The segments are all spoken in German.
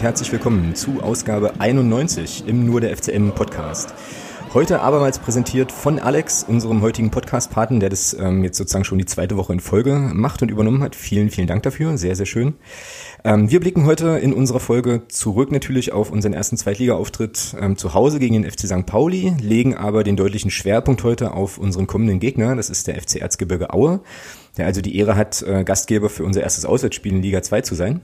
Und herzlich willkommen zu Ausgabe 91 im Nur der FCM Podcast. Heute abermals präsentiert von Alex, unserem heutigen Podcast-Paten, der das ähm, jetzt sozusagen schon die zweite Woche in Folge macht und übernommen hat. Vielen, vielen Dank dafür. Sehr, sehr schön. Ähm, wir blicken heute in unserer Folge zurück natürlich auf unseren ersten Zweitliga-Auftritt ähm, zu Hause gegen den FC St. Pauli, legen aber den deutlichen Schwerpunkt heute auf unseren kommenden Gegner. Das ist der FC Erzgebirge Aue, der also die Ehre hat, äh, Gastgeber für unser erstes Auswärtsspiel in Liga 2 zu sein.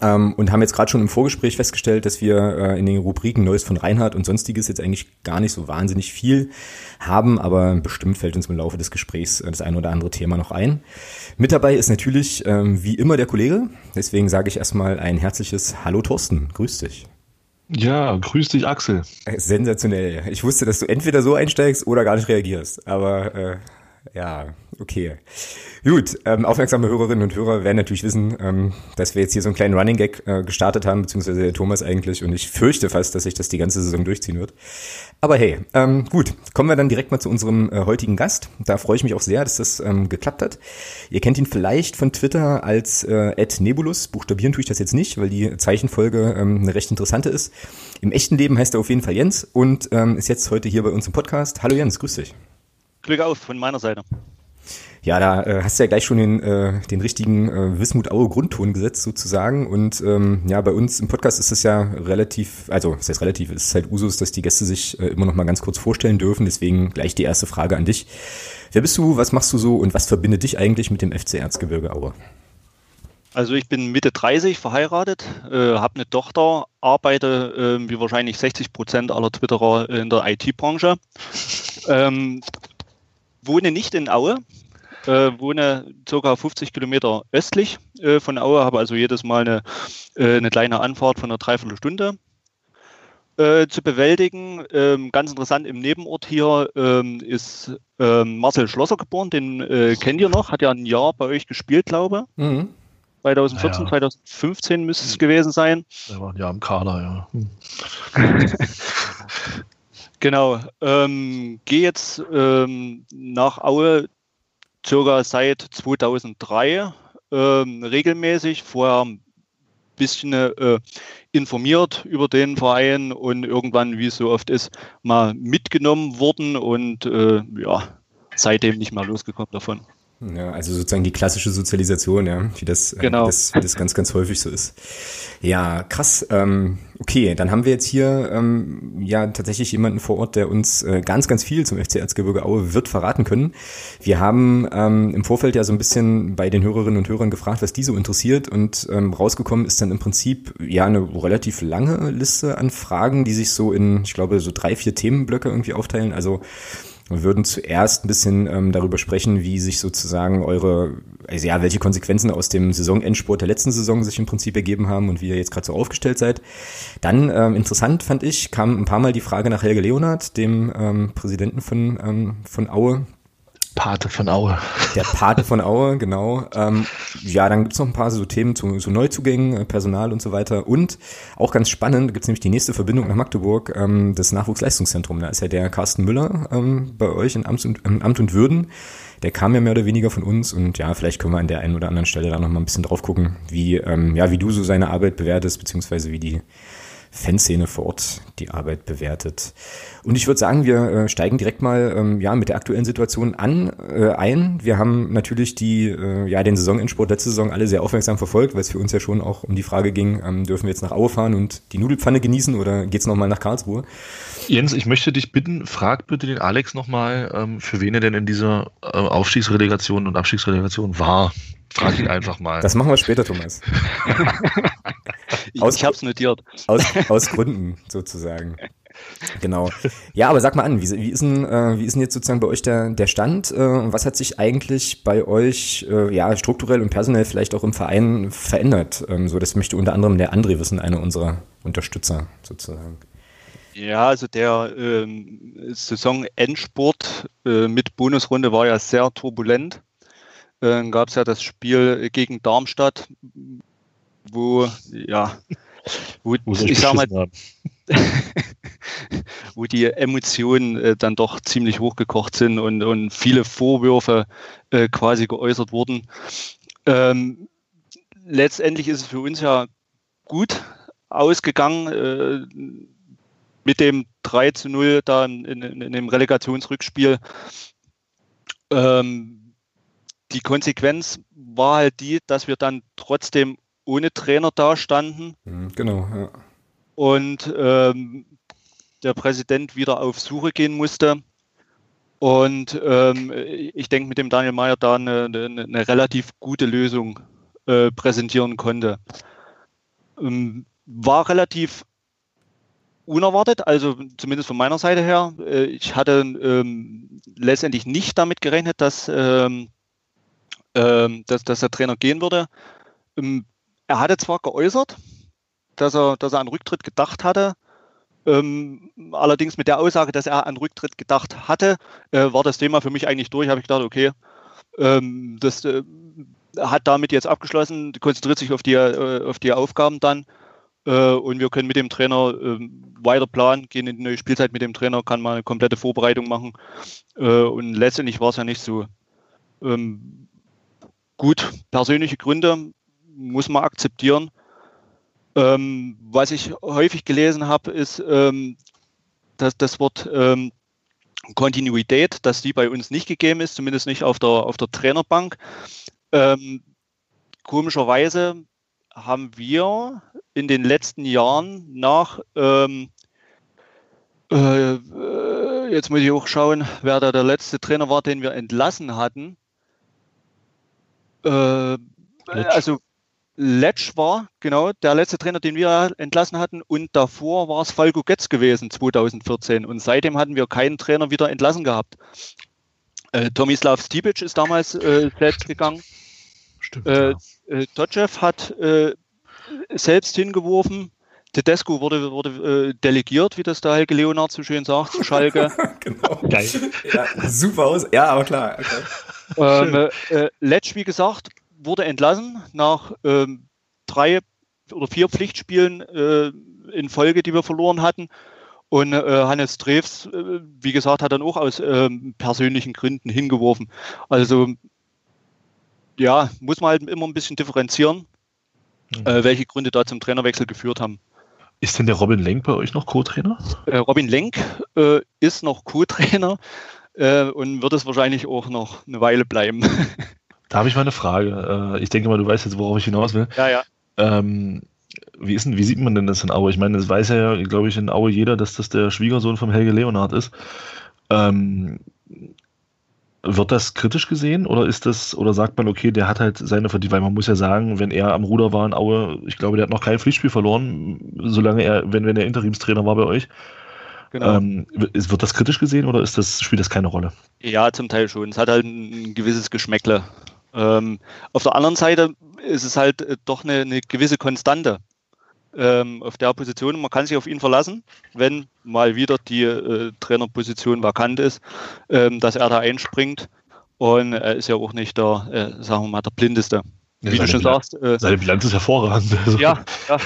Ähm, und haben jetzt gerade schon im Vorgespräch festgestellt, dass wir äh, in den Rubriken Neues von Reinhardt und sonstiges jetzt eigentlich gar nicht so wahnsinnig viel haben, aber bestimmt fällt uns im Laufe des Gesprächs äh, das ein oder andere Thema noch ein. Mit dabei ist natürlich ähm, wie immer der Kollege, deswegen sage ich erstmal ein herzliches Hallo Thorsten, grüß dich. Ja, grüß dich Axel. Äh, sensationell. Ich wusste, dass du entweder so einsteigst oder gar nicht reagierst, aber äh, ja, okay. Gut, ähm, aufmerksame Hörerinnen und Hörer werden natürlich wissen, ähm, dass wir jetzt hier so einen kleinen Running Gag äh, gestartet haben, beziehungsweise der Thomas eigentlich, und ich fürchte fast, dass sich das die ganze Saison durchziehen wird. Aber hey, ähm, gut, kommen wir dann direkt mal zu unserem äh, heutigen Gast. Da freue ich mich auch sehr, dass das ähm, geklappt hat. Ihr kennt ihn vielleicht von Twitter als äh, Nebulus. Buchstabieren tue ich das jetzt nicht, weil die Zeichenfolge ähm, eine recht interessante ist. Im echten Leben heißt er auf jeden Fall Jens und ähm, ist jetzt heute hier bei uns im Podcast. Hallo Jens, grüß dich. Glück auf von meiner Seite. Ja, da äh, hast du ja gleich schon den, äh, den richtigen äh, Wismut-Aue-Grundton gesetzt sozusagen. Und ähm, ja, bei uns im Podcast ist es ja relativ, also das heißt relativ, es ist halt Usus, dass die Gäste sich äh, immer noch mal ganz kurz vorstellen dürfen. Deswegen gleich die erste Frage an dich. Wer bist du, was machst du so und was verbindet dich eigentlich mit dem FC Erzgebirge Aue? Also ich bin Mitte 30, verheiratet, äh, habe eine Tochter, arbeite äh, wie wahrscheinlich 60 Prozent aller Twitterer in der IT-Branche, ähm, wohne nicht in Aue, äh, wohne ca. 50 Kilometer östlich äh, von Aue, habe also jedes Mal eine, äh, eine kleine Anfahrt von einer Dreiviertelstunde äh, zu bewältigen. Ähm, ganz interessant im Nebenort hier ähm, ist ähm, Marcel Schlosser geboren, den äh, kennt ihr noch, hat ja ein Jahr bei euch gespielt, glaube ich. Mhm. 2014, ja. 2015 müsste es gewesen sein. Der war ja im Kader, ja. Genau. Ähm, Gehe jetzt ähm, nach Aue circa seit 2003 ähm, regelmäßig, vorher ein bisschen äh, informiert über den Verein und irgendwann, wie es so oft ist, mal mitgenommen worden und äh, ja, seitdem nicht mehr losgekommen davon. Ja, also sozusagen die klassische Sozialisation, ja, wie das, äh, genau. das, wie das ganz, ganz häufig so ist. Ja, krass. Ähm, okay, dann haben wir jetzt hier ähm, ja tatsächlich jemanden vor Ort, der uns äh, ganz, ganz viel zum FC Erzgebirge Aue wird verraten können. Wir haben ähm, im Vorfeld ja so ein bisschen bei den Hörerinnen und Hörern gefragt, was die so interessiert und ähm, rausgekommen ist dann im Prinzip ja eine relativ lange Liste an Fragen, die sich so in, ich glaube, so drei, vier Themenblöcke irgendwie aufteilen. Also wir würden zuerst ein bisschen ähm, darüber sprechen, wie sich sozusagen eure, also ja, welche Konsequenzen aus dem Saisonendsport der letzten Saison sich im Prinzip ergeben haben und wie ihr jetzt gerade so aufgestellt seid. Dann ähm, interessant fand ich, kam ein paar Mal die Frage nach Helge Leonard, dem ähm, Präsidenten von, ähm, von Aue, Pate von Aue. Der Pate von Aue, genau. Ähm, ja, dann gibt's noch ein paar so Themen zu, zu Neuzugängen, äh, Personal und so weiter. Und auch ganz spannend, gibt's nämlich die nächste Verbindung nach Magdeburg, ähm, das Nachwuchsleistungszentrum. Da ist ja der Carsten Müller ähm, bei euch in Amt, und, in Amt und Würden. Der kam ja mehr oder weniger von uns und ja, vielleicht können wir an der einen oder anderen Stelle da noch mal ein bisschen drauf gucken, wie, ähm, ja, wie du so seine Arbeit bewertest, beziehungsweise wie die Fanszene vor Ort die Arbeit bewertet. Und ich würde sagen, wir äh, steigen direkt mal ähm, ja mit der aktuellen Situation an äh, ein. Wir haben natürlich die äh, ja den Saisonendsport letzte Saison alle sehr aufmerksam verfolgt, weil es für uns ja schon auch um die Frage ging, ähm, dürfen wir jetzt nach Aue fahren und die Nudelpfanne genießen oder geht's noch mal nach Karlsruhe? Jens, ich möchte dich bitten, frag bitte den Alex nochmal, ähm, für wen er denn in dieser äh, Aufstiegsrelegation und Abstiegsrelegation war. Frag ihn einfach mal. Das machen wir später, Thomas. aus, ich hab's notiert. Aus, aus Gründen sozusagen. Genau. Ja, aber sag mal an, wie, wie, ist denn, äh, wie ist denn jetzt sozusagen bei euch der, der Stand? Äh, was hat sich eigentlich bei euch äh, ja strukturell und personell vielleicht auch im Verein verändert? Ähm, so, das möchte unter anderem der André wissen, einer unserer Unterstützer sozusagen. Ja, also der ähm, Saisonendspurt äh, mit Bonusrunde war ja sehr turbulent äh, gab es ja das Spiel gegen Darmstadt, wo, ja, wo, ich sag mal, wo die Emotionen äh, dann doch ziemlich hochgekocht sind und, und viele Vorwürfe äh, quasi geäußert wurden. Ähm, letztendlich ist es für uns ja gut ausgegangen äh, mit dem 3 zu 0 da in, in, in dem Relegationsrückspiel. Ähm, die Konsequenz war halt die, dass wir dann trotzdem ohne Trainer dastanden. Mhm, genau, ja. Und ähm, der Präsident wieder auf Suche gehen musste. Und ähm, ich denke, mit dem Daniel Mayer da eine, eine, eine relativ gute Lösung äh, präsentieren konnte. Ähm, war relativ unerwartet, also zumindest von meiner Seite her. Äh, ich hatte ähm, letztendlich nicht damit gerechnet, dass, ähm, ähm, dass, dass, der Trainer gehen würde. Ähm, er hatte zwar geäußert, dass er, dass er an Rücktritt gedacht hatte, ähm, allerdings mit der Aussage, dass er an Rücktritt gedacht hatte, äh, war das Thema für mich eigentlich durch. Habe ich gedacht, okay, ähm, das äh, hat damit jetzt abgeschlossen, konzentriert sich auf die, äh, auf die Aufgaben dann. Äh, und wir können mit dem Trainer ähm, weiter planen, gehen in die neue Spielzeit mit dem Trainer, kann mal eine komplette Vorbereitung machen. Äh, und letztendlich war es ja nicht so. Ähm, gut, persönliche Gründe muss man akzeptieren. Ähm, was ich häufig gelesen habe, ist ähm, dass das Wort ähm, Kontinuität, dass die bei uns nicht gegeben ist, zumindest nicht auf der, auf der Trainerbank. Ähm, komischerweise haben wir in den letzten Jahren nach, ähm, äh, jetzt muss ich auch schauen, wer da der letzte Trainer war, den wir entlassen hatten. Äh, also Letsch war, genau, der letzte Trainer, den wir entlassen hatten. Und davor war es Falco Getz gewesen, 2014. Und seitdem hatten wir keinen Trainer wieder entlassen gehabt. Äh, Tomislav Stibic ist damals äh, selbst gegangen. Stimmt. Äh, ja. äh, Dodgev hat äh, selbst hingeworfen. Tedesco wurde, wurde äh, delegiert, wie das der Helge Leonard so schön sagt, zu Schalke. genau. Geil. Ja, super aus. Ja, aber klar. Okay. Ähm, äh, Letsch, wie gesagt, wurde entlassen nach ähm, drei oder vier Pflichtspielen äh, in Folge, die wir verloren hatten. Und äh, Hannes Drews, äh, wie gesagt, hat dann auch aus ähm, persönlichen Gründen hingeworfen. Also ja, muss man halt immer ein bisschen differenzieren, mhm. Äh, welche Gründe da zum Trainerwechsel geführt haben. Ist denn der Robin Lenk bei euch noch Co-Trainer? Äh, Robin Lenk äh, ist noch Co-Trainer und wird es wahrscheinlich auch noch eine Weile bleiben. Da habe ich mal eine Frage. Äh, ich denke mal, du weißt jetzt, worauf ich hinaus will. Ja, ja. Ähm, wie, ist denn, wie sieht man denn das in Aue? Ich meine, das weiß ja, glaube ich, in Aue jeder, dass das der Schwiegersohn von Helge Leonard ist. Ähm, wird das kritisch gesehen oder ist das, oder sagt man, okay, der hat halt seine Verdienste, weil man muss ja sagen, wenn er am Ruder war in Aue, ich glaube, der hat noch kein Pflichtspiel verloren, solange er, wenn, wenn er Interimstrainer war bei euch. Genau. Ähm, wird das kritisch gesehen oder ist das, spielt das keine Rolle? Ja, zum Teil schon. Es hat halt ein gewisses Geschmäckle. Ähm, auf der anderen Seite ist es halt äh, doch eine, eine gewisse Konstante ähm, auf der Position. Man kann sich auf ihn verlassen, wenn mal wieder die äh, Trainerposition vakant ist, ähm, dass er da einspringt. Und er ist ja auch nicht der, äh, sagen wir mal, der Blindeste. Ja, Wie du schon Bilanz, sagst. Äh, seine Bilanz ist hervorragend. Also. Ja, ja.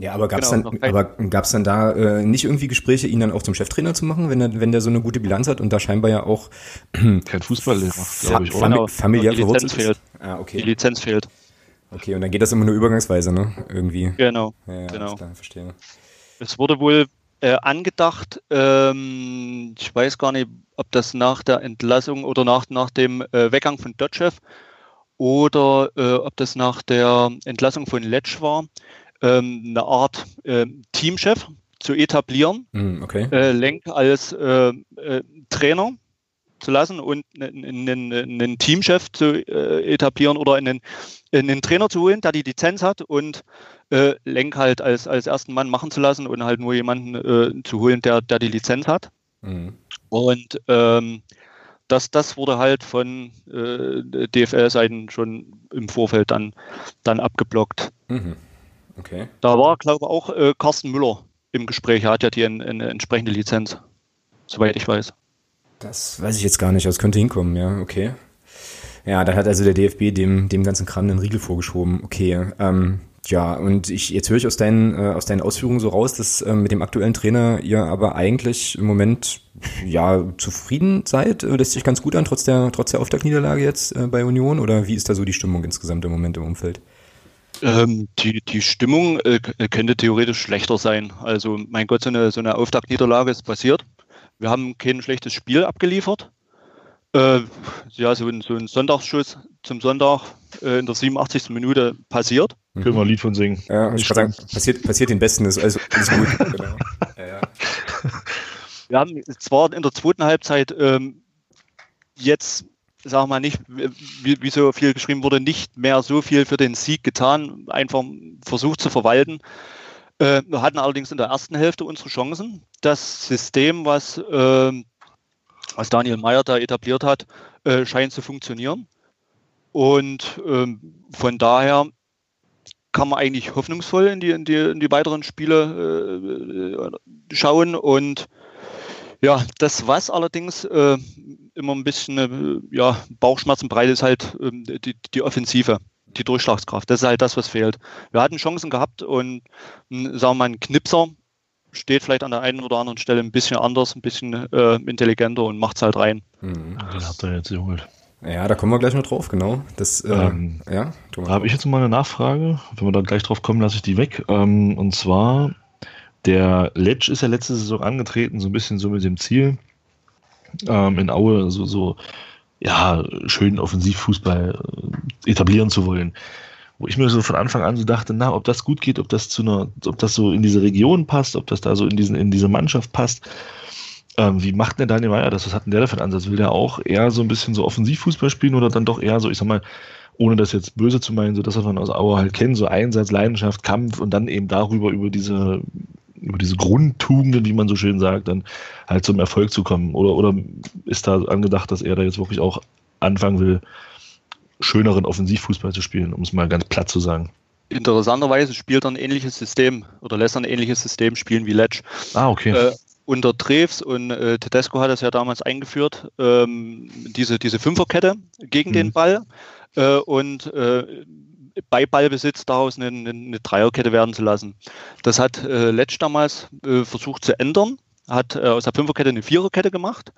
Ja, aber gab es genau, dann, aber gab's dann da äh, nicht irgendwie Gespräche, ihn dann auch zum Cheftrainer zu machen, wenn er, wenn der so eine gute Bilanz hat und da scheinbar ja auch kein Fußballlehrer, glaube ich, oder? Genau, familiär die Lizenz fehlt. Ah, okay. Die Lizenz fehlt. Okay, und dann geht das immer nur übergangsweise, ne? Irgendwie. Genau. Ja, ja genau. Klar, verstehe. Es wurde wohl äh, angedacht, ähm, ich weiß gar nicht, ob das nach der Entlassung oder nach, nach dem äh, Weggang von Dotchev oder äh, ob das nach der Entlassung von Letsch war ähm, eine Art äh, Teamchef zu etablieren, mm, okay. äh, Lenk als äh, äh Trainer zu lassen und einen, Teamchef zu äh, etablieren oder einen, einen Trainer zu holen, der die Lizenz hat und äh, Lenk halt als, als ersten Mann machen zu lassen und halt nur jemanden zu holen, der, der die Lizenz hat. Mm. Und ähm, das, das wurde halt von äh, DFL-Seiten schon im Vorfeld dann, dann abgeblockt. Mhm. Okay. Da war, glaube ich, auch äh, Carsten Müller im Gespräch. Er hat ja die eine, eine entsprechende Lizenz, soweit ich weiß. Das weiß ich jetzt gar nicht, das könnte hinkommen, ja, okay. Ja, da hat also der DFB dem, dem ganzen Kram einen Riegel vorgeschoben. Okay, ähm, ja, und ich, jetzt höre ich aus deinen, äh, aus deinen Ausführungen so raus, dass äh, mit dem aktuellen Trainer ihr aber eigentlich im Moment ja zufrieden seid. Äh, lässt sich ganz gut an, trotz der, trotz der Auftaktniederlage jetzt äh, bei Union? Oder wie ist da so die Stimmung insgesamt im Moment im Umfeld? Ähm, die, die Stimmung äh, könnte theoretisch schlechter sein. Also, mein Gott, so eine, so eine Auftaktniederlage ist passiert. Wir haben kein schlechtes Spiel abgeliefert. Äh, ja, so ein, so ein Sonntagsschuss zum Sonntag äh, in der 87. Minute passiert. Mhm. Können wir ein Lied von singen. Ja, ich sagen, passiert, passiert den Besten, ist also alles gut. genau. ja, ja. Wir haben zwar in der zweiten Halbzeit ähm, jetzt wir mal nicht, wie, wie, so viel geschrieben wurde, nicht mehr so viel für den Sieg getan, einfach versucht zu verwalten. Äh, wir hatten allerdings in der ersten Hälfte unsere Chancen. Das System, was, äh, was Daniel Meyer da etabliert hat, äh, scheint zu funktionieren. Und ähm, von daher kann man eigentlich hoffnungsvoll in die, in die, in die weiteren Spiele äh, schauen und ja, das, was allerdings äh, immer ein bisschen äh, ja, Bauchschmerzen breit ist, halt äh, die, die Offensive, die Durchschlagskraft. Das ist halt das, was fehlt. Wir hatten Chancen gehabt und hm, sagen wir mal, ein Knipser steht vielleicht an der einen oder anderen Stelle ein bisschen anders, ein bisschen äh, intelligenter und macht es halt rein. Mhm. Den habt ihr jetzt geholt. Ja, da kommen wir gleich noch drauf, genau. Das, äh, ähm, ja, da habe ich jetzt mal eine Nachfrage. Wenn wir da gleich drauf kommen, lasse ich die weg. Ähm, und zwar der Letsch ist ja letzte Saison angetreten, so ein bisschen so mit dem Ziel, ähm, in Aue so, so ja, schönen Offensivfußball äh, etablieren zu wollen. Wo ich mir so von Anfang an so dachte, na, ob das gut geht, ob das zu einer, ob das so in diese Region passt, ob das da so in diesen, in diese Mannschaft passt. Ähm, wie macht denn Daniel Meyer das? Was hat denn der da für einen Ansatz? Will der auch eher so ein bisschen so Offensivfußball spielen oder dann doch eher so, ich sag mal, ohne das jetzt böse zu meinen, so das, was man aus Aue halt kennt, so Einsatz, Leidenschaft, Kampf und dann eben darüber über diese über diese Grundtugenden, wie man so schön sagt, dann halt zum Erfolg zu kommen? Oder, oder ist da angedacht, dass er da jetzt wirklich auch anfangen will, schöneren Offensivfußball zu spielen, um es mal ganz platt zu sagen? Interessanterweise spielt er ein ähnliches System oder lässt er ein ähnliches System spielen wie Letsch. Ah, okay. Äh, unter Treves und äh, Tedesco hat das ja damals eingeführt, ähm, diese, diese Fünferkette gegen mhm. den Ball. Äh, und äh, bei Ballbesitz daraus eine, eine, Dreierkette werden zu lassen. Das hat äh, Letsch damals äh, versucht zu ändern, hat äh, aus der Fünferkette eine Viererkette gemacht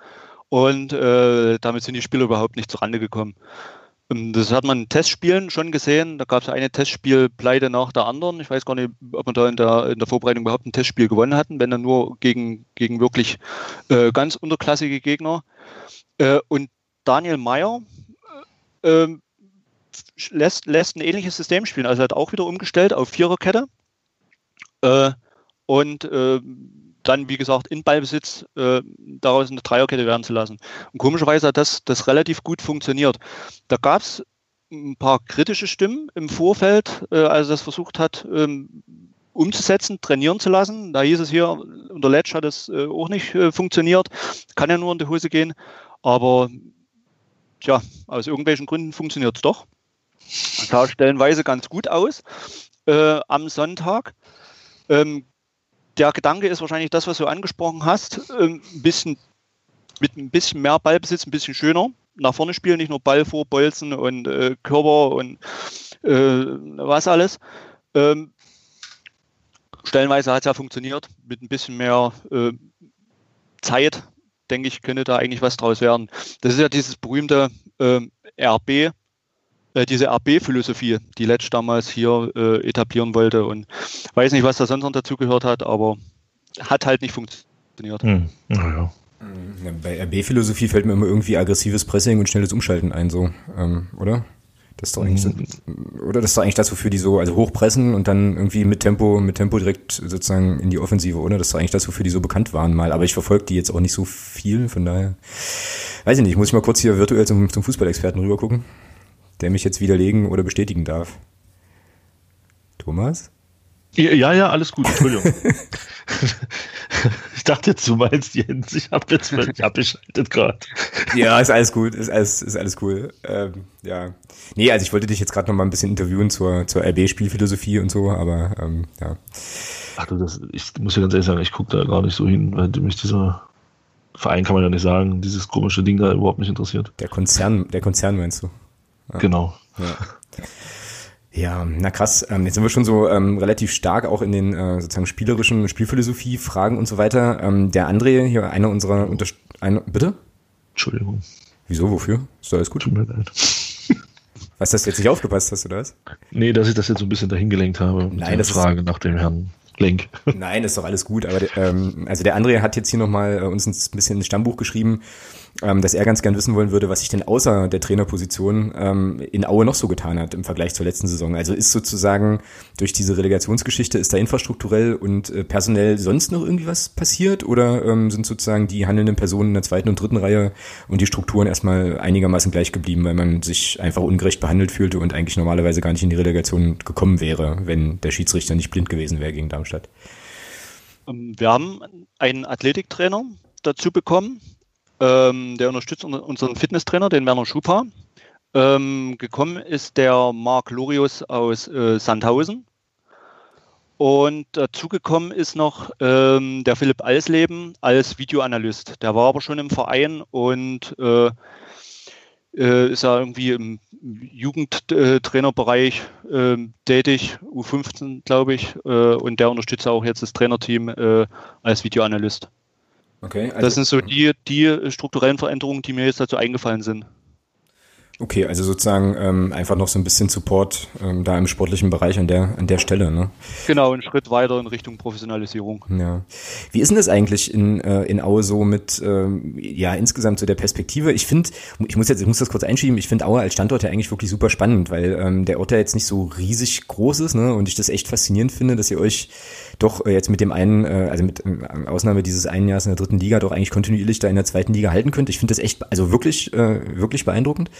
und äh, damit sind die Spieler überhaupt nicht zurande gekommen. Ähm, das hat man in Testspielen schon gesehen. Da gab es eine Testspielpleite nach der anderen. Ich weiß gar nicht, ob wir da in der, in der Vorbereitung überhaupt ein Testspiel gewonnen hatten, wenn dann nur gegen, gegen wirklich äh, ganz unterklassige Gegner. Äh, und Daniel Meyer äh, ähm, lässt, lässt ein ähnliches System spielen. Also hat auch wieder umgestellt auf Viererkette. Äh, und äh, dann, wie gesagt, in Ballbesitz äh, daraus eine Dreierkette werden zu lassen. Und komischerweise hat das, das relativ gut funktioniert. Da gab es ein paar kritische Stimmen im Vorfeld, äh, als er das versucht hat, ähm, umzusetzen, trainieren zu lassen. Da hieß es hier, unter Letsch hat es äh, auch nicht äh, funktioniert, kann ja nur in die Hose gehen. Aber tja, aus irgendwelchen Gründen funktioniert es doch sah stellenweise ganz gut aus äh, am Sonntag. Ähm, der Gedanke ist wahrscheinlich das, was du angesprochen hast, ähm, ein bisschen mit ein bisschen mehr Ballbesitz, ein bisschen schöner nach vorne spielen, nicht nur Ball vor Bolzen und äh, Körper und äh, was alles. Ähm, stellenweise hat es ja funktioniert. Mit ein bisschen mehr äh, Zeit, denke ich, könnte da eigentlich was draus werden. Das ist ja dieses berühmte äh, RB, äh, diese RB-Philosophie, die Letsch damals hier äh, etablieren wollte. Und weiß nicht, was da sonst noch dazu gehört hat, aber hat halt nicht funktioniert. Hm. Ja, ja. bei RB-Philosophie fällt mir immer irgendwie aggressives Pressing und schnelles Umschalten ein, so, ähm, oder? Das ist doch eigentlich, mhm. oder das ist doch eigentlich das, wofür die so, also hochpressen und dann irgendwie mit Tempo, mit Tempo direkt sozusagen in die Offensive, oder? Das ist doch eigentlich das, wofür die so bekannt waren mal. Aber ich verfolge die jetzt auch nicht so viel, von daher, weiß ich nicht, muss ich mal kurz hier virtuell zum, zum Fußballexperten rüber gucken der mich jetzt widerlegen oder bestätigen darf. Thomas? Ja, ja, alles gut, Entschuldigung. ich dachte jetzt, du meinst Jens, ich habe jetzt völlig abgeschaltet gerade. Ja, ist alles gut, ist alles, ist alles cool. Ähm, ja. Nee, also ich wollte dich jetzt gerade noch mal ein bisschen interviewen zur, zur RB-Spielphilosophie und so, aber ähm, ja. Ach du, das, ich muss ja ganz ehrlich sagen, ich gucke da gar nicht so hin, weil mich dieser Verein kann man ja nicht sagen, dieses komische Ding da überhaupt nicht interessiert. Der Konzern, der Konzern meinst du? Genau. Ja. Ja, na krass. Ähm, jetzt sind wir schon so ähm, relativ stark auch in den äh, sozusagen spielerischen Spielphilosophie, Fragen und so weiter. Ähm, der André, hier einer unserer Unterst einer, bitte? Entschuldigung. Wieso, wofür? Ist alles gut? Tut mir leid. Was, dass du jetzt nicht aufgepasst hast, oder was? Nee, dass ich das jetzt so ein bisschen dahingelenkt habe. Nein, das Frage nach dem Herrn Lenk. Nein, ist doch alles gut. Aber ähm, also der André hat jetzt hier nochmal äh, uns ein bisschen ein Stammbuch geschrieben, ähm, dass er ganz gern wissen wollen würde, was sich denn außer der Trainerposition ähm, in Aue noch so getan hat im Vergleich zur letzten Saison. Also ist sozusagen durch diese Relegationsgeschichte, ist da infrastrukturell und äh, personell sonst noch irgendwie was passiert oder ähm, sind sozusagen die handelnden Personen in der zweiten und dritten Reihe und die Strukturen erstmal einigermaßen gleich geblieben, weil man sich einfach ungerecht behandelt fühlte und eigentlich normalerweise gar nicht in die Relegation gekommen wäre, wenn der Schiedsrichter nicht blind gewesen wäre gegen Darmstadt? Ähm, wir haben einen Athletiktrainer dazu bekommen, ähm, der unterstützt unseren Fitnesstrainer, den Werner Schupa. Ähm, gekommen ist der Marc Lorius aus äh, Sandhausen. Und dazugekommen ist noch ähm, der Philipp Alsleben als Videoanalyst. Der war aber schon im Verein und äh, äh, ist ja irgendwie im Jugendtrainerbereich äh, tätig, U15 glaube ich, und der unterstützt auch jetzt das Trainerteam äh, als Videoanalyst. Okay, also, das sind so die, die strukturellen Veränderungen, die mir jetzt dazu eingefallen sind. Okay, also sozusagen ähm, einfach noch so ein bisschen Support ähm, da im sportlichen Bereich an der, an der Stelle, ne? Genau, einen Schritt weiter in Richtung Professionalisierung. Ja. Wie ist denn das eigentlich in, äh, in Aue so mit, ähm, ja, insgesamt so der Perspektive? Ich finde, ich muss jetzt, ich muss das kurz einschieben, ich finde Aue als Standort ja eigentlich wirklich super spannend, weil ähm, der Ort ja jetzt nicht so riesig groß ist, ne? Und ich das echt faszinierend finde, dass ihr euch doch äh, jetzt mit dem einen, äh, also mit äh, Ausnahme dieses einen Jahres in der dritten Liga doch eigentlich kontinuierlich da in der zweiten Liga halten könnt. Ich finde das echt, also wirklich, äh, wirklich beeindruckend.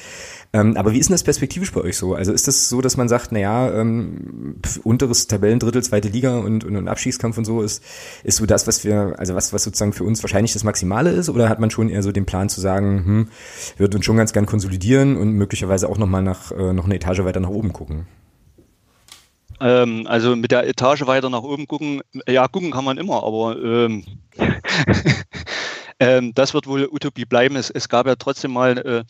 Ähm, aber wie ist denn das perspektivisch bei euch so? Also ist das so, dass man sagt, naja, ähm, unteres Tabellendrittel, zweite Liga und, und, und Abstiegskampf und so ist, ist so das, was wir, also was, was sozusagen für uns wahrscheinlich das Maximale ist? Oder hat man schon eher so den Plan zu sagen, hm, wir würden uns schon ganz gern konsolidieren und möglicherweise auch nochmal nach, noch eine Etage weiter nach oben gucken? Ähm, also mit der Etage weiter nach oben gucken, ja, gucken kann man immer, aber ähm, ähm, das wird wohl Utopie bleiben. Es, es gab ja trotzdem mal äh,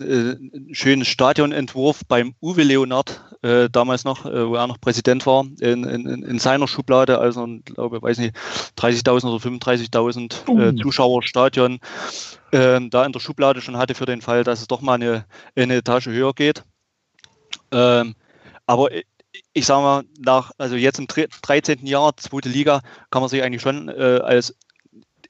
äh, schönen Stadionentwurf beim Uwe Leonard, äh, damals noch, äh, wo er noch Präsident war, in, in, in seiner Schublade, also ich glaube, weiß nicht, 30.000 oder 35.000 äh, Zuschauer Stadion, ähm, da in der Schublade schon hatte für den Fall, dass es doch mal eine, eine Etage höher geht. Ähm, aber ich sage mal, nach, also jetzt im 13. Jahr, zweite Liga, kann man sich eigentlich schon äh, als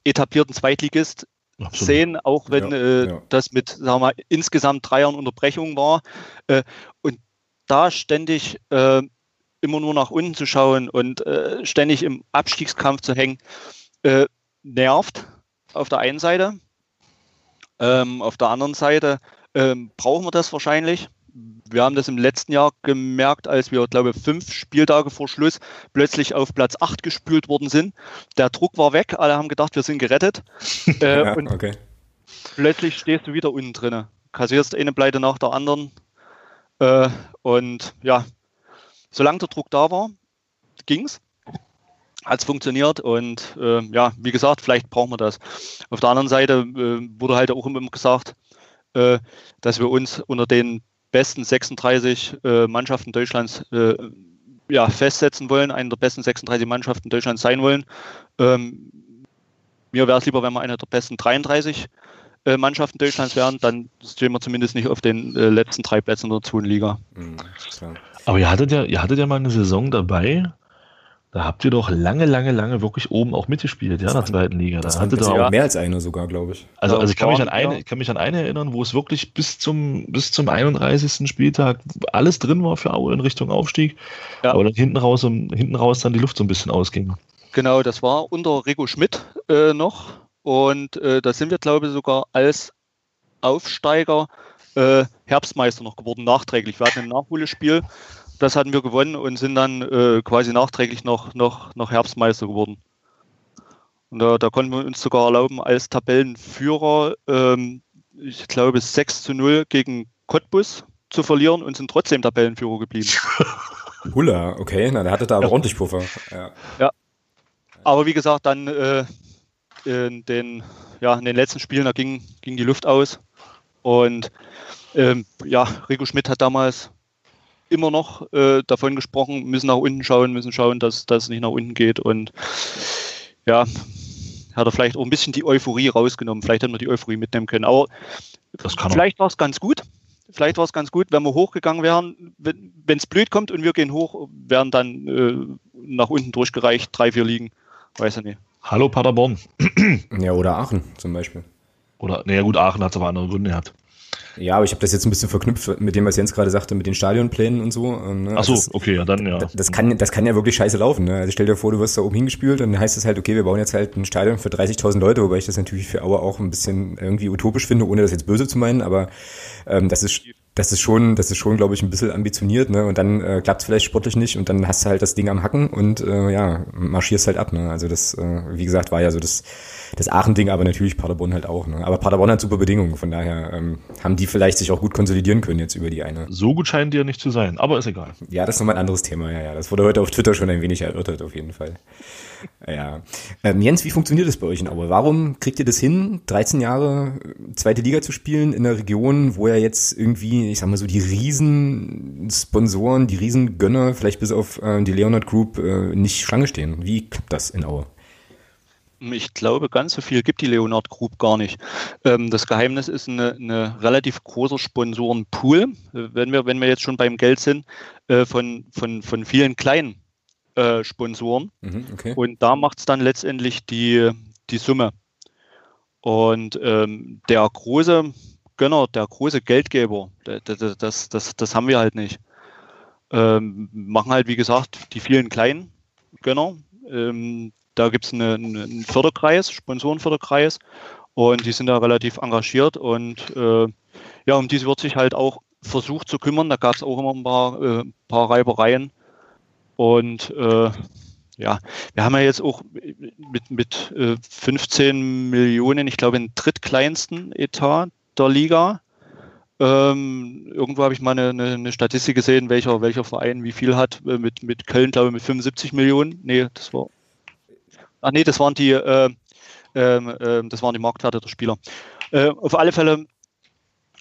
etablierten Zweitligist Absolut. sehen, auch wenn ja, äh, ja. das mit, sagen wir mal, insgesamt drei Jahren Unterbrechung war. Äh, und da ständig äh, immer nur nach unten zu schauen und äh, ständig im Abstiegskampf zu hängen, äh, nervt auf der einen Seite. Ähm, auf der anderen Seite ähm, brauchen wir das wahrscheinlich wir haben das im letzten Jahr gemerkt, als wir, glaube ich, fünf Spieltage vor Schluss plötzlich auf Platz 8 gespült worden sind. Der Druck war weg, alle haben gedacht, wir sind gerettet. äh, ja, und okay. plötzlich stehst du wieder unten drin. Kassierst eine Pleite nach der anderen. Äh, und ja, solange der Druck da war, ging's hat es funktioniert und äh, ja, wie gesagt, vielleicht brauchen wir das. Auf der anderen Seite äh, wurde halt auch immer gesagt, äh, dass wir uns unter den besten 36 äh, Mannschaften Deutschlands äh, ja, festsetzen wollen, eine der besten 36 Mannschaften Deutschlands sein wollen. Ähm, mir wäre es lieber, wenn wir eine der besten 33 äh, Mannschaften Deutschlands wären, dann stehen wir zumindest nicht auf den äh, letzten drei Plätzen der zweiten Liga. Mhm, Aber ihr hattet ja, ihr hattet ja mal eine Saison dabei, da habt ihr doch lange, lange, lange wirklich oben auch mitgespielt, ja, in der zweiten Liga. Da das hatte da auch mehr als eine sogar, glaube ich. Also, also ich kann mich an eine, ich kann mich an eine erinnern, wo es wirklich bis zum, bis zum 31. Spieltag alles drin war für Aue in Richtung Aufstieg. Ja. Aber dann hinten raus, hinten raus dann die Luft so ein bisschen ausging. Genau, das war unter Rico Schmidt äh, noch. Und äh, da sind wir, glaube ich, sogar als Aufsteiger äh, Herbstmeister noch geworden, nachträglich. Wir hatten ein Nachholspiel das hatten wir gewonnen und sind dann äh, quasi nachträglich noch, noch, noch Herbstmeister geworden. Und da, da konnten wir uns sogar erlauben, als Tabellenführer, ähm, ich glaube, 6 zu 0 gegen Cottbus zu verlieren und sind trotzdem Tabellenführer geblieben. Hula, okay, na, der hatte da aber ja. ordentlich Puffer. Ja. ja. Aber wie gesagt, dann äh, in, den, ja, in den letzten Spielen, da ging, ging die Luft aus. Und ähm, ja, Rico Schmidt hat damals immer noch äh, davon gesprochen, müssen nach unten schauen, müssen schauen, dass das nicht nach unten geht. Und ja, hat er vielleicht auch ein bisschen die Euphorie rausgenommen. Vielleicht hätten wir die Euphorie mitnehmen können. Aber vielleicht war es ganz gut. vielleicht war es ganz gut, wenn wir hochgegangen wären. Wenn es blöd kommt und wir gehen hoch, wären dann äh, nach unten durchgereicht, drei, vier liegen. Weiß ich nicht. Hallo Paderborn. ja, oder Aachen zum Beispiel. Oder, naja gut, Aachen hat es aber andere Gründe gehabt. Ja, aber ich habe das jetzt ein bisschen verknüpft mit dem, was Jens gerade sagte, mit den Stadionplänen und so. Ähm, ne? Ach so, also das, okay, ja, dann ja. Das kann, das kann ja wirklich scheiße laufen. Ne? Also stell dir vor, du wirst da oben hingespielt und dann heißt es halt, okay, wir bauen jetzt halt ein Stadion für 30.000 Leute, wobei ich das natürlich für Aue auch ein bisschen irgendwie utopisch finde, ohne das jetzt böse zu meinen, aber ähm, das ist das ist schon, das ist schon, glaube ich, ein bisschen ambitioniert, ne? Und dann äh, klappt es vielleicht sportlich nicht und dann hast du halt das Ding am Hacken und äh, ja, marschierst halt ab, ne? Also das, äh, wie gesagt, war ja so das das Aachen-Ding, aber natürlich Paderborn halt auch. Ne? Aber Paderborn hat super Bedingungen, von daher ähm, haben die vielleicht sich auch gut konsolidieren können jetzt über die eine. So gut scheinen die ja nicht zu sein, aber ist egal. Ja, das ist nochmal ein anderes Thema, ja, ja. Das wurde heute auf Twitter schon ein wenig erörtert, auf jeden Fall. Ja. Ähm, Jens, wie funktioniert das bei euch in Aue? Warum kriegt ihr das hin, 13 Jahre äh, zweite Liga zu spielen in einer Region, wo ja jetzt irgendwie, ich sag mal so, die riesen Sponsoren, die riesen Gönner, vielleicht bis auf äh, die Leonard Group, äh, nicht Schlange stehen? Wie klappt das in Aue? Ich glaube, ganz so viel gibt die Leonard Group gar nicht. Ähm, das Geheimnis ist eine, eine relativ großer Sponsorenpool, wenn wir, wenn wir jetzt schon beim Geld sind, äh, von, von, von vielen kleinen äh, Sponsoren. Mhm, okay. Und da macht es dann letztendlich die, die Summe. Und ähm, der große Gönner, der große Geldgeber, das, das, das, das haben wir halt nicht. Ähm, machen halt, wie gesagt, die vielen kleinen Gönner, ähm, da gibt es eine, einen Förderkreis, Sponsorenförderkreis, und die sind da relativ engagiert und äh, ja, um diese wird sich halt auch versucht zu kümmern. Da gab es auch immer ein paar, äh, paar Reibereien. Und äh, ja, wir haben ja jetzt auch mit, mit äh, 15 Millionen, ich glaube, den drittkleinsten Etat der Liga. Ähm, irgendwo habe ich mal eine, eine, eine, Statistik gesehen, welcher, welcher Verein wie viel hat. Äh, mit, mit Köln, glaube ich, mit 75 Millionen. Nee, das war Ach nee, das waren die, äh, äh, das waren die Marktwerte der Spieler. Äh, auf alle Fälle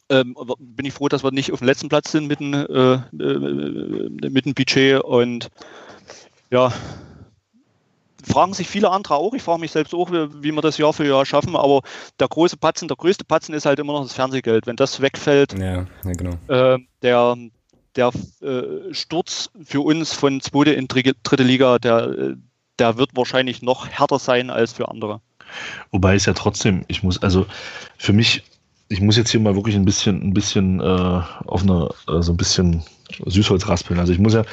ähm, bin ich froh, dass wir nicht auf dem letzten Platz sind mit dem, äh, äh, mit dem Budget und ja, fragen sich viele andere auch. Ich frage mich selbst auch, wie, wie wir das Jahr für Jahr schaffen. Aber der große Patzen, der größte Patzen ist halt immer noch das Fernsehgeld. Wenn das wegfällt, ja, ja, genau. äh, der, der äh, Sturz für uns von zweite in dritte Liga, der, der wird wahrscheinlich noch härter sein als für andere. Wobei es ja trotzdem, ich muss, also für mich, ich muss jetzt hier mal wirklich ein bisschen, ein bisschen äh, auf eine, äh, so ein bisschen Süßholz raspeln. Also ich muss ja,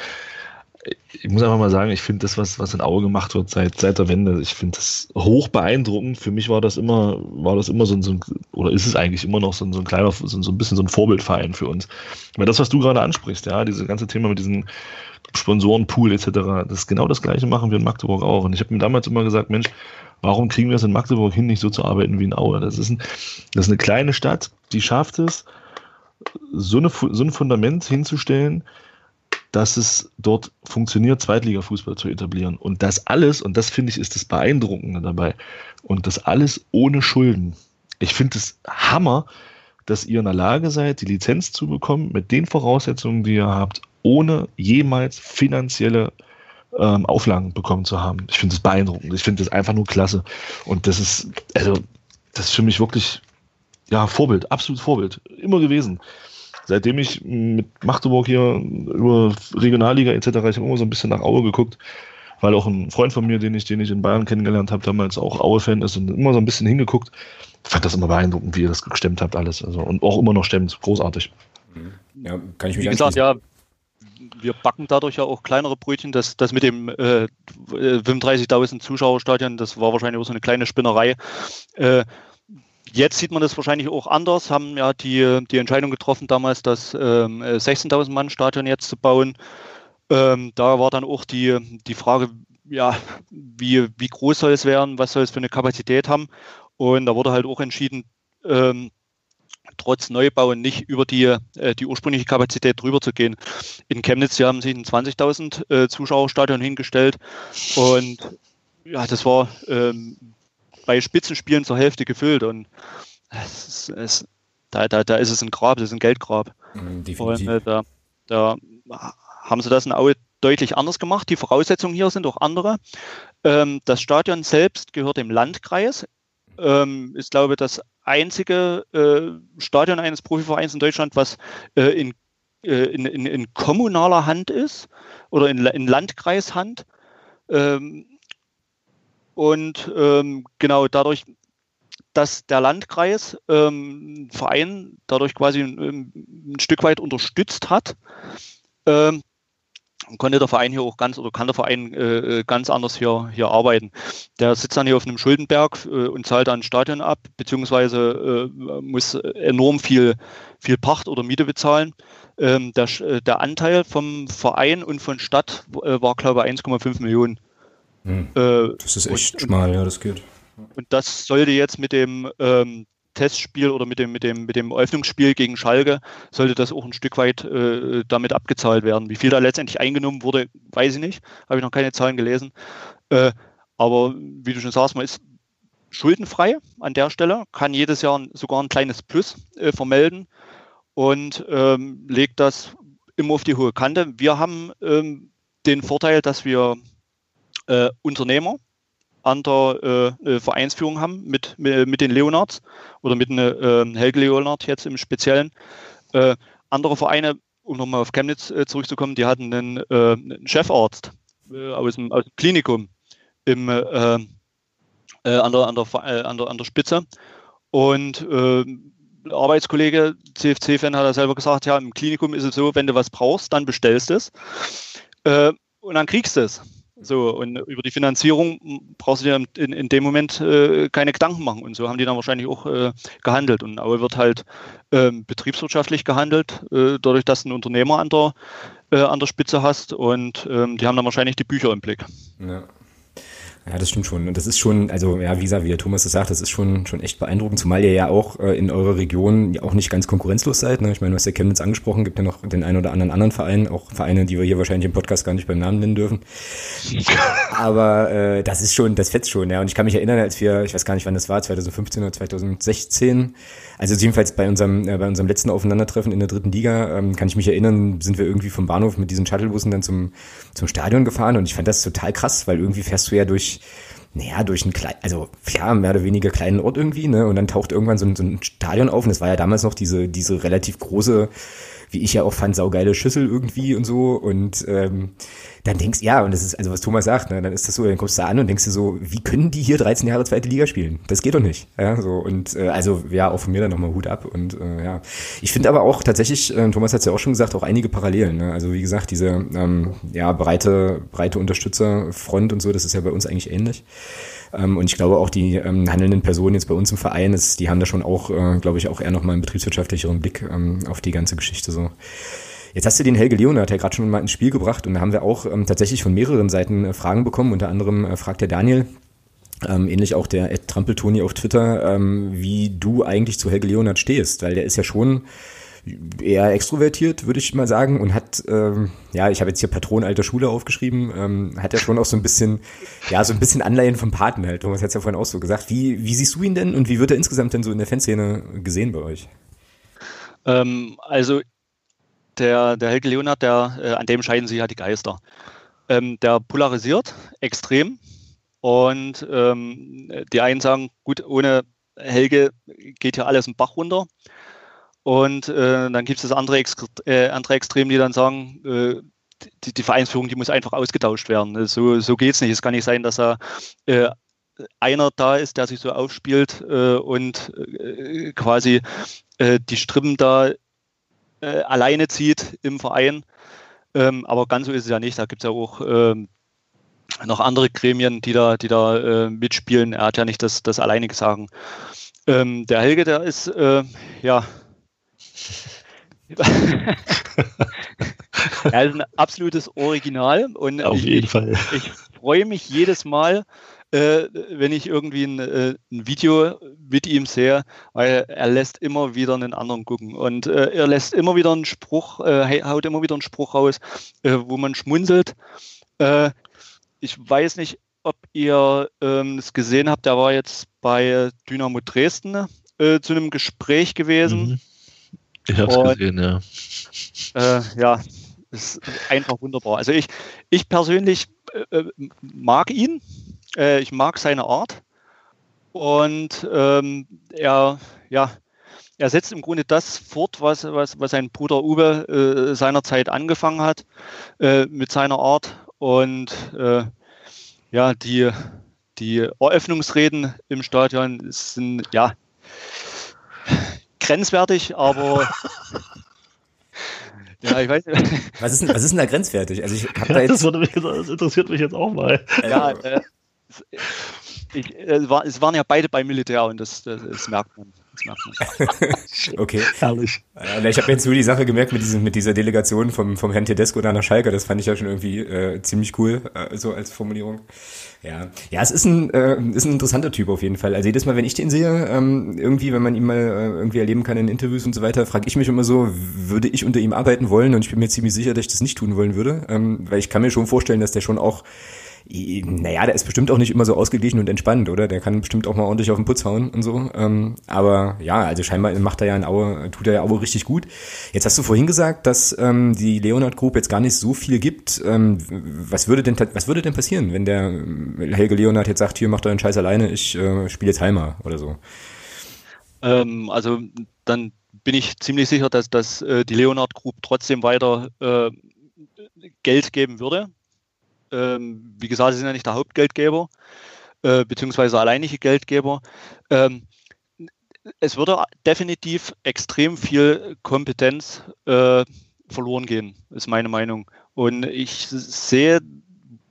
ich muss einfach mal sagen, ich finde das, was, was in Aue gemacht wird seit, seit der Wende, ich finde das hoch beeindruckend. Für mich war das immer, war das immer so ein, so ein oder ist es eigentlich immer noch so ein, so ein kleiner, so, so ein bisschen so ein Vorbildverein für uns. Weil das, was du gerade ansprichst, ja, dieses ganze Thema mit diesen Sponsorenpool etc. Das ist genau das gleiche machen wir in Magdeburg auch. Und ich habe mir damals immer gesagt, Mensch, warum kriegen wir es in Magdeburg hin, nicht so zu arbeiten wie in Aue? Das ist, ein, das ist eine kleine Stadt, die schafft es, so, eine, so ein Fundament hinzustellen, dass es dort funktioniert, Zweitliga-Fußball zu etablieren. Und das alles, und das finde ich, ist das Beeindruckende dabei, und das alles ohne Schulden. Ich finde es Hammer, dass ihr in der Lage seid, die Lizenz zu bekommen mit den Voraussetzungen, die ihr habt, ohne jemals finanzielle ähm, Auflagen bekommen zu haben. Ich finde das beeindruckend. Ich finde das einfach nur klasse. Und das ist, also, das ist für mich wirklich, ja, Vorbild, absolut Vorbild. Immer gewesen. Seitdem ich mit Magdeburg hier über Regionalliga etc., ich habe immer so ein bisschen nach Aue geguckt, weil auch ein Freund von mir, den ich, den ich in Bayern kennengelernt habe, damals auch Aue-Fan ist und immer so ein bisschen hingeguckt. Ich fand das immer beeindruckend, wie ihr das gestemmt habt, alles. Also, und auch immer noch stemmt. Großartig. Ja, kann ich mich Wie gesagt, ja, wir backen dadurch ja auch kleinere Brötchen. Das, das mit dem äh, 35.000 Zuschauerstadion, das war wahrscheinlich auch so eine kleine Spinnerei. Äh, jetzt sieht man das wahrscheinlich auch anders, haben ja die, die Entscheidung getroffen damals, das ähm, 16.000 Mann Stadion jetzt zu bauen. Ähm, da war dann auch die, die Frage, ja, wie, wie groß soll es werden, was soll es für eine Kapazität haben. Und da wurde halt auch entschieden, ähm, trotz Neubau nicht über die, äh, die ursprüngliche Kapazität drüber zu gehen. In Chemnitz hier haben sich ein 20.000 äh, Zuschauerstadion hingestellt und ja, das war ähm, bei Spitzenspielen zur Hälfte gefüllt und es, es, da, da, da ist es ein Grab, das ist ein Geldgrab. Mhm, und äh, da, da haben sie das in Aue deutlich anders gemacht. Die Voraussetzungen hier sind auch andere. Ähm, das Stadion selbst gehört dem Landkreis ähm, ist, glaube ich, das einzige äh, Stadion eines Profivereins in Deutschland, was äh, in, äh, in, in, in, kommunaler Hand ist oder in, in Landkreishand. Ähm, und ähm, genau dadurch, dass der Landkreis ähm, Verein dadurch quasi ein, ein, Stück weit unterstützt hat, ähm, konnte der Verein hier auch ganz oder kann der Verein äh, ganz anders hier, hier arbeiten. Der sitzt dann hier auf einem Schuldenberg äh, und zahlt dann Stadion ab, beziehungsweise äh, muss enorm viel, viel Pacht oder Miete bezahlen. Ähm, der, äh, der Anteil vom Verein und von Stadt äh, war, glaube ich, 1,5 Millionen. Hm. Äh, das ist echt und, schmal, ja, das geht. Und das sollte jetzt mit dem ähm, Testspiel oder mit dem, mit dem, mit dem Eröffnungsspiel gegen Schalke sollte das auch ein Stück weit äh, damit abgezahlt werden. Wie viel da letztendlich eingenommen wurde, weiß ich nicht. Habe ich noch keine Zahlen gelesen. Äh, aber wie du schon sagst, man ist schuldenfrei an der Stelle, kann jedes Jahr sogar ein kleines Plus äh, vermelden und ähm, legt das immer auf die hohe Kante. Wir haben ähm, den Vorteil, dass wir äh, Unternehmer an der äh, äh, Vereinsführung haben mit, mit, mit, den Leonards oder mit ne, äh, Helge Leonard jetzt im Speziellen. Äh, andere Vereine, um nochmal auf Chemnitz äh, zurückzukommen, die hatten einen, äh, einen Chefarzt aus dem, aus, dem, Klinikum im, an, der, an, der, an, der, an der Spitze. Und Arbeitskollege, CFC-Fan, hat er selber gesagt, ja, im Klinikum ist es so, wenn du was brauchst, dann bestellst es und dann kriegst du es. So, und über die Finanzierung brauchst du dir in, in dem Moment äh, keine Gedanken machen. Und so haben die dann wahrscheinlich auch äh, gehandelt. Und Aue wird halt äh, betriebswirtschaftlich gehandelt, äh, dadurch, dass du einen Unternehmer an der, äh, an der Spitze hast. Und ähm, die haben dann wahrscheinlich die Bücher im Blick. Ja. Ja, das stimmt schon. Und das ist schon, also ja, wie gesagt, wie der Thomas das sagt, das ist schon, schon echt beeindruckend, zumal ihr ja auch äh, in eurer Region auch nicht ganz konkurrenzlos seid. Ne? Ich meine, du hast ja Chemnitz angesprochen, gibt ja noch den einen oder anderen anderen Verein, auch Vereine, die wir hier wahrscheinlich im Podcast gar nicht beim Namen nennen dürfen. Aber äh, das ist schon, das fetzt schon, ja. Und ich kann mich erinnern, als wir, ich weiß gar nicht, wann das war, 2015 oder 2016, also jedenfalls bei unserem, äh, bei unserem letzten Aufeinandertreffen in der dritten Liga, ähm, kann ich mich erinnern, sind wir irgendwie vom Bahnhof mit diesen Shuttlebussen dann zum, zum Stadion gefahren und ich fand das total krass, weil irgendwie fährst du ja durch naja, durch einen kleinen, also ja, mehr oder weniger kleinen Ort irgendwie, ne? Und dann taucht irgendwann so ein, so ein Stadion auf und das war ja damals noch diese, diese relativ große wie ich ja auch fand, saugeile Schüssel irgendwie und so. Und ähm, dann denkst ja, und das ist, also was Thomas sagt, ne, dann ist das so, dann kommst du da an und denkst dir so, wie können die hier 13 Jahre zweite Liga spielen? Das geht doch nicht. Ja, so, und äh, also ja, auch von mir dann nochmal Hut ab. Und äh, ja. Ich finde aber auch tatsächlich, äh, Thomas hat es ja auch schon gesagt, auch einige Parallelen. Ne? Also wie gesagt, diese ähm, ja, breite, breite Unterstützerfront und so, das ist ja bei uns eigentlich ähnlich. Ähm, und ich glaube auch die ähm, handelnden Personen jetzt bei uns im Verein, ist, die haben da schon auch, äh, glaube ich, auch eher nochmal einen betriebswirtschaftlicheren Blick ähm, auf die ganze Geschichte so. Jetzt hast du den Helge Leonard ja gerade schon mal ins Spiel gebracht und da haben wir auch ähm, tatsächlich von mehreren Seiten äh, Fragen bekommen. Unter anderem äh, fragt der Daniel, ähm, ähnlich auch der Ed Trampeltoni auf Twitter, ähm, wie du eigentlich zu Helge Leonard stehst, weil der ist ja schon eher extrovertiert, würde ich mal sagen, und hat, ähm, ja, ich habe jetzt hier Patron alter Schule aufgeschrieben, ähm, hat ja schon auch so ein bisschen, ja, so ein bisschen Anleihen vom Paten halt. Thomas hat es ja vorhin auch so gesagt. Wie, wie siehst du ihn denn und wie wird er insgesamt denn so in der Fanszene gesehen bei euch? Ähm, also der, der Helge Leonard, der, äh, an dem scheiden sich ja die Geister. Ähm, der polarisiert extrem und ähm, die einen sagen, gut, ohne Helge geht hier alles im Bach runter. Und äh, dann gibt es das andere, Ex äh, andere Extrem, die dann sagen, äh, die, die, Vereinsführung, die muss einfach ausgetauscht werden. So, so geht es nicht. Es kann nicht sein, dass er äh, einer da ist, der sich so aufspielt äh, und äh, quasi die Strippen da alleine zieht im Verein. Ähm, aber ganz so ist es ja nicht. Da gibt es ja auch ähm, noch andere Gremien, die da, die da mitspielen. Er hat ja nicht das, das alleinige Sagen. Ähm, der Helge, der ist ja er ist ein absolutes Original und Auf jeden ich, Fall. ich freue mich jedes Mal, äh, wenn ich irgendwie ein, äh, ein, Video mit ihm sehe, weil er lässt immer wieder einen anderen gucken und äh, er lässt immer wieder einen Spruch, äh, haut immer wieder einen Spruch raus, äh, wo man schmunzelt. Äh, ich weiß nicht, ob ihr ähm, es gesehen habt, der war jetzt bei Dynamo Dresden zu einem Gespräch gewesen. Mhm ich habe es gesehen, ja. Äh, ja, ist einfach wunderbar. Also ich, ich persönlich äh, äh mag ihn, äh, ich mag seine Art und ähm, er, ja, er setzt im Grunde das fort, was, was, was sein Bruder Uwe äh, seinerzeit angefangen hat äh, mit seiner Art. Und ja, die, die Eröffnungsreden im Stadion sind ja grenzwertig, aber ja, ich weiß Was ist, was ist denn da grenzwertig? Also ich hab da jetzt das, mich, das interessiert mich jetzt auch mal. Ja, äh, ich, äh, es, war, es waren ja beide beim Militär und das, das, das merkt man. okay. Herrlich. ich habe jetzt nur die Sache gemerkt mit, diesem, mit dieser Delegation vom, vom Herrn Tedesco da nach Schalke. Das fand ich ja schon irgendwie äh, ziemlich cool, äh, so als Formulierung. Ja, ja, es ist ein, äh, ist ein interessanter Typ auf jeden Fall. Also jedes Mal, wenn ich den sehe, ähm, irgendwie, wenn man ihn mal äh, irgendwie erleben kann in Interviews und so weiter, frage ich mich immer so, würde ich unter ihm arbeiten wollen? Und ich bin mir ziemlich sicher, dass ich das nicht tun wollen würde, ähm, weil ich kann mir schon vorstellen, dass der schon auch naja, der ist bestimmt auch nicht immer so ausgeglichen und entspannt, oder? Der kann bestimmt auch mal ordentlich auf den Putz hauen und so. Ähm, aber ja, also scheinbar macht er ja in Aue, tut er ja Aue richtig gut. Jetzt hast du vorhin gesagt, dass ähm, die Leonard Group jetzt gar nicht so viel gibt. Ähm, was würde denn was würde denn passieren, wenn der Helge Leonard jetzt sagt, hier macht er einen Scheiß alleine, ich äh, spiele jetzt Heimer oder so? Ähm, also dann bin ich ziemlich sicher, dass, dass äh, die Leonard Group trotzdem weiter äh, Geld geben würde ähm, wie gesagt, sie sind ja nicht der Hauptgeldgeber, äh, beziehungsweise alleinige Geldgeber. Ähm, es würde definitiv extrem viel Kompetenz äh, verloren gehen, ist meine Meinung. Und ich sehe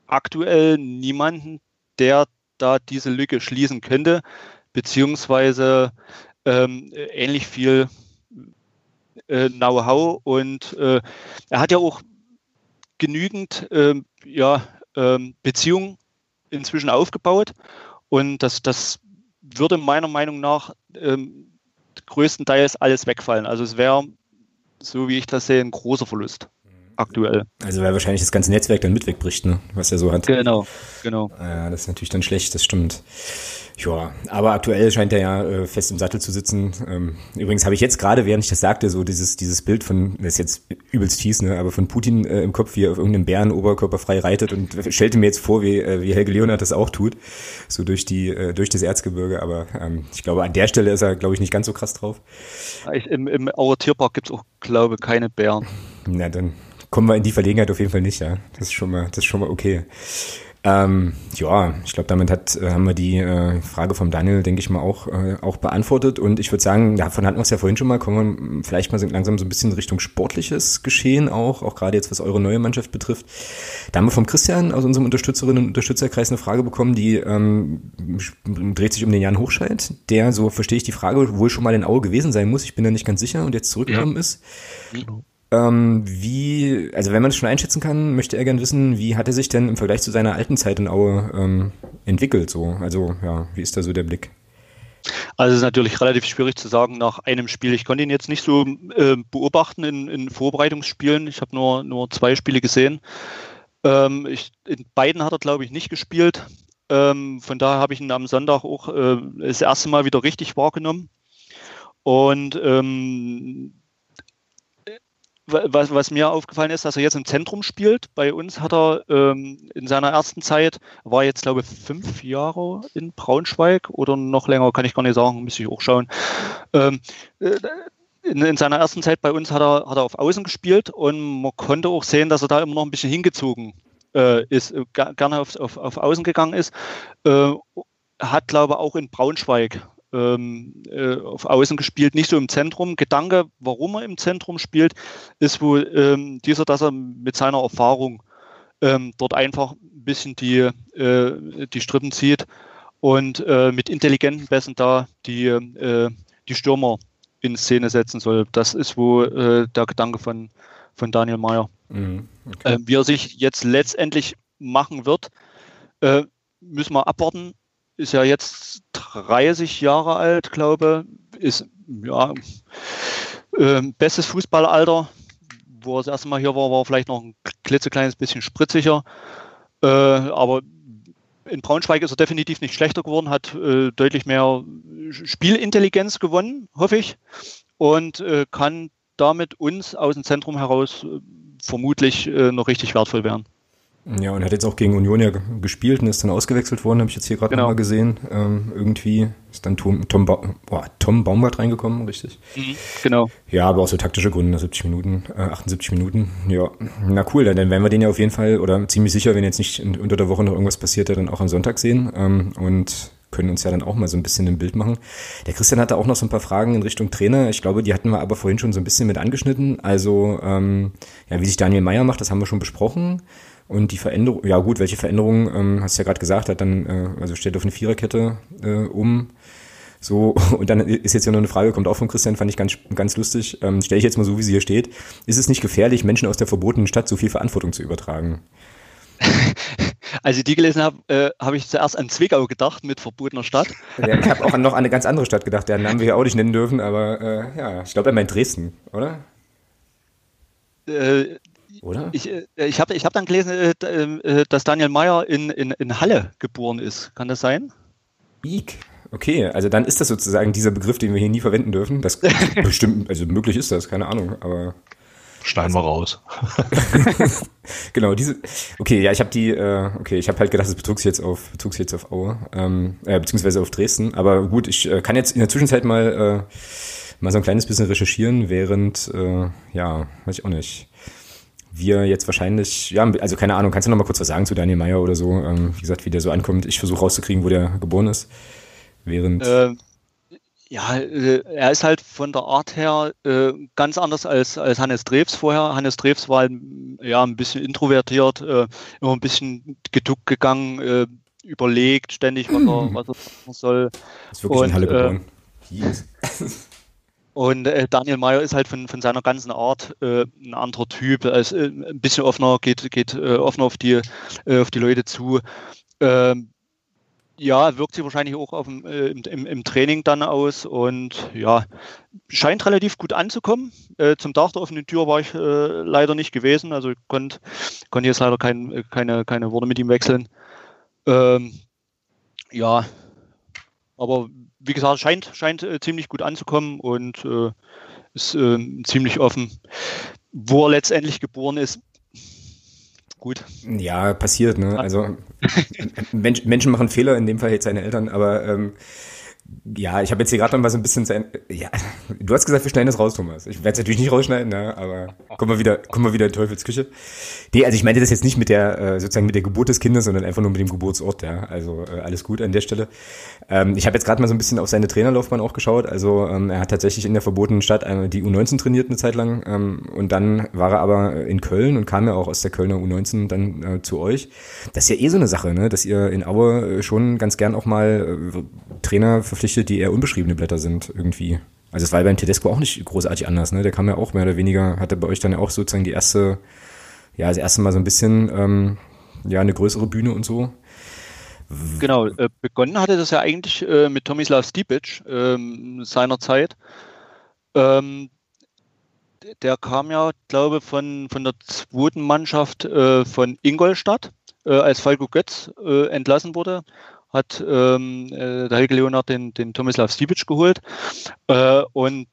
aktuell niemanden, der da diese Lücke schließen könnte, beziehungsweise ähm, ähnlich viel äh, Know-how und äh, er hat ja auch genügend ähm, ja, ähm, Beziehungen inzwischen aufgebaut und das, das würde meiner Meinung nach ähm, größtenteils alles wegfallen. Also es wäre, so wie ich das sehe, ein großer Verlust aktuell. Also weil wahrscheinlich das ganze Netzwerk dann mit wegbricht, ne? was er so hat. Genau, genau. Ja, das ist natürlich dann schlecht, das stimmt. Ja, aber aktuell scheint er ja äh, fest im Sattel zu sitzen. Ähm, übrigens habe ich jetzt gerade, während ich das sagte, so dieses dieses Bild von, das ist jetzt übelst fies, ne, aber von Putin äh, im Kopf, wie er auf irgendeinem Bären oberkörperfrei reitet und stellte mir jetzt vor, wie, äh, wie Helge Leonard das auch tut, so durch die äh, durch das Erzgebirge. Aber ähm, ich glaube, an der Stelle ist er, glaube ich, nicht ganz so krass drauf. Ich, Im, im Auer Tierpark gibt es auch, glaube keine Bären. Na, dann kommen wir in die Verlegenheit auf jeden Fall nicht, ja. Das ist schon mal, das ist schon mal okay. Ähm, ja, ich glaube, damit hat, äh, haben wir die äh, Frage vom Daniel, denke ich mal, auch, äh, auch beantwortet. Und ich würde sagen, davon hatten wir es ja vorhin schon mal, kommen wir vielleicht mal langsam so ein bisschen Richtung sportliches Geschehen auch, auch gerade jetzt, was eure neue Mannschaft betrifft. Da haben wir vom Christian aus unserem Unterstützerinnen und Unterstützerkreis eine Frage bekommen, die ähm, dreht sich um den Jan Hochscheid, der, so verstehe ich die Frage, wohl schon mal in Aue gewesen sein muss. Ich bin da nicht ganz sicher und jetzt zurückgekommen ja. ist. Ähm, wie, also wenn man es schon einschätzen kann, möchte er gerne wissen, wie hat er sich denn im Vergleich zu seiner alten Zeit in Aue ähm, entwickelt? So, also ja, wie ist da so der Blick? Also es ist natürlich relativ schwierig zu sagen nach einem Spiel. Ich konnte ihn jetzt nicht so äh, beobachten in, in, Vorbereitungsspielen. Ich habe nur, nur zwei Spiele gesehen. Ähm, ich, in beiden hat er, glaube ich, nicht gespielt. Ähm, von daher habe ich ihn am Sonntag auch äh, das erste Mal wieder richtig wahrgenommen. Und ähm, was, was, mir aufgefallen ist, dass er jetzt im Zentrum spielt. Bei uns hat er ähm, in seiner ersten Zeit, war jetzt glaube ich fünf Jahre in Braunschweig oder noch länger, kann ich gar nicht sagen, müsste ich auch schauen. Ähm, äh, in, in, seiner ersten Zeit bei uns hat er, hat er auf Außen gespielt und man konnte auch sehen, dass er da immer noch ein bisschen hingezogen äh, ist, äh, gerne auf, auf, auf Außen gegangen ist. Äh, hat glaube ich auch in Braunschweig ähm, äh, auf Außen gespielt, nicht so im Zentrum. Gedanke, warum er im Zentrum spielt, ist wohl ähm, dieser, dass er mit seiner Erfahrung ähm, dort einfach ein bisschen die, äh, die Strippen zieht und äh, mit intelligenten Bässen da die, äh, die Stürmer in Szene setzen soll. Das ist wohl äh, der Gedanke von, von Daniel Mayer. Mhm, okay. Ähm, wie er sich jetzt letztendlich machen wird, äh, müssen wir abwarten ist ja jetzt 30 Jahre alt, glaube ist ja äh, bestes Fußballalter. Wo er das erste Mal hier war, war vielleicht noch ein klitzekleines bisschen spritziger. Äh, aber in Braunschweig ist er definitiv nicht schlechter geworden, hat äh, deutlich mehr Spielintelligenz gewonnen, hoffe ich, und äh, kann damit uns aus dem Zentrum heraus äh, vermutlich äh, noch richtig wertvoll werden. Ja, und hat jetzt auch gegen Union ja gespielt und ist dann ausgewechselt worden, habe ich jetzt hier gerade genau. nochmal gesehen. Ähm, irgendwie ist dann Tom, Tom, ba oh, Tom Baumgart reingekommen, richtig? Mhm, genau. Ja, aber auch so taktische Gründe, 70 Minuten, äh, 78 Minuten. Ja, na cool, dann, dann werden wir den ja auf jeden Fall, oder ziemlich sicher, wenn jetzt nicht in, unter der Woche noch irgendwas passiert, dann auch am Sonntag sehen. Ähm, und können uns ja dann auch mal so ein bisschen ein Bild machen. Der Christian hatte auch noch so ein paar Fragen in Richtung Trainer. Ich glaube, die hatten wir aber vorhin schon so ein bisschen mit angeschnitten. Also, ähm, ja, wie sich Daniel Meyer macht, das haben wir schon besprochen. Und die Veränderung, ja gut, welche Veränderungen, ähm, hast du ja gerade gesagt, hat dann, äh, also stellt auf eine Viererkette äh, um. So, und dann ist jetzt ja noch eine Frage, kommt auch von Christian, fand ich ganz, ganz lustig. Ähm, Stelle ich jetzt mal so, wie sie hier steht. Ist es nicht gefährlich, Menschen aus der verbotenen Stadt so viel Verantwortung zu übertragen? Als ich die gelesen habe, äh, habe ich zuerst an Zwickau gedacht mit verbotener Stadt. Ja, ich habe auch noch an eine ganz andere Stadt gedacht, deren Namen wir ja auch nicht nennen dürfen, aber äh, ja, ich glaube, er meint Dresden, oder? Äh, oder? Ich, äh, ich habe ich hab dann gelesen, äh, äh, dass Daniel Meyer in, in, in Halle geboren ist. Kann das sein? Eek. Okay, also dann ist das sozusagen dieser Begriff, den wir hier nie verwenden dürfen. Das bestimmt, also möglich ist das, keine Ahnung, aber. Schneiden wir raus. genau, diese. Okay, ja, ich habe die, äh, okay, ich habe halt gedacht, es bezog sich jetzt auf, bezog sich jetzt auf Aue, ähm, äh, beziehungsweise auf Dresden. Aber gut, ich äh, kann jetzt in der Zwischenzeit mal, äh, mal so ein kleines bisschen recherchieren, während, äh, ja, weiß ich auch nicht wir jetzt wahrscheinlich, ja, also keine Ahnung, kannst du noch mal kurz was sagen zu Daniel Meyer oder so? Ähm, wie gesagt, wie der so ankommt. Ich versuche rauszukriegen, wo der geboren ist. Während. Äh, ja, äh, er ist halt von der Art her äh, ganz anders als, als Hannes Drews vorher. Hannes Drews war halt, ja, ein bisschen introvertiert, äh, immer ein bisschen geduckt gegangen, äh, überlegt ständig, was er, was er machen soll. Ist wirklich Und, in Halle geboren. Und äh, Daniel Meyer ist halt von, von seiner ganzen Art äh, ein anderer Typ. Er ist äh, ein bisschen offener, geht, geht äh, offener auf die, äh, auf die Leute zu. Ähm, ja, wirkt sich wahrscheinlich auch auf dem, äh, im, im, Training dann aus und ja, scheint relativ gut anzukommen. Zum Dach der offenen Tür war ich leider nicht gewesen, also konnte konnt jetzt leider kein, keine, keine Worte mit ihm wechseln. Ähm, ja, aber wie gesagt, scheint, scheint äh, ziemlich gut anzukommen und äh, ist äh, ziemlich offen. Wo er letztendlich geboren ist, gut. Ja, passiert, ne? Also Menschen machen Fehler, in dem Fall jetzt seine Eltern, aber ähm, ja, ich habe jetzt hier gerade noch mal so ein bisschen sein. Ja, du hast gesagt, wir schneiden das raus, Thomas. Ich werde es natürlich nicht rausschneiden, ne, aber kommen wir wieder, kommen wir wieder in Teufels Küche. Nee, also ich meinte das jetzt nicht mit der äh, sozusagen mit der Geburt des Kindes, sondern einfach nur mit dem Geburtsort, ja. Also äh, alles gut an der Stelle. Ähm, ich habe jetzt gerade mal so ein bisschen auf seine Trainerlaufbahn auch geschaut. Also ähm, er hat tatsächlich in der verbotenen Stadt äh, die U19 trainiert eine Zeit lang ähm, und dann war er aber in Köln und kam ja auch aus der Kölner U19 dann äh, zu euch. Das ist ja eh so eine Sache, ne, dass ihr in Aue schon ganz gern auch mal Trainer verpflichtet die eher unbeschriebene Blätter sind irgendwie. Also es war beim Tedesco auch nicht großartig anders, ne? Der kam ja auch mehr oder weniger, hatte bei euch dann ja auch sozusagen die erste, ja, das erste Mal so ein bisschen, ähm, ja, eine größere Bühne und so. Genau, äh, begonnen hatte das ja eigentlich äh, mit Tomislav Stipic ähm, seinerzeit. Ähm, der kam ja, glaube von, von der zweiten Mannschaft äh, von Ingolstadt, äh, als Falco Götz äh, entlassen wurde hat ähm, äh, der Helge Leonard den, den Tomislav Stibic geholt. Äh, und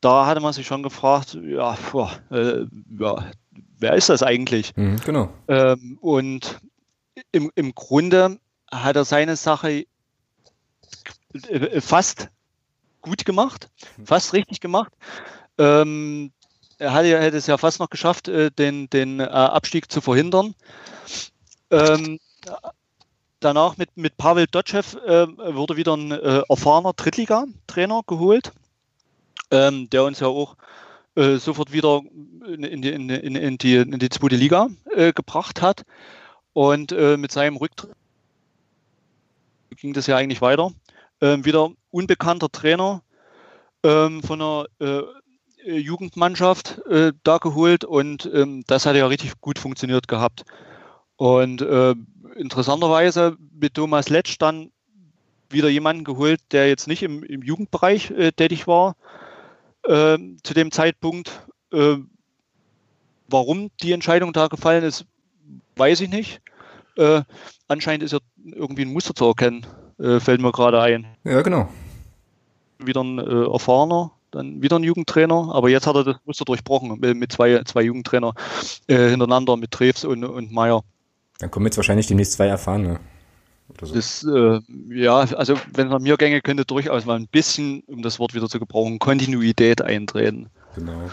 da hatte man sich schon gefragt, ja, boah, äh, ja wer ist das eigentlich? Mhm, genau. Ähm, und im, im Grunde hat er seine Sache äh, fast gut gemacht, mhm. fast richtig gemacht. Ähm, er hatte, hätte es ja fast noch geschafft, äh, den, den Abstieg zu verhindern. Ähm, danach mit, mit Pavel Dotschew äh, wurde wieder ein äh, erfahrener Drittliga-Trainer geholt, ähm, der uns ja auch äh, sofort wieder in, in, in, in, die, in die zweite Liga äh, gebracht hat. Und äh, mit seinem Rücktritt ging das ja eigentlich weiter. Ähm, wieder unbekannter Trainer ähm, von einer äh, Jugendmannschaft da geholt und ähm, das hat ja richtig gut funktioniert gehabt. Und interessanterweise mit Thomas Letsch dann wieder jemanden geholt, der jetzt nicht im, im Jugendbereich äh, tätig war äh, zu dem Zeitpunkt. Äh, warum die Entscheidung da gefallen ist, weiß ich nicht. Äh, anscheinend ist ja irgendwie ein Muster zu erkennen, äh, fällt mir gerade ein. Ja, genau. Wieder ein äh, erfahrener, dann wieder ein Jugendtrainer, aber jetzt hat er das Muster durchbrochen mit zwei, zwei Jugendtrainer hintereinander mit Treves und, und Meyer. Dann kommen jetzt wahrscheinlich demnächst zwei erfahrene. So. Das, äh, ja, also wenn es mir gänge, könnte durchaus mal ein bisschen, um das Wort wieder zu gebrauchen, Kontinuität eintreten. Genau.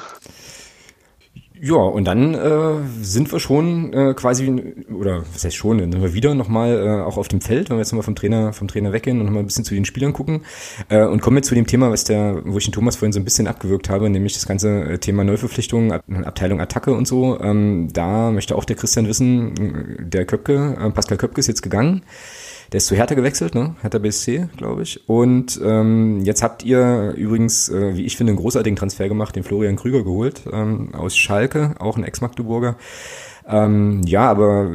Ja, und dann äh, sind wir schon äh, quasi, oder was heißt schon, dann sind wir wieder nochmal äh, auch auf dem Feld, wenn wir jetzt nochmal vom Trainer, vom Trainer weggehen und nochmal ein bisschen zu den Spielern gucken äh, und kommen jetzt zu dem Thema, was der, wo ich den Thomas vorhin so ein bisschen abgewürgt habe, nämlich das ganze äh, Thema Neuverpflichtungen, Abteilung Attacke und so. Ähm, da möchte auch der Christian wissen, der Köpke, äh, Pascal Köpke ist jetzt gegangen. Der ist zu Hertha gewechselt, ne? Hertha BSC, glaube ich. Und ähm, jetzt habt ihr übrigens, äh, wie ich finde, einen großartigen Transfer gemacht, den Florian Krüger geholt ähm, aus Schalke, auch ein Ex-Magdeburger. Ähm, ja, aber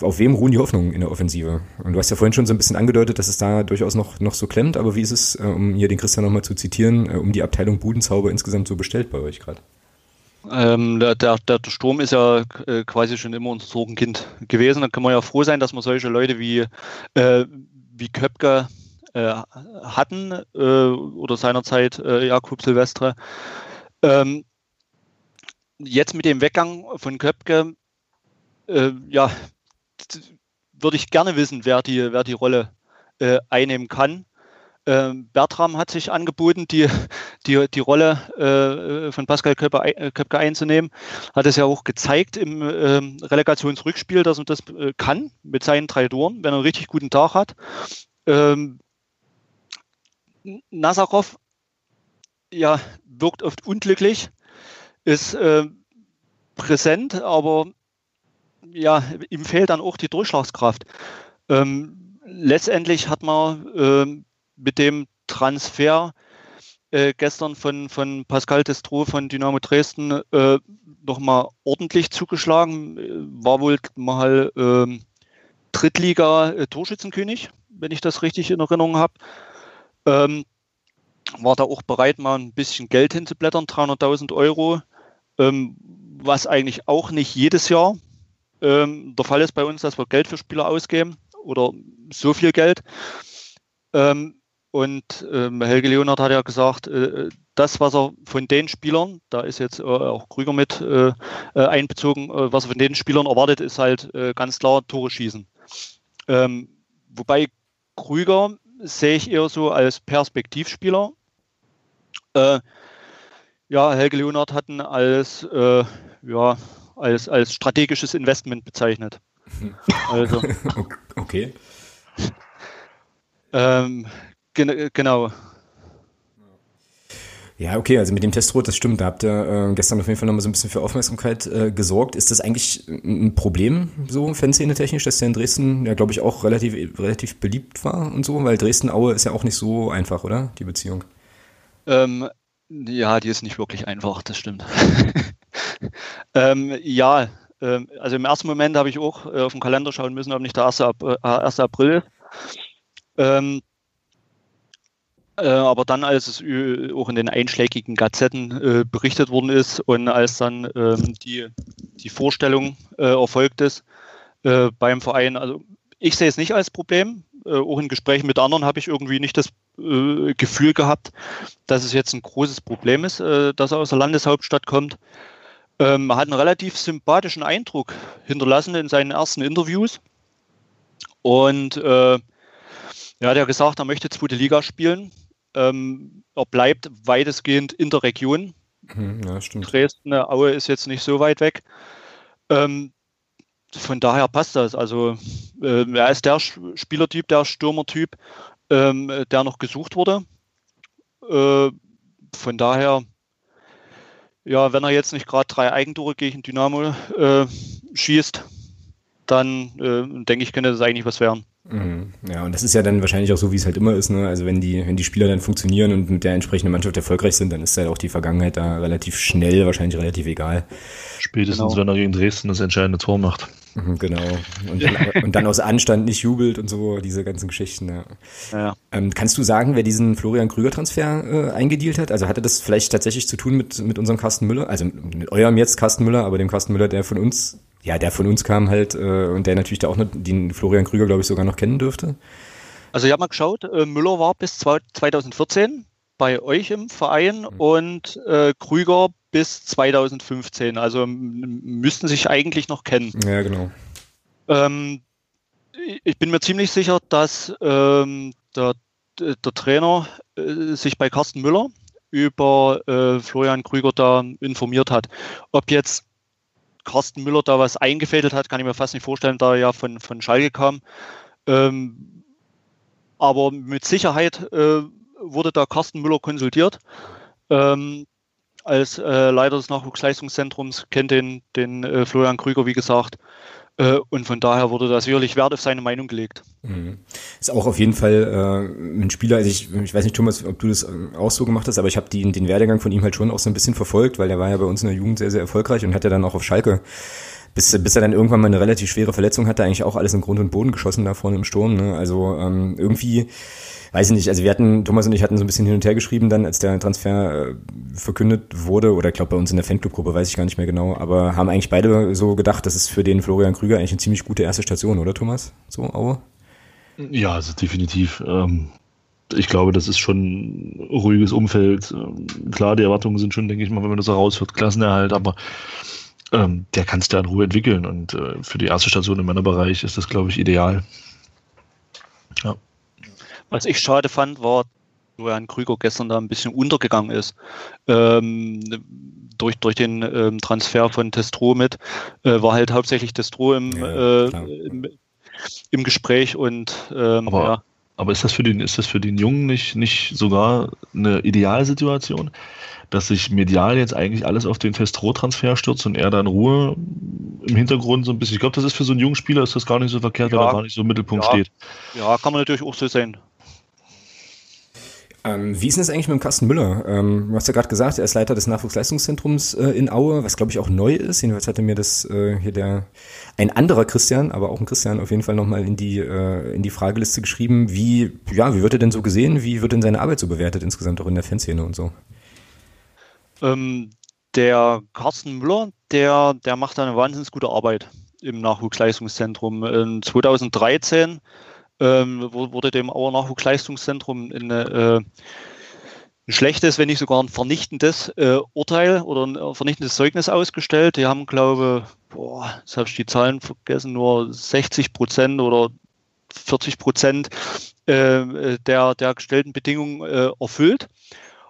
auf wem ruhen die Hoffnungen in der Offensive? Und du hast ja vorhin schon so ein bisschen angedeutet, dass es da durchaus noch, noch so klemmt, aber wie ist es, äh, um hier den Christian nochmal zu zitieren, äh, um die Abteilung Budenzauber insgesamt so bestellt bei euch gerade? Ähm, der, der, Sturm ist ja äh, quasi schon immer unser Sorgenkind gewesen. Da kann man ja froh sein, dass wir solche Leute wie, äh, wie Köpke äh, hatten äh, oder seinerzeit äh, Jakub Silvestre. Ähm, jetzt mit dem Weggang von Köpke, äh, ja, würde ich gerne wissen, wer die, wer die Rolle einnehmen kann. Ähm, Bertram hat sich angeboten, die, die, die Rolle äh, von Pascal Köpke, äh, Köpke, einzunehmen. Hat es ja auch gezeigt im äh, Relegationsrückspiel, dass er das äh, kann mit seinen drei Toren, wenn er einen richtig guten Tag hat. Ähm, Nazarov ja, wirkt oft unglücklich, ist präsent, aber ja, ihm fehlt dann auch die Durchschlagskraft. Ähm, letztendlich hat man ähm, mit dem Transfer äh, gestern von, von Pascal Destro von Dynamo Dresden äh, nochmal ordentlich zugeschlagen. Äh, war wohl mal äh, Drittliga-Torschützenkönig, wenn ich das richtig in Erinnerung habe. Ähm, war da auch bereit, mal ein bisschen Geld hinzublättern, 300.000 Euro, ähm, was eigentlich auch nicht jedes Jahr ähm, der Fall ist bei uns, dass wir Geld für Spieler ausgeben oder so viel Geld. Ähm, und ähm, Helge Leonard hat ja gesagt, äh, das, was er von den Spielern, da ist jetzt äh, auch Krüger mit äh, äh einbezogen, äh, was er von den Spielern erwartet, ist halt äh, ganz klar Tore schießen. Ähm, wobei Krüger sehe ich eher so als Perspektivspieler. ja, Helge Leonard hat ihn als, ja, als, als strategisches Investment bezeichnet. Also, okay. Ähm, Gen genau. Ja, okay, also mit dem Testrot, das stimmt. Da habt ihr äh, gestern auf jeden Fall nochmal so ein bisschen für Aufmerksamkeit äh, gesorgt. Ist das eigentlich ein Problem, so Fanszene-technisch, dass der in Dresden ja, glaube ich, auch relativ, relativ beliebt war und so? Weil Dresden-Aue ist ja auch nicht so einfach, oder? Die Beziehung. Ähm, ja, die ist nicht wirklich einfach, das stimmt. ähm, ja, ähm, also im ersten Moment habe ich auch äh, auf den Kalender schauen müssen, ob nicht der 1. Ab, äh, 1. April ist. Ähm, äh, aber dann, als es auch in den einschlägigen Gazetten äh, berichtet worden ist und als dann ähm, die, die Vorstellung äh, erfolgt ist äh, beim Verein, also ich sehe es nicht als Problem. Äh, auch in Gesprächen mit anderen habe ich irgendwie nicht das äh, Gefühl gehabt, dass es jetzt ein großes Problem ist, dass er aus der Landeshauptstadt kommt. Ähm, er hat einen relativ sympathischen Eindruck hinterlassen in seinen ersten Interviews. Und äh, ja, der gesagt, er möchte zweite Liga spielen. Ähm, er bleibt weitestgehend in der Region. Mhm, ja, stimmt. Dresden, Aue ist jetzt nicht so weit weg. Ähm, von daher passt das. Also äh, er ist der Spielertyp, der Stürmertyp, ähm, der noch gesucht wurde. Äh, von daher, ja, wenn er jetzt nicht gerade drei Eigentore gegen Dynamo äh, schießt, dann äh, denke ich, könnte das eigentlich was werden. Mhm. Ja, und das ist ja dann wahrscheinlich auch so, wie es halt immer ist. Ne? Also wenn die, wenn die Spieler dann funktionieren und mit der entsprechenden Mannschaft erfolgreich sind, dann ist halt auch die Vergangenheit da relativ schnell, wahrscheinlich relativ egal. Spätestens, genau. wenn er gegen Dresden das entscheidende Tor macht. Mhm, genau. Und dann, und dann aus Anstand nicht jubelt und so, diese ganzen Geschichten. Ja. ja. Ähm, kannst du sagen, wer diesen Florian Krüger-Transfer äh, eingedealt hat? Also hatte das vielleicht tatsächlich zu tun mit, mit unserem Carsten Müller? Also mit eurem jetzt Carsten Müller, aber dem Carsten Müller, der von uns ja, der von uns kam halt äh, und der natürlich da auch noch den Florian Krüger, glaube ich, sogar noch kennen dürfte. Also ich habe mal geschaut, äh, Müller war bis 2014 bei euch im Verein mhm. und äh, Krüger bis 2015. Also müssten sich eigentlich noch kennen. Ja, genau. Ähm, ich bin mir ziemlich sicher, dass ähm, der, der, Trainer äh, sich bei Carsten Müller über äh, Florian Krüger da informiert hat. Ob jetzt Carsten Müller da was eingefädelt hat, kann ich mir fast nicht vorstellen, da er ja von, von Schalke kam. Ähm, aber mit Sicherheit äh, wurde da Carsten Müller konsultiert. Ähm, als äh, Leiter des Nachwuchsleistungszentrums kennt den, den äh, Florian Krüger, wie gesagt. Äh, und von daher wurde da sicherlich Wert auf seine Meinung gelegt. Mhm. Ist auch auf jeden Fall äh, ein Spieler, also ich, ich weiß nicht, Thomas, ob du das äh, auch so gemacht hast, aber ich habe den, Werdegang von ihm halt schon auch so ein bisschen verfolgt, weil der war ja bei uns in der Jugend sehr, sehr erfolgreich und hat ja dann auch auf Schalke bis, bis er dann irgendwann mal eine relativ schwere Verletzung hatte, eigentlich auch alles in Grund und Boden geschossen da vorne im Sturm. Ne? Also ähm, irgendwie weiß ich nicht, also wir hatten, Thomas und ich hatten so ein bisschen hin und her geschrieben dann, als der Transfer äh, verkündet wurde, oder ich glaube bei uns in der Fanclub-Gruppe, weiß ich gar nicht mehr genau, aber haben eigentlich beide so gedacht, das ist für den Florian Krüger eigentlich eine ziemlich gute erste Station, oder Thomas? So, Aue? Ja, also definitiv. Ähm, ich glaube, das ist schon ein ruhiges Umfeld. Ähm, klar, die Erwartungen sind schon, denke ich mal, wenn man das so raushört, Klassenerhalt, aber ähm, der kann es da in Ruhe entwickeln und äh, für die erste Station im Männerbereich ist das, glaube ich, ideal. Ja. Was ich schade fand, war, wo Herrn Krüger gestern da ein bisschen untergegangen ist. Ähm, durch, durch den ähm, Transfer von Testro mit, äh, war halt hauptsächlich Testro im, ja, äh, im, im, Gespräch und ähm, aber, ja. aber ist das für den, ist das für den Jungen nicht, nicht sogar eine Idealsituation? dass sich medial jetzt eigentlich alles auf den Testro-Transfer stürzt und er da in Ruhe im Hintergrund so ein bisschen. Ich glaube, das ist für so einen jungen Spieler ist das gar nicht so verkehrt, ja, weil er gar nicht so im Mittelpunkt ja, steht. Ja, kann man natürlich auch so sehen. Ähm, wie ist das eigentlich mit dem Carsten Müller? Ähm, du hast ja gerade gesagt, er ist Leiter des Nachwuchsleistungszentrums äh, in Aue, was glaube ich auch neu ist. Jedenfalls hatte mir das äh, hier der ein anderer Christian, aber auch ein Christian auf jeden Fall nochmal in die äh, in die Frageliste geschrieben. Wie ja, wie wird er denn so gesehen? Wie wird denn seine Arbeit so bewertet insgesamt auch in der Fanszene und so? Ähm, der Carsten Müller, der, der macht eine wahnsinnig gute Arbeit im Nachwuchsleistungszentrum. In 2013 ähm, wurde dem Auer Nachwuchsleistungszentrum eine, äh, ein schlechtes, wenn nicht sogar ein vernichtendes äh, Urteil oder ein vernichtendes Zeugnis ausgestellt. Die haben, glaube boah, jetzt habe ich die Zahlen vergessen, nur 60 Prozent oder 40 Prozent äh, der, der gestellten Bedingungen äh, erfüllt.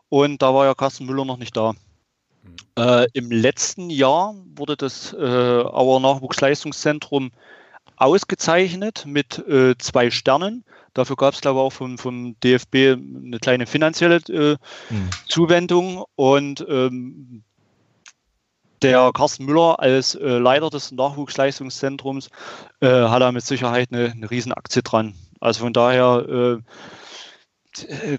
Und da war ja Carsten Müller noch nicht da. Mhm. Äh, Im letzten Jahr wurde das äh, Auer Nachwuchsleistungszentrum ausgezeichnet mit äh, zwei Sternen. Dafür gab es, glaube ich, auch vom, vom DFB eine kleine finanzielle äh, mhm. Zuwendung. Und ähm, der Carsten Müller als äh, Leiter des Nachwuchsleistungszentrums äh, hat da mit Sicherheit eine, eine Riesenaktie dran. Also von daher äh,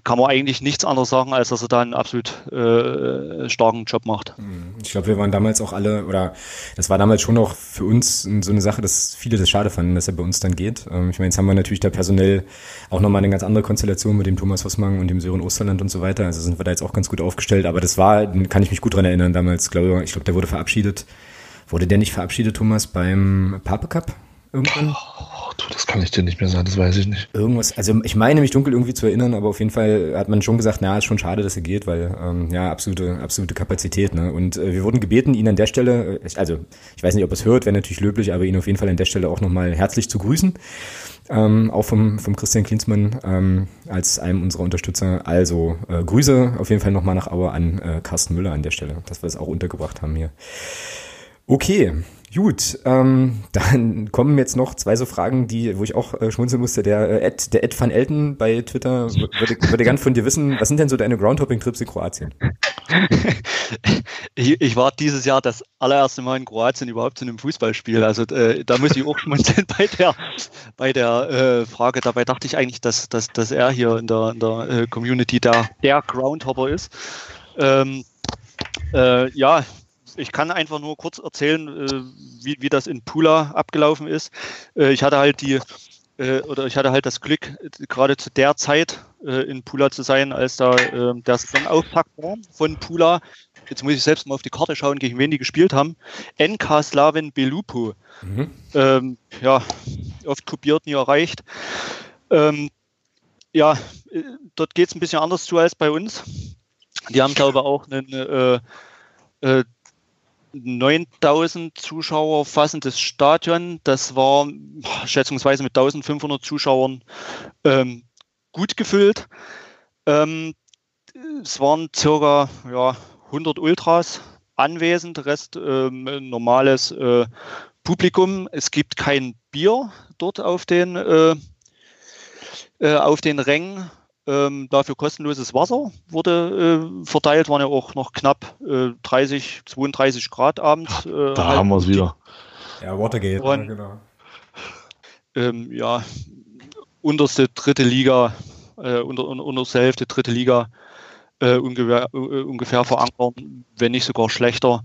kann man eigentlich nichts anderes sagen, als dass er da einen absolut äh, starken Job macht. Mhm. Ich glaube, wir waren damals auch alle, oder das war damals schon auch für uns so eine Sache, dass viele das schade fanden, dass er bei uns dann geht. Ähm, ich meine, jetzt haben wir natürlich da personell auch nochmal eine ganz andere Konstellation mit dem Thomas Hossmann und dem Sören Osterland und so weiter. Also sind wir da jetzt auch ganz gut aufgestellt. Aber das war, kann ich mich gut dran erinnern, damals, glaube ich, glaube, der wurde verabschiedet. Wurde der nicht verabschiedet, Thomas, beim Pape Cup irgendwann? Oh du, das kann ich dir nicht mehr sagen, das weiß ich nicht. Irgendwas, also ich meine mich dunkel irgendwie zu erinnern, aber auf jeden Fall hat man schon gesagt, na, ist schon schade, dass er geht, weil ähm, ja, absolute, absolute Kapazität. Ne? Und äh, wir wurden gebeten, ihn an der Stelle, äh, also ich weiß nicht, ob es hört, wäre natürlich löblich, aber ihn auf jeden Fall an der Stelle auch nochmal herzlich zu grüßen. Ähm, auch vom, vom Christian Klinsmann ähm, als einem unserer Unterstützer. Also äh, Grüße auf jeden Fall nochmal nach Auer an äh, Carsten Müller an der Stelle, dass wir es auch untergebracht haben hier. Okay, Gut, ähm, dann kommen jetzt noch zwei so Fragen, die, wo ich auch äh, schmunzeln musste. Der äh, Ed, der Ed van Elten bei Twitter würde, würde gern von dir wissen, was sind denn so deine Groundhopping-Trips in Kroatien? ich, ich, war dieses Jahr das allererste Mal in Kroatien überhaupt zu einem Fußballspiel. Also äh, da muss ich auch schmunzeln bei der, bei der äh, Frage. Dabei dachte ich eigentlich, dass, dass, dass er hier in der, in der äh, Community der, der Groundhopper ist. Ähm, äh, ja, ich kann einfach nur kurz erzählen, äh, wie, wie das in Pula abgelaufen ist. Äh, ich hatte halt die äh, oder ich hatte halt das Glück, gerade zu der Zeit in Pula zu sein, als da der Saisonauftakt war von Pula. Jetzt muss ich selbst mal auf die Karte schauen, gegen wen die gespielt haben. NK Slaven Belupo. Mhm. Ähm, ja, oft kopiert, nie erreicht. Ähm, ja, dort geht es ein bisschen anders zu als bei uns. Die haben, glaube ich, auch einen äh, äh, 9000 Zuschauer fassendes Stadion. Das war schätzungsweise mit 1500 Zuschauern ähm, gut gefüllt. Ähm, es waren circa ja, 100 Ultras anwesend, Rest ähm, normales äh, Publikum. Es gibt kein Bier dort auf den, äh, äh, auf den Rängen. Ähm, dafür kostenloses Wasser wurde äh, verteilt, waren ja auch noch knapp äh, 30, 32 Grad abends. Äh, da haben wir es wieder. Ja, Watergate, Und, ja, genau. Ähm, ja, unterste dritte Liga, äh, unter, unterste Hälfte dritte Liga äh, ungefähr, äh, ungefähr verankern, wenn nicht sogar schlechter.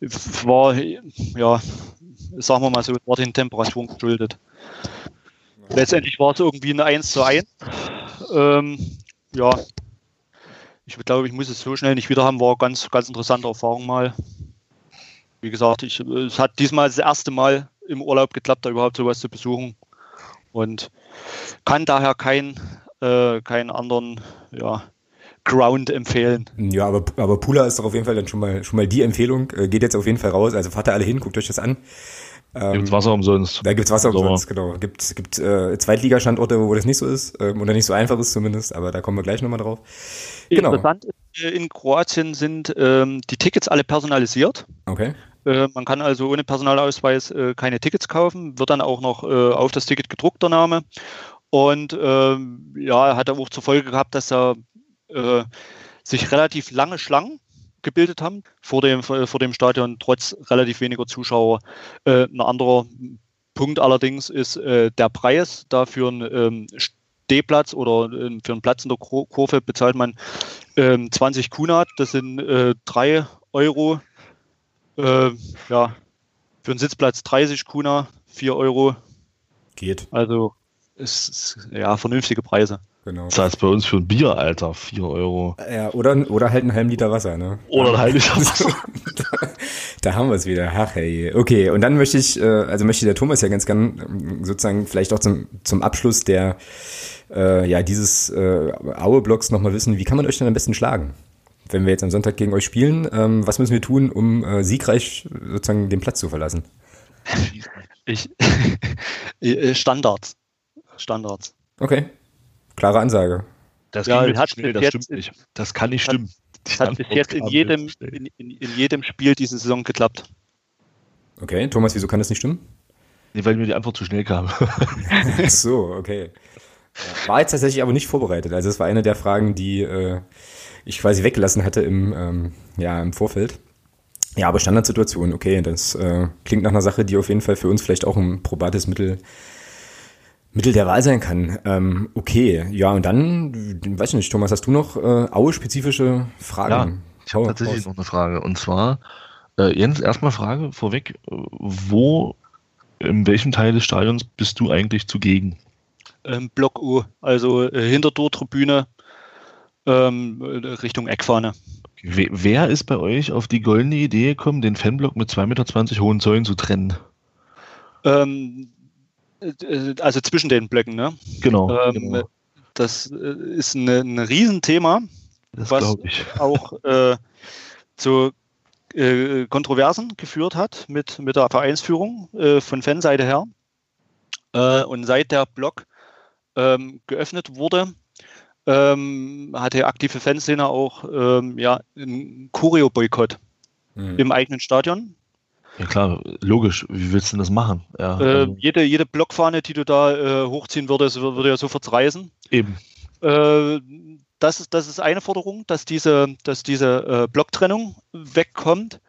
War, ja, sagen wir mal so, war den Temperaturen geschuldet. Letztendlich war es irgendwie eine 1 zu 1. Ähm, ja, ich glaube, ich muss es so schnell nicht wieder haben, war ganz, ganz interessante Erfahrung mal. Wie gesagt, ich, es hat diesmal das erste Mal im Urlaub geklappt, da überhaupt sowas zu besuchen. Und kann daher keinen äh, keinen anderen ja, Ground empfehlen. Ja, aber, aber Pula ist doch auf jeden Fall dann schon mal, schon mal die Empfehlung. Äh, geht jetzt auf jeden Fall raus. Also fahrt da alle hin, guckt euch das an. Ähm, gibt's Wasser umsonst. Da gibt's Wasser umsonst, genau. Gibt, gibt äh, Zweitligastandorte, wo das nicht so ist, ähm, oder nicht so einfach ist zumindest, aber da kommen wir gleich nochmal drauf. Genau. Interessant äh, in Kroatien sind ähm, die Tickets alle personalisiert. Okay. Äh, man kann also ohne Personalausweis äh, keine Tickets kaufen, wird dann auch noch äh, auf das Ticket gedruckt, der Name. Und ähm, ja, hat er auch zur Folge gehabt, dass er äh, sich relativ lange Schlangen gebildet haben vor dem, vor dem Stadion, trotz relativ weniger Zuschauer. Äh, ein anderer Punkt allerdings ist äh, der Preis. Da für einen ähm, Stehplatz oder äh, für einen Platz in der Kurve bezahlt man ähm, 20 Kunat, das sind äh, 3 Euro. Äh, ja, für einen Sitzplatz 30 Kuna, 4 Euro. Geht. Also ist, ja vernünftige Preise. Genau. Das heißt bei uns für ein Bier, Alter, 4 Euro. Ja, oder, oder halt einen halben Liter Wasser, ne? Oder ein halben Liter Wasser. da, da, haben wir es wieder. Ach hey. Okay, und dann möchte ich, äh, also möchte der Thomas ja ganz gern ähm, sozusagen vielleicht auch zum, zum Abschluss der äh, ja, dieses äh, Aue-Blocks nochmal wissen, wie kann man euch denn am besten schlagen? Wenn wir jetzt am Sonntag gegen euch spielen, ähm, was müssen wir tun, um äh, siegreich sozusagen den Platz zu verlassen? Ich, Standards. Standards. Okay. Klare Ansage. Das, ja, hat schnell, das stimmt nicht. Das kann nicht stimmen. Das hat bis jetzt in jedem, in, in, in, jedem Spiel diese Saison geklappt. Okay, Thomas, wieso kann das nicht stimmen? Nee, weil mir die Antwort zu schnell kam. Ach so, okay. War jetzt tatsächlich aber nicht vorbereitet. Also es war eine der Fragen, die äh, ich quasi weggelassen hatte im, ähm, ja, im Vorfeld. Ja, aber Standardsituation, okay, das äh, klingt nach einer Sache, die auf jeden Fall für uns vielleicht auch ein probates Mittel Mittel der Wahl sein kann. Ähm, okay, ja, und dann, weiß ich nicht, Thomas, hast du noch äh, Aue-spezifische Fragen? Ja, ich habe tatsächlich noch eine Frage. Und zwar, äh, Jens, erstmal Frage vorweg, wo, in welchem Teil des Stadions bist du eigentlich zugegen? Ähm, Block U, also äh, Hintertortribüne ähm, Richtung Eckfahne. Okay. Wer ist bei euch auf die goldene Idee gekommen, den Fanblock mit 2,20 Meter hohen Zäunen zu trennen? Ähm, äh, also zwischen den Blöcken, ne? Genau. Ähm, genau. Das äh, ist ein, ein Riesenthema, das was auch äh, zu äh, Kontroversen geführt hat mit, mit der Vereinsführung äh, von Fanseite her. Äh, und seit der Blog ähm, geöffnet wurde, ähm, hat die aktive Fanszene auch ähm, ja, einen Choreo-Boykott mhm. im eigenen Stadion ja klar, logisch. Wie willst du denn das machen? Ja, äh, also. jede, jede Blockfahne, die du da äh, hochziehen würdest, würde ja sofort reißen. Eben. Äh, das, ist, das ist eine Forderung, dass diese, dass diese äh, Blocktrennung wegkommt.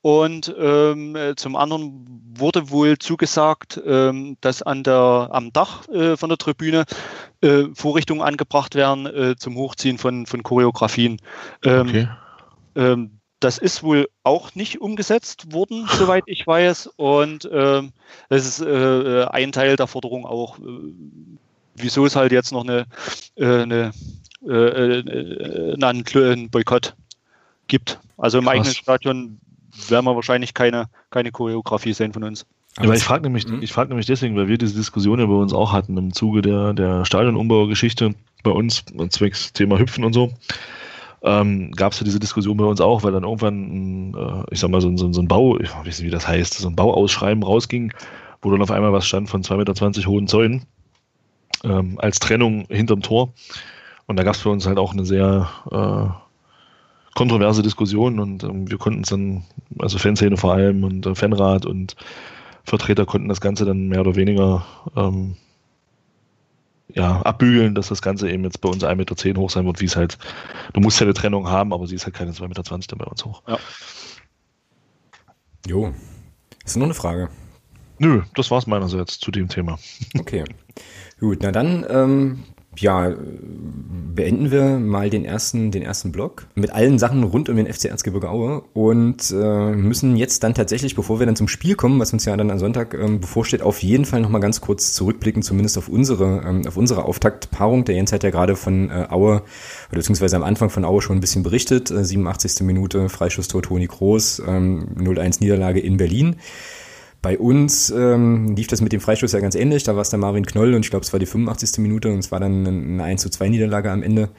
Und ähm, zum anderen wurde wohl zugesagt, ähm, dass an der, am Dach äh, von der Tribüne äh, Vorrichtungen angebracht werden äh, zum Hochziehen von, von Choreografien. Ähm, okay. Das ist wohl auch nicht umgesetzt worden, soweit ich weiß. Und ähm, das ist äh, ein Teil der Forderung auch, äh, wieso es halt jetzt noch eine, äh, eine, äh, äh einen Boykott gibt. Also im Krass. eigenen Stadion werden wir wahrscheinlich keine, keine Choreografie sehen von uns. Aber ich frage nämlich, mhm. ich frage nämlich deswegen, weil wir diese Diskussion ja bei uns auch hatten im Zuge der, der Stadionumbaugeschichte bei uns, zwecks Thema Hüpfen und so. Ähm, gab es ja diese Diskussion bei uns auch, weil dann irgendwann, äh, ich sag mal, so, so, so ein Bau, ich weiß nicht, wie das heißt, so ein Bauausschreiben rausging, wo dann auf einmal was stand von 2,20 Meter hohen Zäunen ähm, als Trennung hinterm Tor. Und da gab es für uns halt auch eine sehr äh, kontroverse Diskussion und ähm, wir konnten es dann, also Fanszene vor allem und äh, Fanrat und Vertreter konnten das Ganze dann mehr oder weniger ähm, ja, abbügeln, dass das Ganze eben jetzt bei uns 1,10 Meter hoch sein wird, wie es halt, du musst ja eine Trennung haben, aber sie ist halt keine 2,20 Meter dann bei uns hoch. Ja. Jo, ist nur eine Frage. Nö, das war's meinerseits zu dem Thema. Okay. Gut, na dann ähm, ja, beenden wir mal den ersten, den ersten Block mit allen Sachen rund um den FC Erzgebirge Aue und äh, müssen jetzt dann tatsächlich, bevor wir dann zum Spiel kommen, was uns ja dann am Sonntag ähm, bevorsteht, auf jeden Fall nochmal ganz kurz zurückblicken, zumindest auf unsere, ähm, auf unsere Auftaktpaarung. Der Jens hat ja gerade von äh, Aue, beziehungsweise am Anfang von Aue schon ein bisschen berichtet. Äh, 87. Minute, Freischusstor Toni Groß, ähm, 0-1 Niederlage in Berlin. Bei uns ähm, lief das mit dem Freistoß ja ganz ähnlich. Da war es der Marvin Knoll und ich glaube, es war die 85. Minute und es war dann eine 1 zu 2 Niederlage am Ende.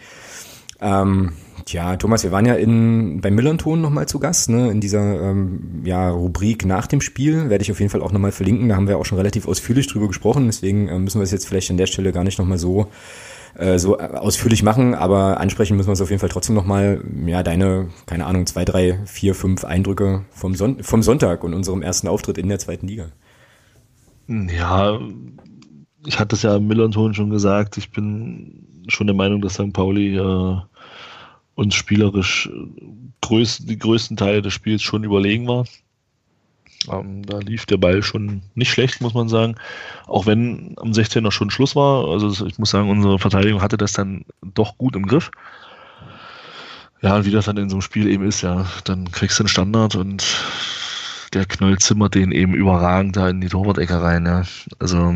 Ähm, Tja, Thomas, wir waren ja in, beim Millanton nochmal zu Gast, ne, in dieser ähm, ja, Rubrik nach dem Spiel. Werde ich auf jeden Fall auch nochmal verlinken. Da haben wir auch schon relativ ausführlich drüber gesprochen. Deswegen äh, müssen wir es jetzt vielleicht an der Stelle gar nicht nochmal so äh, so ausführlich machen, aber ansprechen müssen wir es auf jeden Fall trotzdem nochmal, ja, deine, keine Ahnung, zwei, drei, vier, fünf Eindrücke vom, Son vom Sonntag und unserem ersten Auftritt in der zweiten Liga. Ja, ich hatte es ja im Millanton schon gesagt, ich bin schon der Meinung, dass St. Pauli äh, uns spielerisch größ die größten Teile des Spiels schon überlegen war. Ähm, da lief der Ball schon nicht schlecht, muss man sagen. Auch wenn am 16er schon Schluss war. Also ich muss sagen, unsere Verteidigung hatte das dann doch gut im Griff. Ja, und wie das dann in so einem Spiel eben ist, ja, dann kriegst du einen Standard und der Knoll zimmert den eben überragend da in die Torwart-Ecke rein. Ja. Also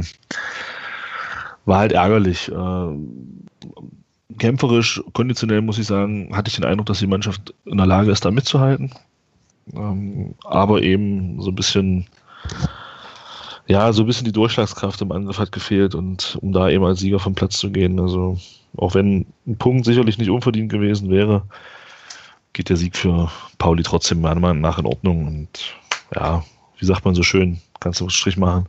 war halt ärgerlich. Äh, kämpferisch, konditionell muss ich sagen, hatte ich den Eindruck, dass die Mannschaft in der Lage ist, da mitzuhalten. Ähm, aber eben so ein bisschen, ja, so ein bisschen die Durchschlagskraft im Angriff hat gefehlt und um da eben als Sieger vom Platz zu gehen. Also auch wenn ein Punkt sicherlich nicht unverdient gewesen wäre, geht der Sieg für Pauli trotzdem meiner Meinung nach in Ordnung und ja, wie sagt man so schön, kannst du einen Strich machen.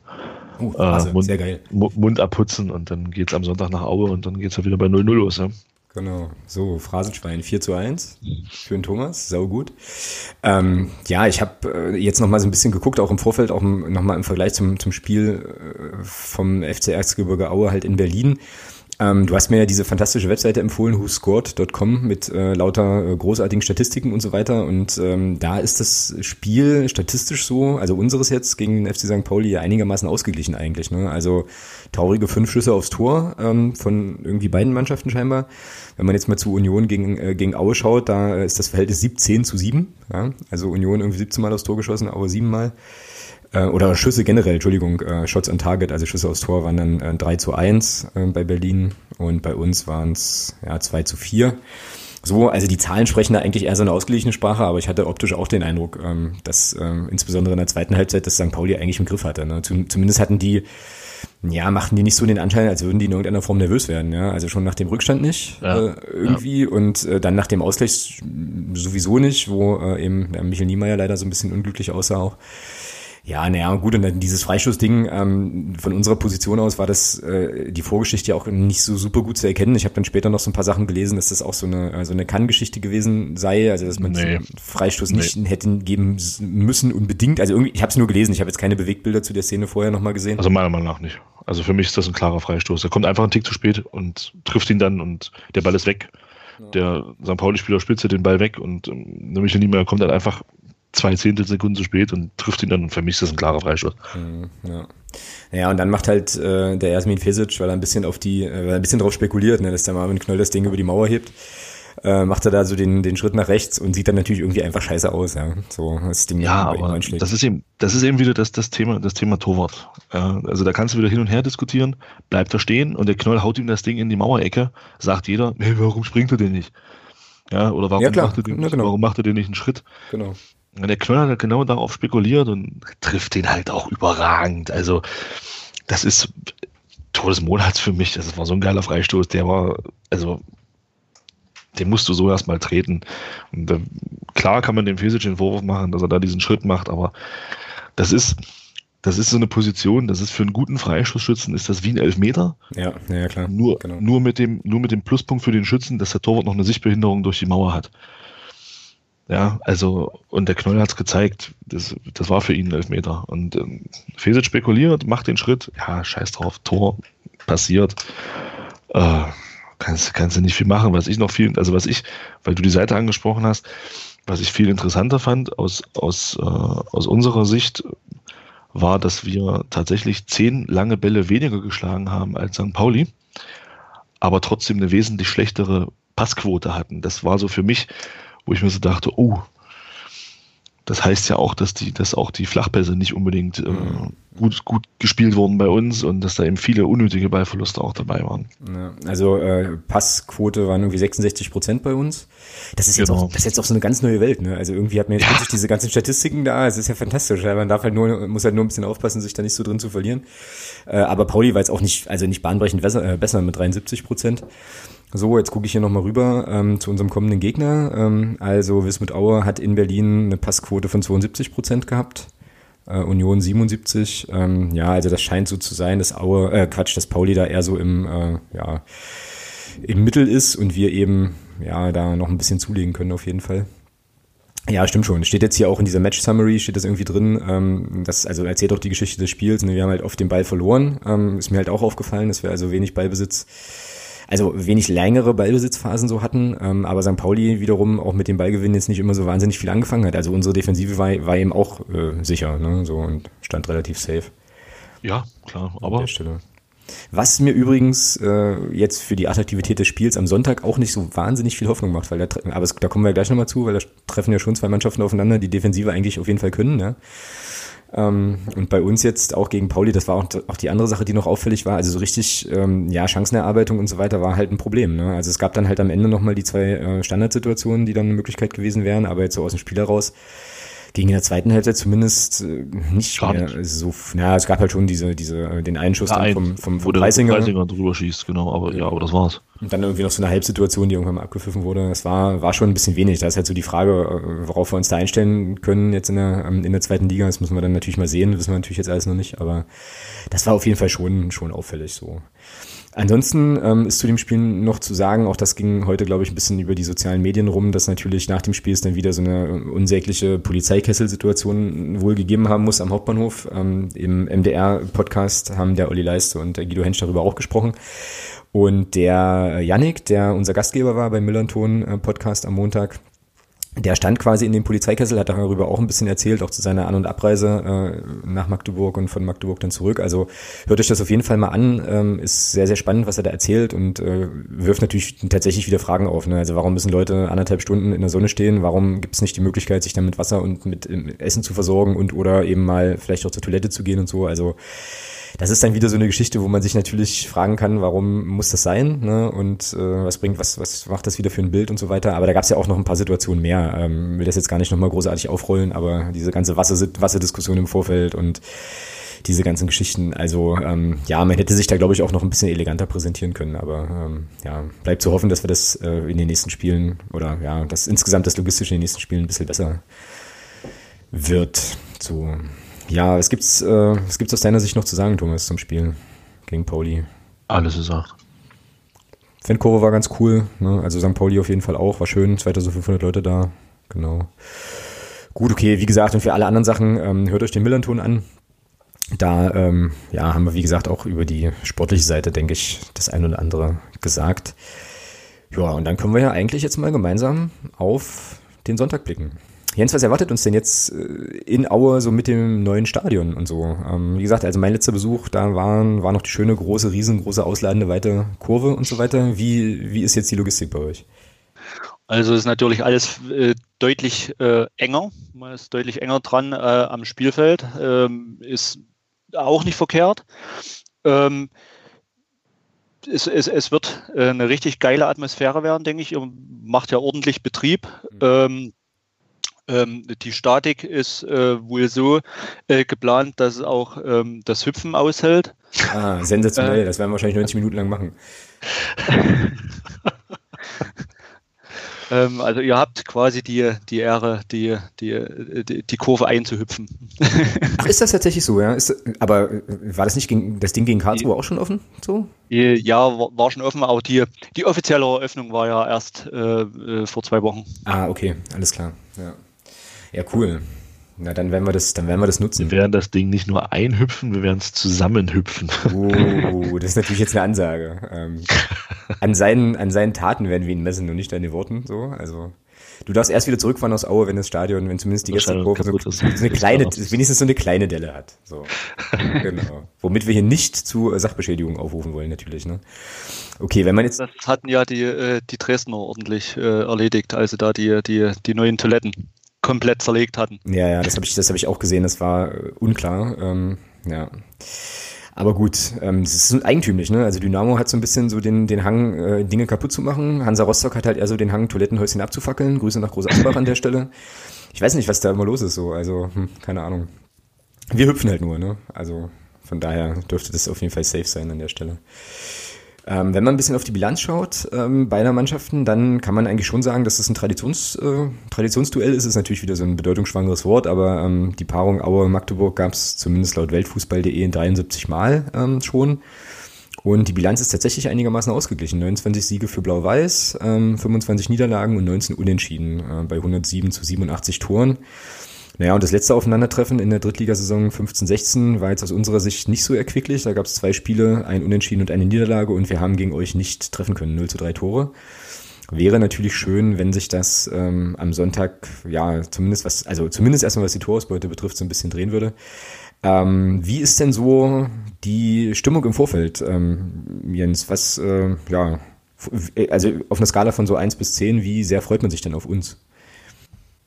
Uh, also, äh, Mund, sehr geil. Mund abputzen und dann geht es am Sonntag nach Aue und dann geht es ja wieder bei 0-0 los. Ja? Genau, so, Phrasenschwein 4 zu 1 für den Thomas, sau gut. Ähm, ja, ich habe äh, jetzt nochmal so ein bisschen geguckt, auch im Vorfeld, auch nochmal im Vergleich zum, zum Spiel äh, vom FC Erzgebirge Aue halt in Berlin. Ähm, du hast mir ja diese fantastische Webseite empfohlen, whoscored.com, mit äh, lauter äh, großartigen Statistiken und so weiter. Und ähm, da ist das Spiel statistisch so, also unseres jetzt gegen den FC St. Pauli ja einigermaßen ausgeglichen eigentlich. Ne? Also traurige fünf Schüsse aufs Tor ähm, von irgendwie beiden Mannschaften scheinbar. Wenn man jetzt mal zu Union gegen, äh, gegen Aue schaut, da ist das Verhältnis 17 zu 7. Ja? Also Union irgendwie 17 Mal aufs Tor geschossen, Aue 7 Mal äh, oder Schüsse generell, Entschuldigung, äh, Shots on Target, also Schüsse aufs Tor waren dann äh, 3 zu 1 äh, bei Berlin und bei uns waren es ja, 2 zu 4. So, also die Zahlen sprechen da eigentlich eher so eine ausgeglichene Sprache, aber ich hatte optisch auch den Eindruck, ähm, dass ähm, insbesondere in der zweiten Halbzeit das St. Pauli eigentlich im Griff hatte. Ne? Zum, zumindest hatten die, ja, machten die nicht so den Anschein, als würden die in irgendeiner Form nervös werden. Ja? Also schon nach dem Rückstand nicht ja, äh, irgendwie ja. und äh, dann nach dem Ausgleich sowieso nicht, wo äh, eben der Michael Niemeyer leider so ein bisschen unglücklich aussah auch. Ja, naja, gut, und dann dieses Freistoßding, ähm, von unserer Position aus war das äh, die Vorgeschichte ja auch nicht so super gut zu erkennen. Ich habe dann später noch so ein paar Sachen gelesen, dass das auch so eine, also eine Kann-Geschichte gewesen sei, also dass man nee. Freistoß nee. nicht hätten geben müssen unbedingt. Also irgendwie, ich habe es nur gelesen, ich habe jetzt keine Bewegtbilder zu der Szene vorher nochmal gesehen. Also meiner Meinung nach nicht. Also für mich ist das ein klarer Freistoß. Er kommt einfach einen Tick zu spät und trifft ihn dann und der Ball ist weg. Ja. Der St. Pauli-Spieler spitze den Ball weg und ähm, nämlich nicht mehr kommt dann einfach zwei Zehntelsekunden zu spät und trifft ihn dann und für mich ist das ein klarer Freistoß. Mhm, ja. Ja, und dann macht halt äh, der Jasmin Fesic, weil er ein bisschen auf die, äh, weil er ein bisschen drauf spekuliert, ne, dass der Marvin Knoll das Ding über die Mauer hebt, äh, macht er da so den, den Schritt nach rechts und sieht dann natürlich irgendwie einfach scheiße aus, ja. So das Ding ja, aber das ist eben, das ist eben wieder das, das Thema, das Thema Torwart. Ja, also da kannst du wieder hin und her diskutieren, bleibt er stehen und der Knoll haut ihm das Ding in die Mauerecke, sagt jeder, hey, warum springt er denn nicht? Ja, oder warum, ja, macht, er den, ja, genau. warum macht er den nicht einen Schritt? Genau. Der Knoll hat halt genau darauf spekuliert und trifft den halt auch überragend. Also, das ist Todesmonats für mich. Das war so ein geiler Freistoß. Der war, also, den musst du so erstmal treten. Und äh, klar kann man dem Fesic den Vorwurf machen, dass er da diesen Schritt macht, aber das ist, das ist so eine Position, das ist für einen guten Freistoßschützen, ist das wie ein Elfmeter. Ja, ja klar. Nur, genau. nur, mit dem, nur mit dem Pluspunkt für den Schützen, dass der Torwart noch eine Sichtbehinderung durch die Mauer hat. Ja, also, und der Knoll hat es gezeigt, das, das war für ihn ein Elfmeter. Und ähm, Fesic spekuliert, macht den Schritt, ja, scheiß drauf, Tor, passiert. Äh, kannst, kannst du nicht viel machen. Was ich noch viel, also was ich, weil du die Seite angesprochen hast, was ich viel interessanter fand aus, aus, äh, aus unserer Sicht, war, dass wir tatsächlich zehn lange Bälle weniger geschlagen haben als St. Pauli, aber trotzdem eine wesentlich schlechtere Passquote hatten. Das war so für mich wo ich mir so dachte, oh, das heißt ja auch, dass die, dass auch die Flachpässe nicht unbedingt äh, mhm. gut, gut gespielt wurden bei uns und dass da eben viele unnötige Ballverluste auch dabei waren. Ja, also äh, Passquote waren irgendwie 66 Prozent bei uns. Das ist jetzt genau. auch, das ist jetzt auch so eine ganz neue Welt, ne? Also irgendwie hat man jetzt ja. diese ganzen Statistiken da. Es ist ja fantastisch. Man darf halt nur, muss halt nur ein bisschen aufpassen, sich da nicht so drin zu verlieren. Äh, aber Pauli war jetzt auch nicht, also nicht bahnbrechend besser, äh, besser mit 73 Prozent. So, jetzt gucke ich hier nochmal rüber ähm, zu unserem kommenden Gegner. Ähm, also Wismut Aue hat in Berlin eine Passquote von 72 Prozent gehabt. Äh, Union 77. Ähm, ja, also das scheint so zu sein, dass Aue, äh, Quatsch, dass Pauli da eher so im, äh, ja, im Mittel ist und wir eben ja da noch ein bisschen zulegen können auf jeden Fall. Ja, stimmt schon. Steht jetzt hier auch in dieser Match Summary, steht das irgendwie drin. Ähm, das also erzählt auch die Geschichte des Spiels. Ne? Wir haben halt oft den Ball verloren. Ähm, ist mir halt auch aufgefallen, dass wir also wenig Ballbesitz also wenig längere Ballbesitzphasen so hatten, ähm, aber St. Pauli wiederum auch mit dem Ballgewinn jetzt nicht immer so wahnsinnig viel angefangen hat. Also unsere Defensive war, war eben auch äh, sicher, ne? so und stand relativ safe. Ja, klar, aber. Was mir übrigens äh, jetzt für die Attraktivität des Spiels am Sonntag auch nicht so wahnsinnig viel Hoffnung macht, weil da, aber es, da kommen wir gleich nochmal zu, weil da treffen ja schon zwei Mannschaften aufeinander, die Defensive eigentlich auf jeden Fall können. Ne? Ähm, und bei uns jetzt auch gegen Pauli, das war auch, auch die andere Sache, die noch auffällig war. Also so richtig, ähm, ja, Chancenerarbeitung und so weiter war halt ein Problem. Ne? Also es gab dann halt am Ende nochmal die zwei äh, Standardsituationen, die dann eine Möglichkeit gewesen wären, aber jetzt so aus dem Spiel heraus ging in der zweiten Hälfte zumindest äh, nicht Gar mehr nicht. so. Ja, es gab halt schon diese, diese, äh, den Einschuss ja, ein, vom, vom, vom Preisinger. Preisinger drüber schießt, genau, aber ja, aber das war's. Und dann irgendwie noch so eine Halbsituation, die irgendwann mal abgepfiffen wurde. Das war, war schon ein bisschen wenig. Da ist halt so die Frage, äh, worauf wir uns da einstellen können jetzt in der, ähm, in der zweiten Liga. Das müssen wir dann natürlich mal sehen, wissen wir natürlich jetzt alles noch nicht, aber das war auf jeden Fall schon, schon auffällig so. Ansonsten ähm, ist zu dem Spiel noch zu sagen, auch das ging heute, glaube ich, ein bisschen über die sozialen Medien rum, dass natürlich nach dem Spiel es dann wieder so eine unsägliche Polizeikesselsituation wohl gegeben haben muss am Hauptbahnhof. Ähm, Im MDR-Podcast haben der Olli Leiste und der Guido Hensch darüber auch gesprochen. Und der Yannick, der unser Gastgeber war beim Millanton-Podcast am Montag, der stand quasi in dem Polizeikessel, hat darüber auch ein bisschen erzählt, auch zu seiner An- und Abreise äh, nach Magdeburg und von Magdeburg dann zurück. Also hört euch das auf jeden Fall mal an. Ähm, ist sehr, sehr spannend, was er da erzählt und äh, wirft natürlich tatsächlich wieder Fragen auf. Ne? Also warum müssen Leute anderthalb Stunden in der Sonne stehen? Warum gibt es nicht die Möglichkeit, sich dann mit Wasser und mit Essen zu versorgen und oder eben mal vielleicht auch zur Toilette zu gehen und so? Also das ist dann wieder so eine Geschichte, wo man sich natürlich fragen kann, warum muss das sein ne? und äh, was bringt, was, was macht das wieder für ein Bild und so weiter. Aber da gab es ja auch noch ein paar Situationen mehr. Ähm, will das jetzt gar nicht nochmal großartig aufrollen, aber diese ganze Wasser, Wasserdiskussion im Vorfeld und diese ganzen Geschichten. Also ähm, ja, man hätte sich da, glaube ich, auch noch ein bisschen eleganter präsentieren können. Aber ähm, ja, bleibt zu hoffen, dass wir das äh, in den nächsten Spielen oder ja, dass insgesamt das Logistische in den nächsten Spielen ein bisschen besser wird. So, ja, was gibt's, äh, was gibt's aus deiner Sicht noch zu sagen, Thomas, zum Spiel gegen Pauli? Alles gesagt. Fankurve war ganz cool, ne? also St. Pauli auf jeden Fall auch, war schön, 2500 Leute da, genau. Gut, okay, wie gesagt, und für alle anderen Sachen, ähm, hört euch den Millanton an. Da ähm, ja, haben wir, wie gesagt, auch über die sportliche Seite, denke ich, das ein oder andere gesagt. Ja, und dann können wir ja eigentlich jetzt mal gemeinsam auf den Sonntag blicken. Jens, was erwartet uns denn jetzt äh, in Aue so mit dem neuen Stadion und so? Ähm, wie gesagt, also mein letzter Besuch, da waren, war noch die schöne, große, riesengroße, ausladende, weite Kurve und so weiter. Wie, wie ist jetzt die Logistik bei euch? Also ist natürlich alles äh, deutlich äh, enger. Man ist deutlich enger dran äh, am Spielfeld. Ähm, ist auch nicht verkehrt. Ähm, es, es, es, wird äh, eine richtig geile Atmosphäre werden, denke ich. Ihr macht ja ordentlich Betrieb. Mhm. Ähm, ähm, die Statik ist äh, wohl so äh, geplant, dass es auch ähm, das Hüpfen aushält. Ah, sensationell. Äh, das werden wir wahrscheinlich 90 Minuten lang machen. Ähm, also ihr habt quasi die, die Ehre, die, die, die, die Kurve einzuhüpfen. Ach, ist das tatsächlich so, ja? Ist, aber äh, war das nicht gegen, das Ding gegen Karlsruhe auch schon offen? So? Ja, war, schon offen, aber die, die offizielle Eröffnung war ja erst äh, äh vor zwei Wochen. Ah, okay, alles klar. Ja, ja cool. Na, dann werden wir das, dann werden wir das nutzen. Wir werden das Ding nicht nur einhüpfen, wir werden es zusammenhüpfen. Oh, das ist natürlich jetzt eine Ansage. Ähm, an, seinen, an seinen Taten werden wir ihn messen und nicht an den Worten. So, also du darfst erst wieder zurückfahren aus Aue, wenn das Stadion, wenn zumindest die Gästekurve so, so, eine kleine, wenigstens so eine kleine Delle hat. So, genau. Womit wir hier nicht zu Sachbeschädigung aufrufen wollen, natürlich. Ne? Okay, wenn man jetzt. Das hatten ja die, äh, die Dresdner ordentlich äh, erledigt, also da die, die, die neuen Toiletten komplett zerlegt hatten. Ja, ja, das habe ich, das habe ich auch gesehen. Das war äh, unklar. Ähm, ja. Aber gut, ähm, das ist eigentümlich, ne? Also Dynamo hat so ein bisschen so den, den Hang, äh, Dinge kaputt zu machen. Hansa Rostock hat halt eher so den Hang, Toilettenhäuschen abzufackeln. Grüße nach Groß Asbach an der Stelle. Ich weiß nicht, was da immer los ist so. Also, hm, keine Ahnung. Wir hüpfen halt nur, ne? Also von daher dürfte das auf jeden Fall safe sein an der Stelle. Ähm, wenn man ein bisschen auf die Bilanz schaut ähm, beider Mannschaften, dann kann man eigentlich schon sagen, dass es ein Traditions, äh, Traditionsduell ist. Ist natürlich wieder so ein bedeutungsschwangeres Wort, aber ähm, die Paarung Aue-Magdeburg gab es zumindest laut Weltfußball.de 73 Mal ähm, schon. Und die Bilanz ist tatsächlich einigermaßen ausgeglichen. 29 Siege für Blau-Weiß, ähm, 25 Niederlagen und 19 Unentschieden äh, bei 107 zu 87 Toren. Naja, und das letzte Aufeinandertreffen in der Drittligasaison 15-16 war jetzt aus unserer Sicht nicht so erquicklich. Da gab es zwei Spiele, ein Unentschieden und eine Niederlage und wir haben gegen euch nicht treffen können, 0 zu 3 Tore. Wäre natürlich schön, wenn sich das ähm, am Sonntag, ja, zumindest was, also zumindest erstmal was die Torausbeute betrifft, so ein bisschen drehen würde. Ähm, wie ist denn so die Stimmung im Vorfeld, ähm, Jens? Was, äh, ja, also auf einer Skala von so 1 bis 10, wie sehr freut man sich denn auf uns?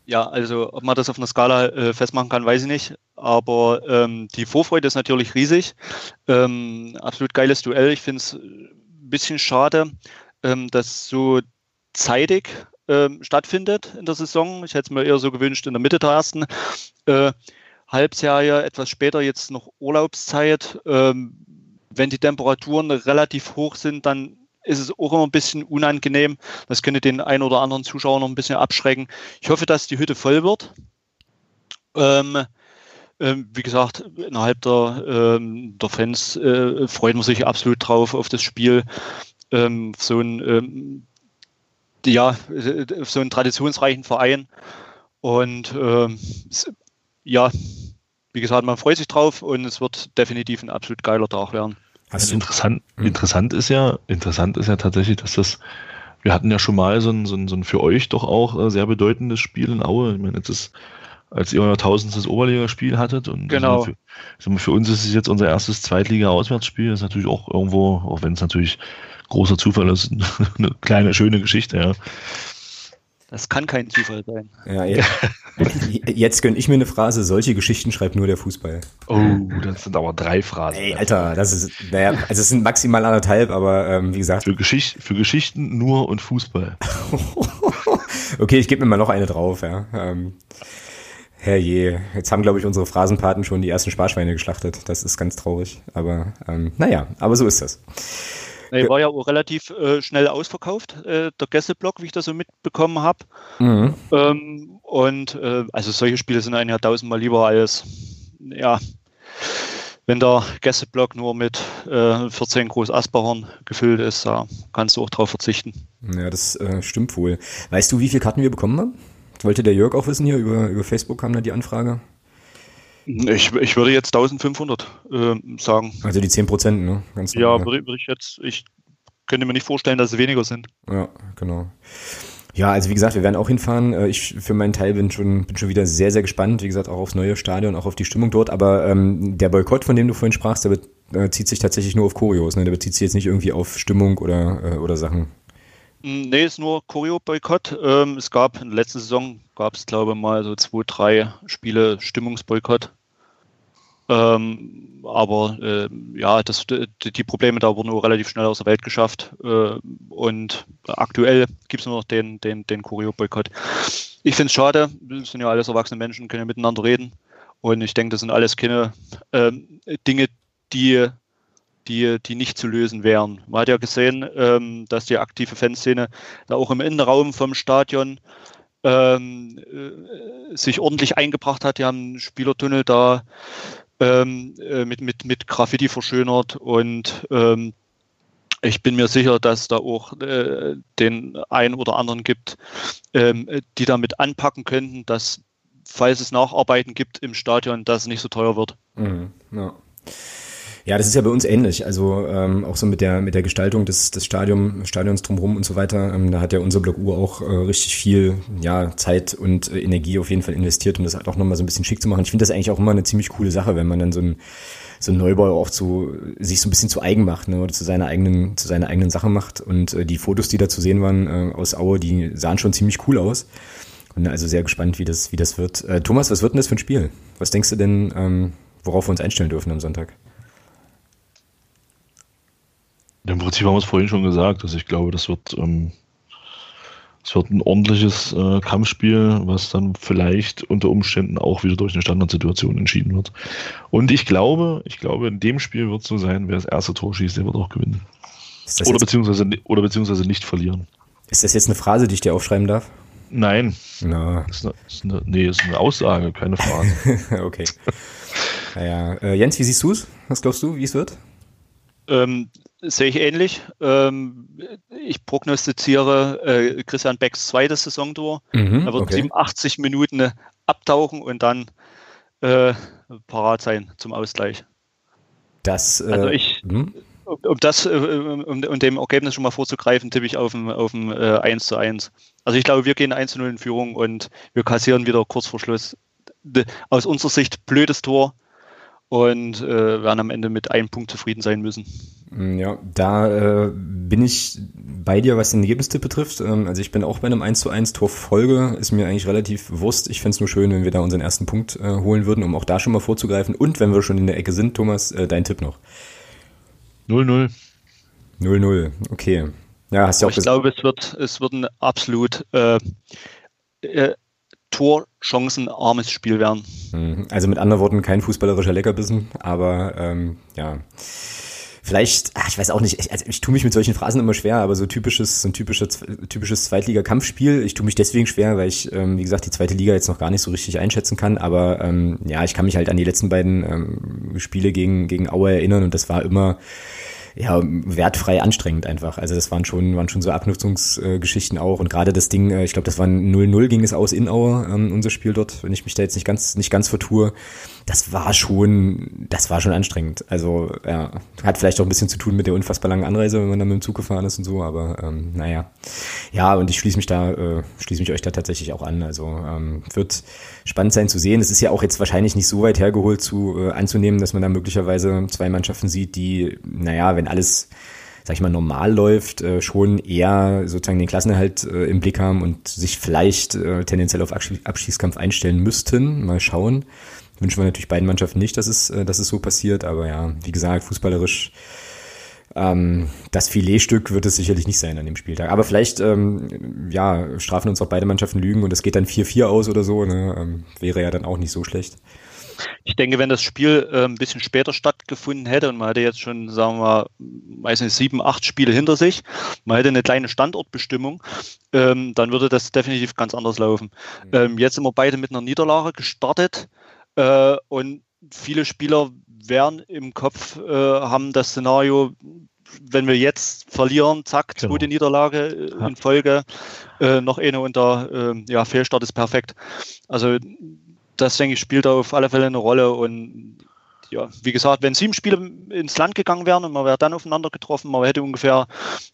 Ja, also ob man das auf einer Skala äh, festmachen kann, weiß ich nicht. Aber ähm, die Vorfreude ist natürlich riesig. Ähm, absolut geiles Duell. Ich finde es ein bisschen schade, ähm, dass so zeitig ähm, stattfindet in der Saison. Ich hätte es mir eher so gewünscht in der Mitte der ersten äh, Halbserie, etwas später jetzt noch Urlaubszeit. Ähm, wenn die Temperaturen relativ hoch sind, dann ist es auch immer ein bisschen unangenehm. Das könnte den einen oder anderen Zuschauer noch ein bisschen abschrecken. Ich hoffe, dass die Hütte voll wird. Ähm, ähm, wie gesagt, innerhalb der, ähm, der Fans äh, freut man sich absolut drauf auf das Spiel. Ähm, so ein ähm, ja, so einen traditionsreichen Verein. Und ähm, ja, wie gesagt, man freut sich drauf und es wird definitiv ein absolut geiler Tag werden. Also interessant, hm. interessant ist ja, interessant ist ja tatsächlich, dass das, wir hatten ja schon mal so ein, so ein, so ein für euch doch auch äh, sehr bedeutendes Spiel in Aue. Ich meine, jetzt ist, als ihr euer tausendstes Oberligaspiel hattet und genau. Für, für, uns ist es jetzt unser erstes Zweitliga-Auswärtsspiel. Das ist natürlich auch irgendwo, auch wenn es natürlich großer Zufall ist, eine kleine, schöne Geschichte, ja. Das kann kein Zufall sein. Ja, ja. Jetzt gönne ich mir eine Phrase, solche Geschichten schreibt nur der Fußball. Oh, das sind aber drei Phrasen. Ey, Alter, das ist, naja, also es sind maximal anderthalb, aber ähm, wie gesagt. Für, Geschicht, für Geschichten nur und Fußball. okay, ich gebe mir mal noch eine drauf, ja. Ähm, herrje, jetzt haben, glaube ich, unsere Phrasenpaten schon die ersten Sparschweine geschlachtet. Das ist ganz traurig, aber ähm, naja, aber so ist das. Er war ja auch relativ äh, schnell ausverkauft, äh, der Gästeblock, wie ich das so mitbekommen habe. Mhm. Ähm, und äh, also solche Spiele sind einem ja tausendmal lieber als, ja, wenn der Gästeblock nur mit 14 äh, Groß Asperhorn gefüllt ist, da kannst du auch drauf verzichten. Ja, das äh, stimmt wohl. Weißt du, wie viele Karten wir bekommen haben? Wollte der Jörg auch wissen hier, über, über Facebook kam da die Anfrage. Ich, ich würde jetzt 1500 äh, sagen. Also die 10 Prozent, ne? Ganz ja, würde, würde ich jetzt, ich könnte mir nicht vorstellen, dass es weniger sind. Ja, genau. Ja, also wie gesagt, wir werden auch hinfahren. Äh, ich für meinen Teil bin schon, bin schon wieder sehr, sehr gespannt. Wie gesagt, auch aufs neue Stadion, auch auf die Stimmung dort. Aber ähm, der Boykott, von dem du vorhin sprachst, der bezieht sich tatsächlich nur auf Choreos. Ne? Der bezieht sich jetzt nicht irgendwie auf Stimmung oder, äh, oder Sachen. Hm, nee, ist nur Choreo-Boykott. Ähm, es gab in der letzten Saison, gab es glaube ich mal so zwei, drei Spiele Stimmungsboykott. Ähm, aber äh, ja, das, die Probleme da wurden nur relativ schnell aus der Welt geschafft. Äh, und aktuell gibt es nur noch den, den, den Choreo-Boykott. Ich finde es schade, wir sind ja alles erwachsene Menschen, können ja miteinander reden. Und ich denke, das sind alles keine äh, Dinge, die, die, die nicht zu lösen wären. Man hat ja gesehen, ähm, dass die aktive Fanszene da auch im Innenraum vom Stadion ähm, äh, sich ordentlich eingebracht hat. Die haben einen Spielertunnel da ähm, äh, mit, mit, mit Graffiti verschönert und ähm, ich bin mir sicher, dass da auch äh, den einen oder anderen gibt, ähm, die damit anpacken könnten, dass, falls es Nacharbeiten gibt im Stadion, dass es nicht so teuer wird. Mhm, ja. Ja, das ist ja bei uns ähnlich. Also ähm, auch so mit der mit der Gestaltung des, des Stadion, Stadions drumherum und so weiter. Ähm, da hat ja unser Block Uhr auch äh, richtig viel ja, Zeit und äh, Energie auf jeden Fall investiert, um das halt auch nochmal so ein bisschen schick zu machen. Ich finde das eigentlich auch immer eine ziemlich coole Sache, wenn man dann so ein so ein Neubau auch zu sich so ein bisschen zu eigen macht ne, oder zu seiner eigenen zu seiner eigenen Sache macht und äh, die Fotos die da zu sehen waren äh, aus Aue die sahen schon ziemlich cool aus und also sehr gespannt wie das wie das wird äh, Thomas was wird denn das für ein Spiel was denkst du denn ähm, worauf wir uns einstellen dürfen am Sonntag Im Prinzip haben wir es vorhin schon gesagt. Also ich glaube, das wird, ähm, das wird ein ordentliches äh, Kampfspiel, was dann vielleicht unter Umständen auch wieder durch eine Standardsituation entschieden wird. Und ich glaube, ich glaube, in dem Spiel wird es so sein, wer das erste Tor schießt, der wird auch gewinnen. Oder beziehungsweise, oder beziehungsweise nicht verlieren. Ist das jetzt eine Phrase, die ich dir aufschreiben darf? Nein. No. Ist eine, ist eine, nee, ist eine Aussage, keine Phrase. okay. Naja. Äh, Jens, wie siehst du es? Was glaubst du, wie es wird? Ähm, sehe ich ähnlich. Ähm, ich prognostiziere äh, Christian Becks zweites Saisontor. Mhm, er wird okay. 87 Minuten abtauchen und dann äh, parat sein zum Ausgleich. Das, äh, also ich, hm? um, um, das, äh, um, um, dem Ergebnis schon mal vorzugreifen, tippe ich auf ein, auf ein äh, 1 zu 1. Also ich glaube, wir gehen 1 zu 0 in Führung und wir kassieren wieder kurz vor Schluss aus unserer Sicht blödes Tor und äh, werden am Ende mit einem Punkt zufrieden sein müssen. Mm, ja, da äh, bin ich bei dir, was den Ergebnistipp betrifft. Ähm, also ich bin auch bei einem 1 zu 1 Torfolge, ist mir eigentlich relativ bewusst. Ich fände es nur schön, wenn wir da unseren ersten Punkt äh, holen würden, um auch da schon mal vorzugreifen. Und wenn wir schon in der Ecke sind, Thomas, äh, dein Tipp noch. 0-0. 0-0, okay. Ja, hast du auch Ich glaube, es wird, es wird ein absolut äh, äh, torchancenarmes Spiel werden. Mhm. Also mit anderen Worten kein fußballerischer Leckerbissen, aber ähm, ja. Vielleicht, ach, ich weiß auch nicht, also ich tue mich mit solchen Phrasen immer schwer, aber so typisches, so ein typisches, typisches Zweitliga-Kampfspiel. Ich tue mich deswegen schwer, weil ich, ähm, wie gesagt, die zweite Liga jetzt noch gar nicht so richtig einschätzen kann. Aber ähm, ja, ich kann mich halt an die letzten beiden ähm, Spiele gegen, gegen Aue erinnern und das war immer ja, wertfrei anstrengend einfach. Also das waren schon, waren schon so Abnutzungsgeschichten auch. Und gerade das Ding, äh, ich glaube, das war 0-0 ging es aus in Aue, ähm, unser Spiel dort, wenn ich mich da jetzt nicht ganz, nicht ganz vertue das war schon, das war schon anstrengend. Also ja, hat vielleicht auch ein bisschen zu tun mit der unfassbar langen Anreise, wenn man dann mit dem Zug gefahren ist und so, aber ähm, naja. Ja, und ich schließe mich da, äh, schließe mich euch da tatsächlich auch an. Also ähm, wird spannend sein zu sehen. Es ist ja auch jetzt wahrscheinlich nicht so weit hergeholt zu äh, anzunehmen, dass man da möglicherweise zwei Mannschaften sieht, die, naja, wenn alles sag ich mal, normal läuft, äh, schon eher sozusagen den Klassenerhalt äh, im Blick haben und sich vielleicht äh, tendenziell auf Abschießkampf einstellen müssten. Mal schauen. Wünschen wir natürlich beiden Mannschaften nicht, dass es, äh, dass es so passiert, aber ja, wie gesagt, fußballerisch ähm, das Filetstück wird es sicherlich nicht sein an dem Spieltag. Aber vielleicht, ähm, ja, strafen uns auch beide Mannschaften Lügen und es geht dann 4-4 aus oder so, ne? ähm, wäre ja dann auch nicht so schlecht. Ich denke, wenn das Spiel äh, ein bisschen später stattgefunden hätte und man hätte jetzt schon, sagen wir, weiß nicht, sieben, acht Spiele hinter sich, man hätte eine kleine Standortbestimmung, ähm, dann würde das definitiv ganz anders laufen. Mhm. Ähm, jetzt sind wir beide mit einer Niederlage gestartet. Äh, und viele Spieler werden im Kopf, äh, haben das Szenario, wenn wir jetzt verlieren, zack, genau. zweite Niederlage äh, in Folge, äh, noch eine unter äh, ja, Fehlstart ist perfekt. Also das, denke ich, spielt da auf alle Fälle eine Rolle und ja, wie gesagt, wenn sieben Spiele ins Land gegangen wären und man wäre dann aufeinander getroffen, man hätte ungefähr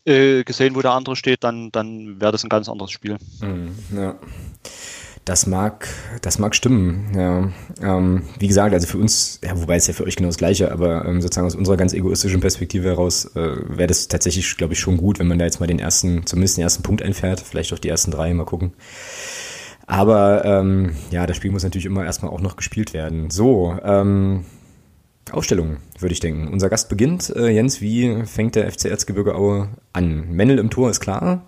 äh, gesehen, wo der andere steht, dann, dann wäre das ein ganz anderes Spiel. Mhm, ja. Das mag, das mag stimmen. Ja. Ähm, wie gesagt, also für uns, ja, wobei es ja für euch genau das Gleiche, aber ähm, sozusagen aus unserer ganz egoistischen Perspektive heraus äh, wäre das tatsächlich, glaube ich, schon gut, wenn man da jetzt mal den ersten, zumindest den ersten Punkt einfährt, vielleicht auch die ersten drei, mal gucken. Aber ähm, ja, das Spiel muss natürlich immer erstmal auch noch gespielt werden. So, ähm, Ausstellung, würde ich denken. Unser Gast beginnt. Äh, Jens, wie fängt der FC Erzgebirge Aue an? Mendel im Tor ist klar.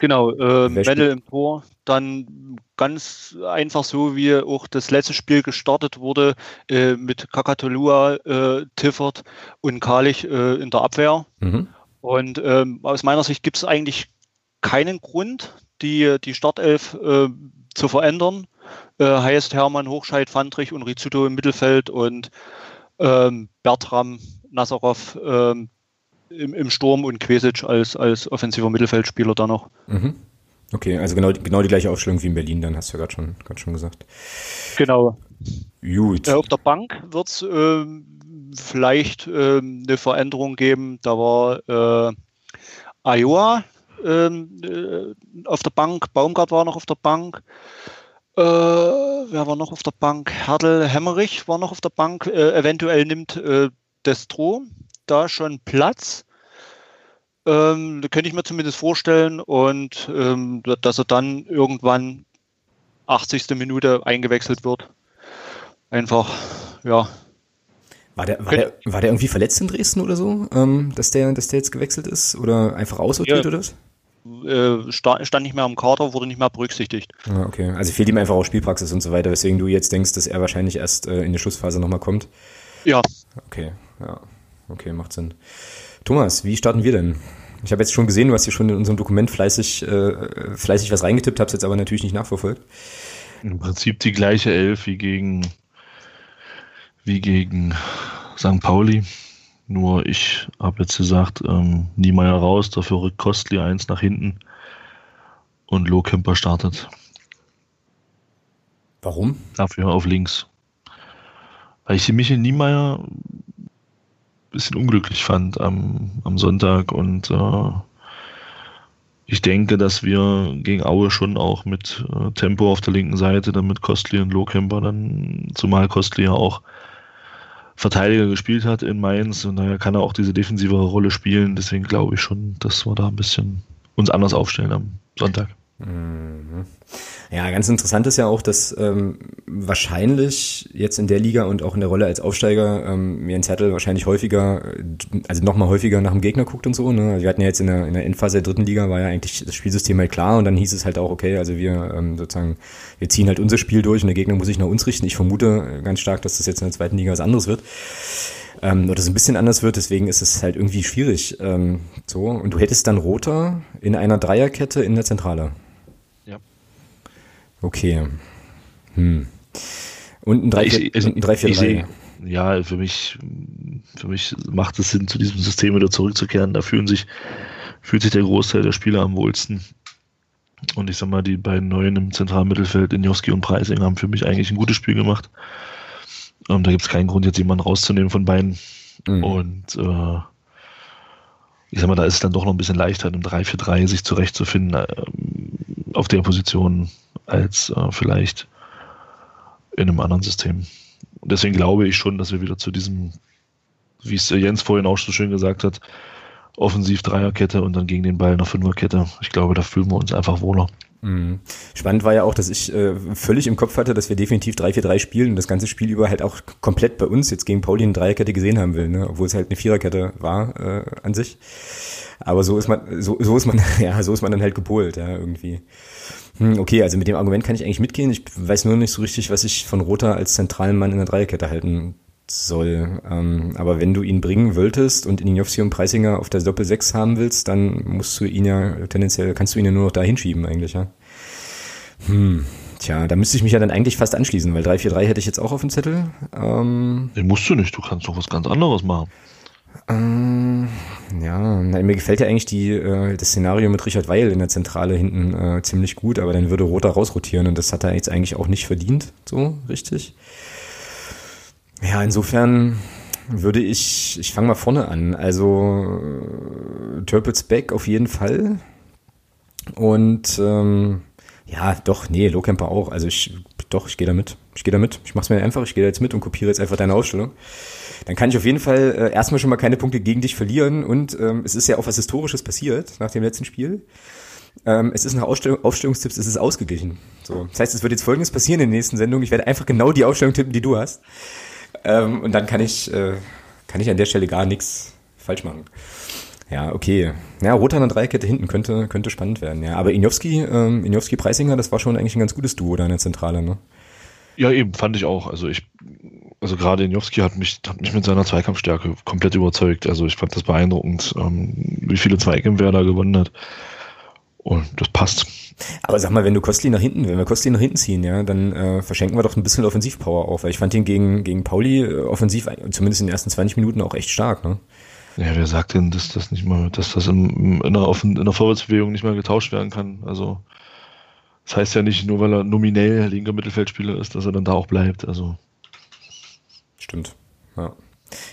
Genau, äh, Mendel im Tor. Dann ganz einfach so, wie auch das letzte Spiel gestartet wurde, äh, mit Kakatolua, äh, Tiffert und Kalich äh, in der Abwehr. Mhm. Und ähm, aus meiner Sicht gibt es eigentlich keinen Grund, die, die Startelf äh, zu verändern. Äh, heißt Hermann Hochscheid, Fandrich und Rizzuto im Mittelfeld und ähm, Bertram, Nazarov ähm, im, im Sturm und Quesic als, als offensiver Mittelfeldspieler da noch. Mhm. Okay, also genau, genau die gleiche Aufstellung wie in Berlin, dann hast du ja gerade schon, schon gesagt. Genau. Gut. Äh, auf der Bank wird es äh, vielleicht äh, eine Veränderung geben. Da war äh, Iowa ähm, äh, auf der Bank, Baumgart war noch auf der Bank. Äh, wer war noch auf der Bank? Herdel Hemmerich war noch auf der Bank. Äh, eventuell nimmt äh, Destro da schon Platz. Ähm, da könnte ich mir zumindest vorstellen und ähm, dass er dann irgendwann 80. Minute eingewechselt wird. Einfach, ja. War der, war, der, war der irgendwie verletzt in Dresden oder so, ähm, dass, der, dass der jetzt gewechselt ist oder einfach aussortiert ja. oder was? Äh, stand nicht mehr am Kader, wurde nicht mehr berücksichtigt. Ah, okay, also fehlt ihm einfach auch Spielpraxis und so weiter, weswegen du jetzt denkst, dass er wahrscheinlich erst äh, in die Schussphase nochmal kommt. Ja. Okay, ja. Okay, macht Sinn. Thomas, wie starten wir denn? Ich habe jetzt schon gesehen, du hast hier schon in unserem Dokument fleißig, äh, fleißig was reingetippt, habe es jetzt aber natürlich nicht nachverfolgt. Im Prinzip die gleiche Elf wie gegen, wie gegen St. Pauli. Nur ich habe jetzt gesagt, ähm, Niemeyer raus, dafür rückt Kostli eins nach hinten und Lohkemper startet. Warum? Dafür auf links. Weil ich Michael Niemeyer ein bisschen unglücklich fand am, am Sonntag und äh, ich denke, dass wir gegen Aue schon auch mit äh, Tempo auf der linken Seite, dann mit Kostli und Lohkemper, dann zumal Kostli ja auch Verteidiger gespielt hat in Mainz und daher kann er auch diese defensivere Rolle spielen. Deswegen glaube ich schon, dass wir da ein bisschen uns anders aufstellen am Sonntag. Mhm. Ja, ganz interessant ist ja auch, dass ähm, wahrscheinlich jetzt in der Liga und auch in der Rolle als Aufsteiger ähm, Jens Hertel wahrscheinlich häufiger, also nochmal häufiger nach dem Gegner guckt und so. Ne? Wir hatten ja jetzt in der, in der Endphase der dritten Liga war ja eigentlich das Spielsystem halt klar und dann hieß es halt auch, okay, also wir ähm, sozusagen, wir ziehen halt unser Spiel durch und der Gegner muss sich nach uns richten. Ich vermute ganz stark, dass das jetzt in der zweiten Liga was anderes wird ähm, oder so ein bisschen anders wird, deswegen ist es halt irgendwie schwierig. Ähm, so, und du hättest dann Roter in einer Dreierkette in der Zentrale. Okay. Hm. Und ein 3-4-3. Ja, für mich, für mich macht es Sinn, zu diesem System wieder zurückzukehren. Da fühlen sich, fühlt sich der Großteil der Spieler am wohlsten. Und ich sag mal, die beiden Neuen im zentralen Mittelfeld, Injoski und Preising, haben für mich eigentlich ein gutes Spiel gemacht. Und ähm, da gibt es keinen Grund, jetzt jemanden rauszunehmen von beiden. Mhm. Und äh, ich sag mal, da ist es dann doch noch ein bisschen leichter, im 3-4-3 sich zurechtzufinden äh, auf der Position als äh, vielleicht in einem anderen System. Deswegen glaube ich schon, dass wir wieder zu diesem, wie es Jens vorhin auch so schön gesagt hat, offensiv Dreierkette und dann gegen den Ball eine Fünferkette. Ich glaube, da fühlen wir uns einfach wohler. Mhm. Spannend war ja auch, dass ich äh, völlig im Kopf hatte, dass wir definitiv 3-4-3 spielen und das ganze Spiel über halt auch komplett bei uns jetzt gegen Pauli eine Dreierkette gesehen haben will, ne? obwohl es halt eine Viererkette war äh, an sich. Aber so ist man, so, so ist man, ja, so ist man dann halt gepolt, ja, irgendwie. Hm, okay, also mit dem Argument kann ich eigentlich mitgehen. Ich weiß nur nicht so richtig, was ich von Rota als zentralen Mann in der Dreierkette halten soll. Ähm, aber wenn du ihn bringen wolltest und Injovsi und Preisinger auf der Doppel 6 haben willst, dann musst du ihn ja tendenziell, kannst du ihn ja nur noch da hinschieben eigentlich, ja. Hm, tja, da müsste ich mich ja dann eigentlich fast anschließen, weil 3-4-3 hätte ich jetzt auch auf dem Zettel. Ähm, Den musst du nicht, du kannst doch was ganz anderes machen. Ähm, ja, na, mir gefällt ja eigentlich die, äh, das Szenario mit Richard Weil in der Zentrale hinten äh, ziemlich gut, aber dann würde Roter rausrotieren und das hat er jetzt eigentlich auch nicht verdient, so richtig. Ja, insofern würde ich, ich fange mal vorne an. Also Turpels Back auf jeden Fall. Und ähm, ja, doch, nee, Lowcamper auch. Also ich, doch, ich gehe da mit. Ich gehe da mit. Ich mach's mir einfach, ich gehe da jetzt mit und kopiere jetzt einfach deine Ausstellung. Dann kann ich auf jeden Fall äh, erstmal schon mal keine Punkte gegen dich verlieren und ähm, es ist ja auch was Historisches passiert nach dem letzten Spiel. Ähm, es ist nach Ausstellung, Aufstellungstipps, es ist ausgeglichen. So, das heißt, es wird jetzt Folgendes passieren in der nächsten Sendung. Ich werde einfach genau die Aufstellung tippen, die du hast. Ähm, und dann kann ich, äh, kann ich an der Stelle gar nichts falsch machen. Ja, okay. Ja, Roter an der Dreikette hinten könnte, könnte spannend werden, ja. Aber Injowski, ähm, Injowski Preisinger, das war schon eigentlich ein ganz gutes Duo da in der Zentrale, ne? Ja, eben, fand ich auch. Also ich, also gerade Injowski hat mich, hat mich mit seiner Zweikampfstärke komplett überzeugt. Also ich fand das beeindruckend, ähm, wie viele Zweikämpfe er da gewonnen hat. Und das passt. Aber sag mal, wenn du Kostli nach hinten, wenn wir Kostli nach hinten ziehen, ja, dann äh, verschenken wir doch ein bisschen Offensivpower auf, weil ich fand ihn gegen, gegen Pauli äh, offensiv, zumindest in den ersten 20 Minuten auch echt stark, ne? Ja, wer sagt denn, dass das nicht mal, dass das im, in, der, in der Vorwärtsbewegung nicht mehr getauscht werden kann? Also das heißt ja nicht, nur weil er nominell linker Mittelfeldspieler ist, dass er dann da auch bleibt. Also Stimmt. Ja.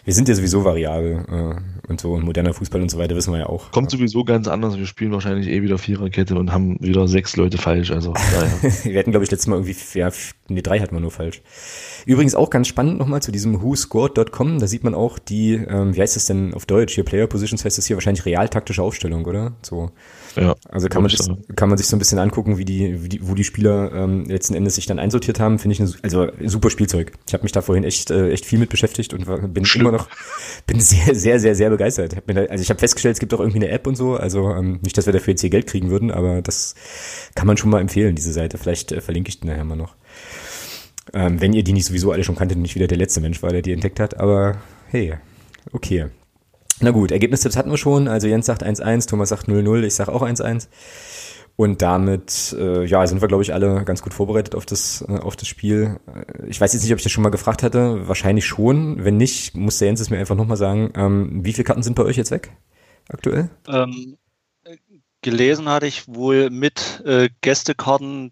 Wir sind ja sowieso variabel äh, und so moderner Fußball und so weiter wissen wir ja auch. Kommt sowieso ganz anders. Wir spielen wahrscheinlich eh wieder Viererkette und haben wieder sechs Leute falsch. Also naja. wir hatten glaube ich letztes Mal irgendwie ja, nee, drei hatten wir nur falsch. Übrigens auch ganz spannend nochmal zu diesem whoscored.com. Da sieht man auch die, ähm, wie heißt das denn auf Deutsch? Hier Player Positions heißt das hier wahrscheinlich realtaktische Aufstellung, oder? So. Ja, also kann man, sich, kann man sich so ein bisschen angucken, wie die, wie die wo die Spieler ähm, letzten Endes sich dann einsortiert haben, finde ich, eine, also super Spielzeug. Ich habe mich da vorhin echt, äh, echt viel mit beschäftigt und war, bin Schlimm. immer noch, bin sehr, sehr, sehr, sehr begeistert. Hab da, also ich habe festgestellt, es gibt auch irgendwie eine App und so, also ähm, nicht, dass wir dafür jetzt hier Geld kriegen würden, aber das kann man schon mal empfehlen, diese Seite. Vielleicht äh, verlinke ich die nachher mal noch. Ähm, wenn ihr die nicht sowieso alle schon kanntet und nicht wieder der letzte Mensch war, der die entdeckt hat, aber hey, okay. Na gut, Ergebnistipps hatten wir schon. Also Jens sagt 1-1, Thomas sagt 0-0, ich sage auch 1-1. Und damit, äh, ja, sind wir, glaube ich, alle ganz gut vorbereitet auf das, äh, auf das Spiel. Ich weiß jetzt nicht, ob ich das schon mal gefragt hatte. Wahrscheinlich schon. Wenn nicht, muss der Jens es mir einfach nochmal sagen. Ähm, wie viele Karten sind bei euch jetzt weg? Aktuell? Ähm, gelesen hatte ich wohl mit äh, Gästekarten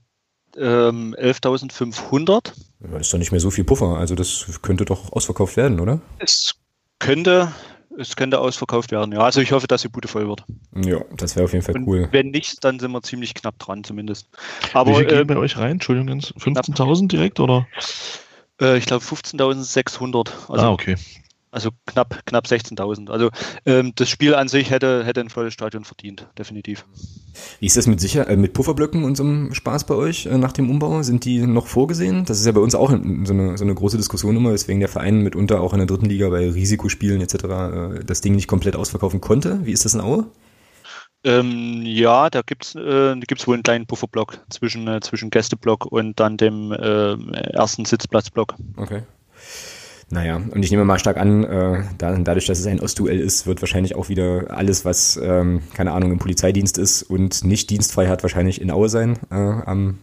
ähm, 11.500. Das ist doch nicht mehr so viel Puffer. Also das könnte doch ausverkauft werden, oder? Es könnte, es könnte ausverkauft werden, ja. Also ich hoffe, dass die Bude voll wird. Ja, das wäre auf jeden Fall Und cool. Wenn nicht, dann sind wir ziemlich knapp dran zumindest. Aber, Wie viel gehen äh, bei euch rein? Entschuldigung, 15.000 direkt oder? Äh, ich glaube 15.600. Also ah, okay. Also knapp, knapp 16.000. Also ähm, das Spiel an sich hätte, hätte ein volles Stadion verdient, definitiv. Wie ist das mit sicher, äh, mit Pufferblöcken und so einem Spaß bei euch äh, nach dem Umbau? Sind die noch vorgesehen? Das ist ja bei uns auch so eine, so eine große Diskussion immer, weswegen der Verein mitunter auch in der dritten Liga bei Risikospielen etc. Äh, das Ding nicht komplett ausverkaufen konnte. Wie ist das in Aue? Ähm, ja, da gibt es äh, gibt's wohl einen kleinen Pufferblock zwischen, äh, zwischen Gästeblock und dann dem äh, ersten Sitzplatzblock. Okay. Naja, und ich nehme mal stark an, äh, da, dadurch, dass es ein Ostduell ist, wird wahrscheinlich auch wieder alles, was, ähm, keine Ahnung, im Polizeidienst ist und nicht dienstfrei hat, wahrscheinlich in Aue sein äh, am,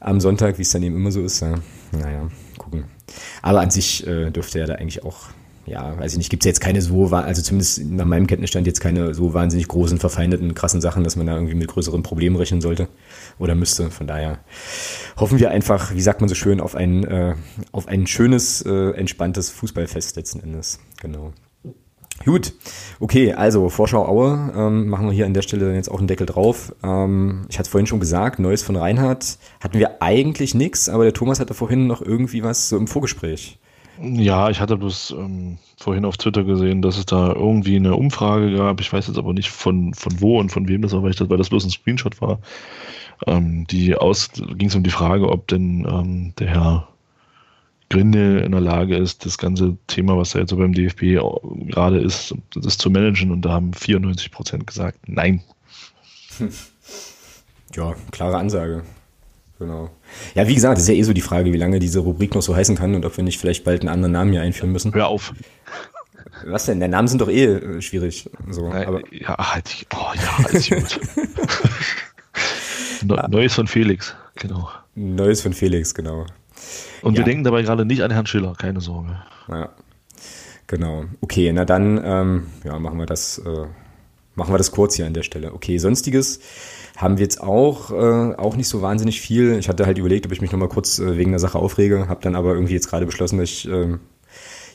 am Sonntag, wie es dann eben immer so ist. Ja. Naja, gucken. Aber an sich äh, dürfte er da eigentlich auch ja, weiß ich nicht, gibt es jetzt keine so, also zumindest nach meinem Kenntnisstand jetzt keine so wahnsinnig großen, verfeindeten, krassen Sachen, dass man da irgendwie mit größeren Problemen rechnen sollte oder müsste. Von daher hoffen wir einfach, wie sagt man so schön, auf ein, äh, auf ein schönes, äh, entspanntes Fußballfest letzten Endes. Genau. Gut, okay, also Vorschau Aue, ähm, machen wir hier an der Stelle jetzt auch einen Deckel drauf. Ähm, ich hatte vorhin schon gesagt, Neues von Reinhardt hatten wir eigentlich nichts, aber der Thomas hatte vorhin noch irgendwie was so im Vorgespräch. Ja, ich hatte bloß ähm, vorhin auf Twitter gesehen, dass es da irgendwie eine Umfrage gab. Ich weiß jetzt aber nicht von, von wo und von wem das war, weil, ich das, weil das bloß ein Screenshot war. Ähm, die aus ging es um die Frage, ob denn ähm, der Herr Grinde in der Lage ist, das ganze Thema, was da jetzt so beim DFB gerade ist, das zu managen. Und da haben 94 Prozent gesagt, nein. Ja, klare Ansage. Genau. Ja, wie gesagt, ist ja eh so die Frage, wie lange diese Rubrik noch so heißen kann und ob wir nicht vielleicht bald einen anderen Namen hier einführen müssen. Hör auf. Was denn? Der Namen sind doch eh äh, schwierig. So, Nein, aber ja, halt, oh ja, ist gut. Neues von Felix, genau. Neues von Felix, genau. Und ja. wir denken dabei gerade nicht an Herrn Schiller, keine Sorge. Ja, genau. Okay, na dann ähm, ja, machen wir das, äh, machen wir das kurz hier an der Stelle. Okay, sonstiges haben wir jetzt auch, äh, auch nicht so wahnsinnig viel. Ich hatte halt überlegt, ob ich mich nochmal kurz äh, wegen der Sache aufrege, habe dann aber irgendwie jetzt gerade beschlossen, dass ich äh,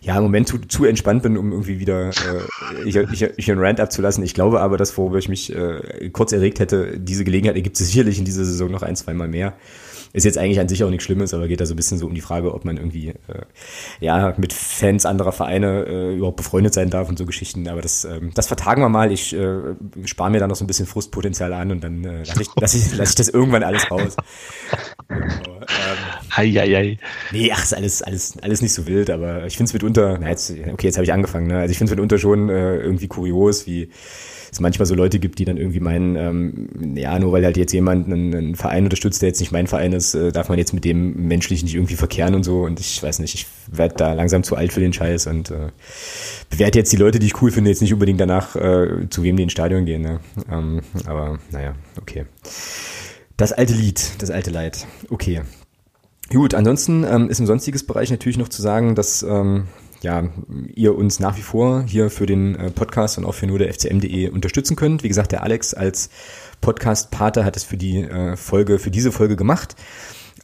ja im Moment zu, zu entspannt bin, um irgendwie wieder äh, ich, ich, ich einen Rant abzulassen. Ich glaube aber, dass worüber ich mich äh, kurz erregt hätte, diese Gelegenheit ergibt es sicherlich in dieser Saison noch ein, zwei Mal mehr. Ist jetzt eigentlich an sich auch nichts Schlimmes, aber geht da so ein bisschen so um die Frage, ob man irgendwie äh, ja mit Fans anderer Vereine äh, überhaupt befreundet sein darf und so Geschichten. Aber das, ähm, das vertagen wir mal. Ich äh, spare mir da noch so ein bisschen Frustpotenzial an und dann äh, lasse ich, lass ich, lass ich das irgendwann alles raus. Genau, ähm, Heieiei. Nee, ach, ist alles, alles, alles nicht so wild, aber ich finde es mitunter, na jetzt, okay, jetzt habe ich angefangen, ne? Also ich finde es mitunter schon äh, irgendwie kurios, wie es manchmal so Leute gibt, die dann irgendwie meinen, ähm, ja, nur weil halt jetzt jemand einen, einen Verein unterstützt, der jetzt nicht mein Verein ist, äh, darf man jetzt mit dem menschlich nicht irgendwie verkehren und so. Und ich weiß nicht, ich werde da langsam zu alt für den Scheiß und äh, bewerte jetzt die Leute, die ich cool finde, jetzt nicht unbedingt danach, äh, zu wem die ins Stadion gehen. Ne? Ähm, aber naja, okay. Das alte Lied, das alte Leid. Okay. Gut, ansonsten ähm, ist im sonstiges Bereich natürlich noch zu sagen, dass ähm, ja, ihr uns nach wie vor hier für den äh, Podcast und auch für nur der FCM.de unterstützen könnt. Wie gesagt, der Alex als Podcast-Pater hat es für die äh, Folge, für diese Folge gemacht.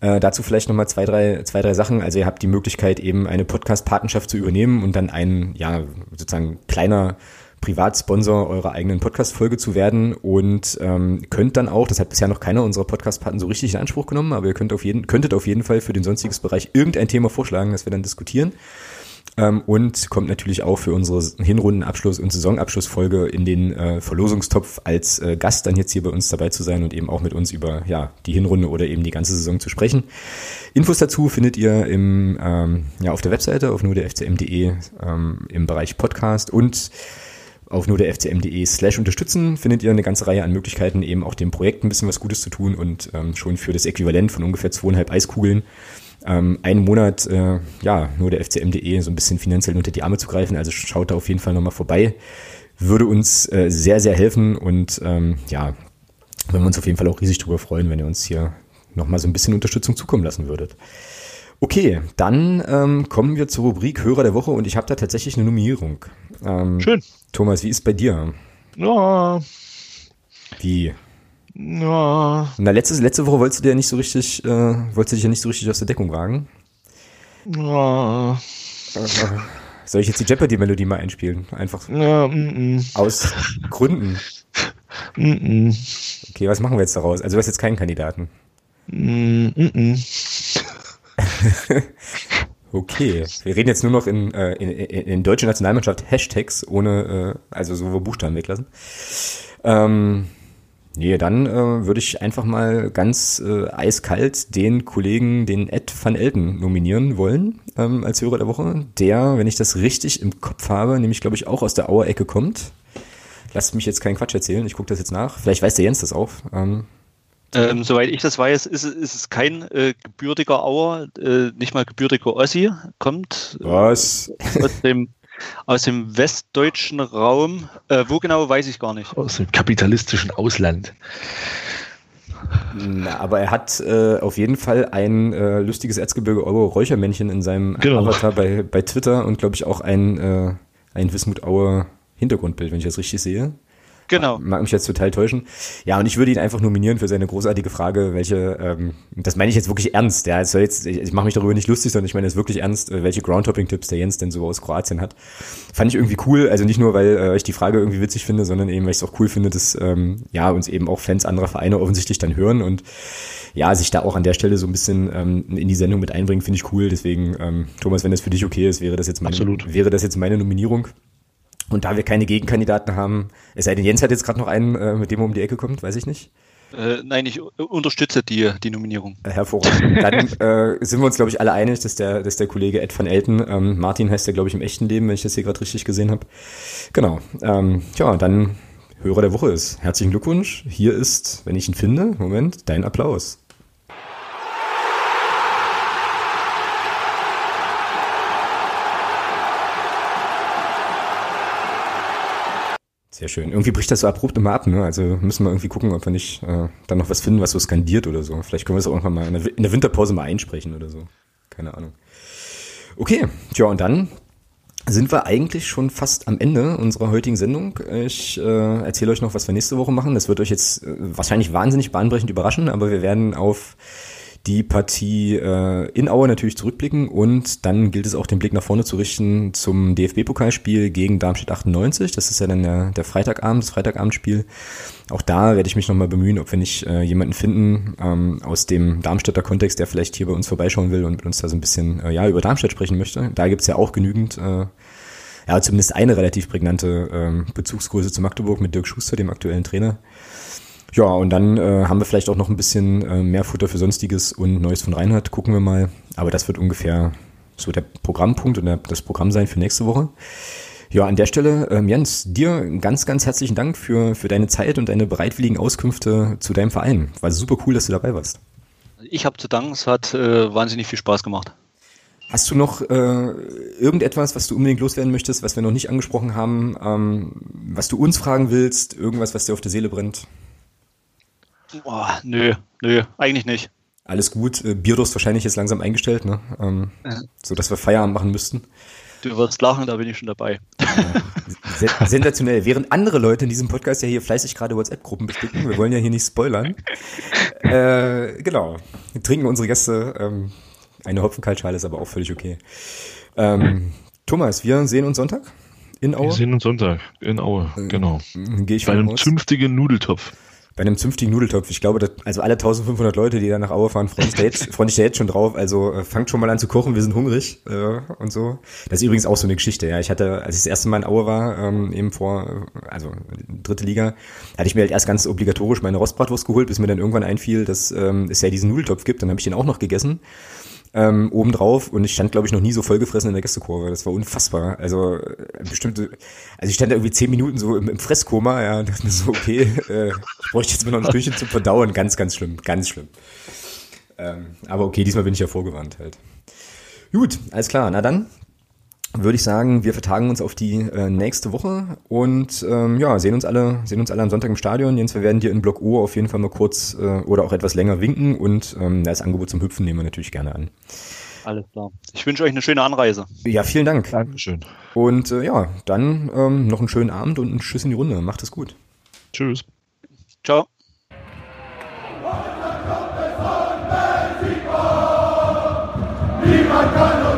Äh, dazu vielleicht nochmal zwei, drei, zwei, drei Sachen. Also ihr habt die Möglichkeit, eben eine Podcast-Patenschaft zu übernehmen und dann ein, ja, sozusagen kleiner Privatsponsor eurer eigenen Podcast-Folge zu werden und ähm, könnt dann auch, das hat bisher noch keiner unserer Podcast-Paten so richtig in Anspruch genommen, aber ihr könnt auf jeden, könntet auf jeden Fall für den sonstiges Bereich irgendein Thema vorschlagen, das wir dann diskutieren. Ähm, und kommt natürlich auch für unsere Hinrundenabschluss- und Saisonabschlussfolge in den äh, Verlosungstopf als äh, Gast dann jetzt hier bei uns dabei zu sein und eben auch mit uns über ja, die Hinrunde oder eben die ganze Saison zu sprechen. Infos dazu findet ihr im, ähm, ja, auf der Webseite auf nur der fcm.de ähm, im Bereich Podcast und auf nur der fcm.de slash unterstützen findet ihr eine ganze Reihe an Möglichkeiten, eben auch dem Projekt ein bisschen was Gutes zu tun und ähm, schon für das Äquivalent von ungefähr zweieinhalb Eiskugeln ähm, einen Monat, äh, ja, nur der FCM.de so ein bisschen finanziell unter die Arme zu greifen. Also schaut da auf jeden Fall nochmal vorbei. Würde uns äh, sehr, sehr helfen und ähm, ja, würden wir uns auf jeden Fall auch riesig drüber freuen, wenn ihr uns hier nochmal so ein bisschen Unterstützung zukommen lassen würdet. Okay, dann ähm, kommen wir zur Rubrik Hörer der Woche und ich habe da tatsächlich eine Nominierung. Ähm, Schön. Thomas, wie ist bei dir? Ja. Wie? Ja. Na, letzte, letzte Woche wolltest du dir ja nicht so richtig, äh, wolltest du dich ja nicht so richtig aus der Deckung wagen. Ja. Soll ich jetzt die Jeopardy-Melodie mal einspielen? Einfach. Ja, mm, mm. Aus Gründen. Mm, okay, was machen wir jetzt daraus? Also du hast jetzt keinen Kandidaten. Okay, wir reden jetzt nur noch in, äh, in, in, in deutsche Nationalmannschaft Hashtags ohne, äh, also so Buchstaben weglassen. Ähm, Nee, dann äh, würde ich einfach mal ganz äh, eiskalt den Kollegen, den Ed van Elten, nominieren wollen ähm, als Hörer der Woche. Der, wenn ich das richtig im Kopf habe, nämlich glaube ich auch aus der Auer-Ecke kommt. Lasst mich jetzt keinen Quatsch erzählen, ich gucke das jetzt nach. Vielleicht weiß der Jens das auch. Ähm, ähm, soweit ich das weiß, ist, ist es kein äh, gebürtiger Auer, äh, nicht mal gebürtiger Ossi, kommt Was? aus dem aus dem westdeutschen Raum. Äh, wo genau, weiß ich gar nicht. Aus dem kapitalistischen Ausland. Na, aber er hat äh, auf jeden Fall ein äh, lustiges Erzgebirge Euro Räuchermännchen in seinem genau. Avatar bei, bei Twitter und glaube ich auch ein, äh, ein Wismut Aue Hintergrundbild, wenn ich das richtig sehe. Genau. Mag mich jetzt total täuschen. Ja, und ich würde ihn einfach nominieren für seine großartige Frage, welche, ähm, das meine ich jetzt wirklich ernst, ja, soll jetzt, ich, ich mache mich darüber nicht lustig, sondern ich meine es wirklich ernst, äh, welche Groundtopping-Tipps der Jens denn so aus Kroatien hat. Fand ich irgendwie cool, also nicht nur, weil äh, ich die Frage irgendwie witzig finde, sondern eben, weil ich es auch cool finde, dass ähm, ja uns eben auch Fans anderer Vereine offensichtlich dann hören und ja, sich da auch an der Stelle so ein bisschen ähm, in die Sendung mit einbringen, finde ich cool. Deswegen, ähm, Thomas, wenn das für dich okay ist, wäre das jetzt meine, Absolut. wäre das jetzt meine Nominierung. Und da wir keine Gegenkandidaten haben, es sei denn, Jens hat jetzt gerade noch einen, äh, mit dem er um die Ecke kommt, weiß ich nicht. Äh, nein, ich unterstütze die, die Nominierung. Äh, hervorragend. Dann äh, sind wir uns, glaube ich, alle einig, dass der, dass der Kollege Ed van Elten, ähm, Martin heißt der, glaube ich, im echten Leben, wenn ich das hier gerade richtig gesehen habe. Genau. Ähm, tja, dann Hörer der Woche ist. Herzlichen Glückwunsch. Hier ist, wenn ich ihn finde, Moment, dein Applaus. Sehr schön. Irgendwie bricht das so abrupt immer ab, ne? Also müssen wir irgendwie gucken, ob wir nicht äh, dann noch was finden, was so skandiert oder so. Vielleicht können wir es auch irgendwann mal in der, in der Winterpause mal einsprechen oder so. Keine Ahnung. Okay, tja, und dann sind wir eigentlich schon fast am Ende unserer heutigen Sendung. Ich äh, erzähle euch noch, was wir nächste Woche machen. Das wird euch jetzt äh, wahrscheinlich wahnsinnig bahnbrechend überraschen, aber wir werden auf die Partie äh, in Aue natürlich zurückblicken und dann gilt es auch den Blick nach vorne zu richten zum DFB-Pokalspiel gegen Darmstadt 98. Das ist ja dann der, der Freitagabend, das Freitagabendspiel. Auch da werde ich mich nochmal bemühen, ob wir nicht äh, jemanden finden ähm, aus dem Darmstädter Kontext, der vielleicht hier bei uns vorbeischauen will und mit uns da so ein bisschen äh, ja, über Darmstadt sprechen möchte. Da gibt's ja auch genügend, äh, ja, zumindest eine relativ prägnante äh, Bezugsgröße zu Magdeburg mit Dirk Schuster, dem aktuellen Trainer. Ja, und dann äh, haben wir vielleicht auch noch ein bisschen äh, mehr Futter für Sonstiges und Neues von Reinhard. Gucken wir mal. Aber das wird ungefähr so der Programmpunkt und das Programm sein für nächste Woche. Ja, an der Stelle, ähm, Jens, dir ganz, ganz herzlichen Dank für, für deine Zeit und deine bereitwilligen Auskünfte zu deinem Verein. War super cool, dass du dabei warst. Ich habe zu danken, es hat äh, wahnsinnig viel Spaß gemacht. Hast du noch äh, irgendetwas, was du unbedingt loswerden möchtest, was wir noch nicht angesprochen haben, ähm, was du uns fragen willst, irgendwas, was dir auf der Seele brennt? Boah, nö, nö, eigentlich nicht. Alles gut. Äh, Bierdurst wahrscheinlich jetzt langsam eingestellt, ne? Ähm, ja. So dass wir Feierabend machen müssten. Du wirst lachen, da bin ich schon dabei. Ja, sensationell. Während andere Leute in diesem Podcast ja hier fleißig gerade WhatsApp-Gruppen besticken, wir wollen ja hier nicht spoilern. Äh, genau. Trinken unsere Gäste ähm, eine Hopfenkaltschale, ist aber auch völlig okay. Ähm, Thomas, wir sehen uns Sonntag in Aue? Wir sehen uns Sonntag in Aue, äh, genau. Gehe ich Bei einem zünftigen Nudeltopf bei einem zünftigen Nudeltopf. Ich glaube, dass, also alle 1500 Leute, die da nach Aue fahren, freuen sich da jetzt, freuen sich da jetzt schon drauf. Also äh, fangt schon mal an zu kochen, wir sind hungrig äh, und so. Das ist übrigens auch so eine Geschichte. Ja, ich hatte, als ich das erste Mal in Aue war, ähm, eben vor, also dritte Liga, hatte ich mir halt erst ganz obligatorisch meine Rostbratwurst geholt, bis mir dann irgendwann einfiel, dass ähm, es ja diesen Nudeltopf gibt. Dann habe ich den auch noch gegessen ähm, obendrauf und ich stand, glaube ich, noch nie so vollgefressen in der Gästekurve. Das war unfassbar. Also äh, bestimmte, also ich stand da irgendwie zehn Minuten so im, im Fresskoma, ja, und dachte mir so, okay, äh, ich bräuchte jetzt mal noch ein Stückchen zum Verdauen. Ganz, ganz schlimm, ganz schlimm. Ähm, aber okay, diesmal bin ich ja vorgewarnt halt. Gut, alles klar. Na dann, würde ich sagen, wir vertagen uns auf die äh, nächste Woche und ähm, ja, sehen uns alle, sehen uns alle am Sonntag im Stadion. Jens, wir werden dir in Block O auf jeden Fall mal kurz äh, oder auch etwas länger winken und ähm, das Angebot zum Hüpfen nehmen wir natürlich gerne an. Alles klar. Ich wünsche euch eine schöne Anreise. Ja, vielen Dank. Dankeschön. Und äh, ja, dann ähm, noch einen schönen Abend und einen Schuss in die Runde. Macht es gut. Tschüss. Ciao. Niemand kann uns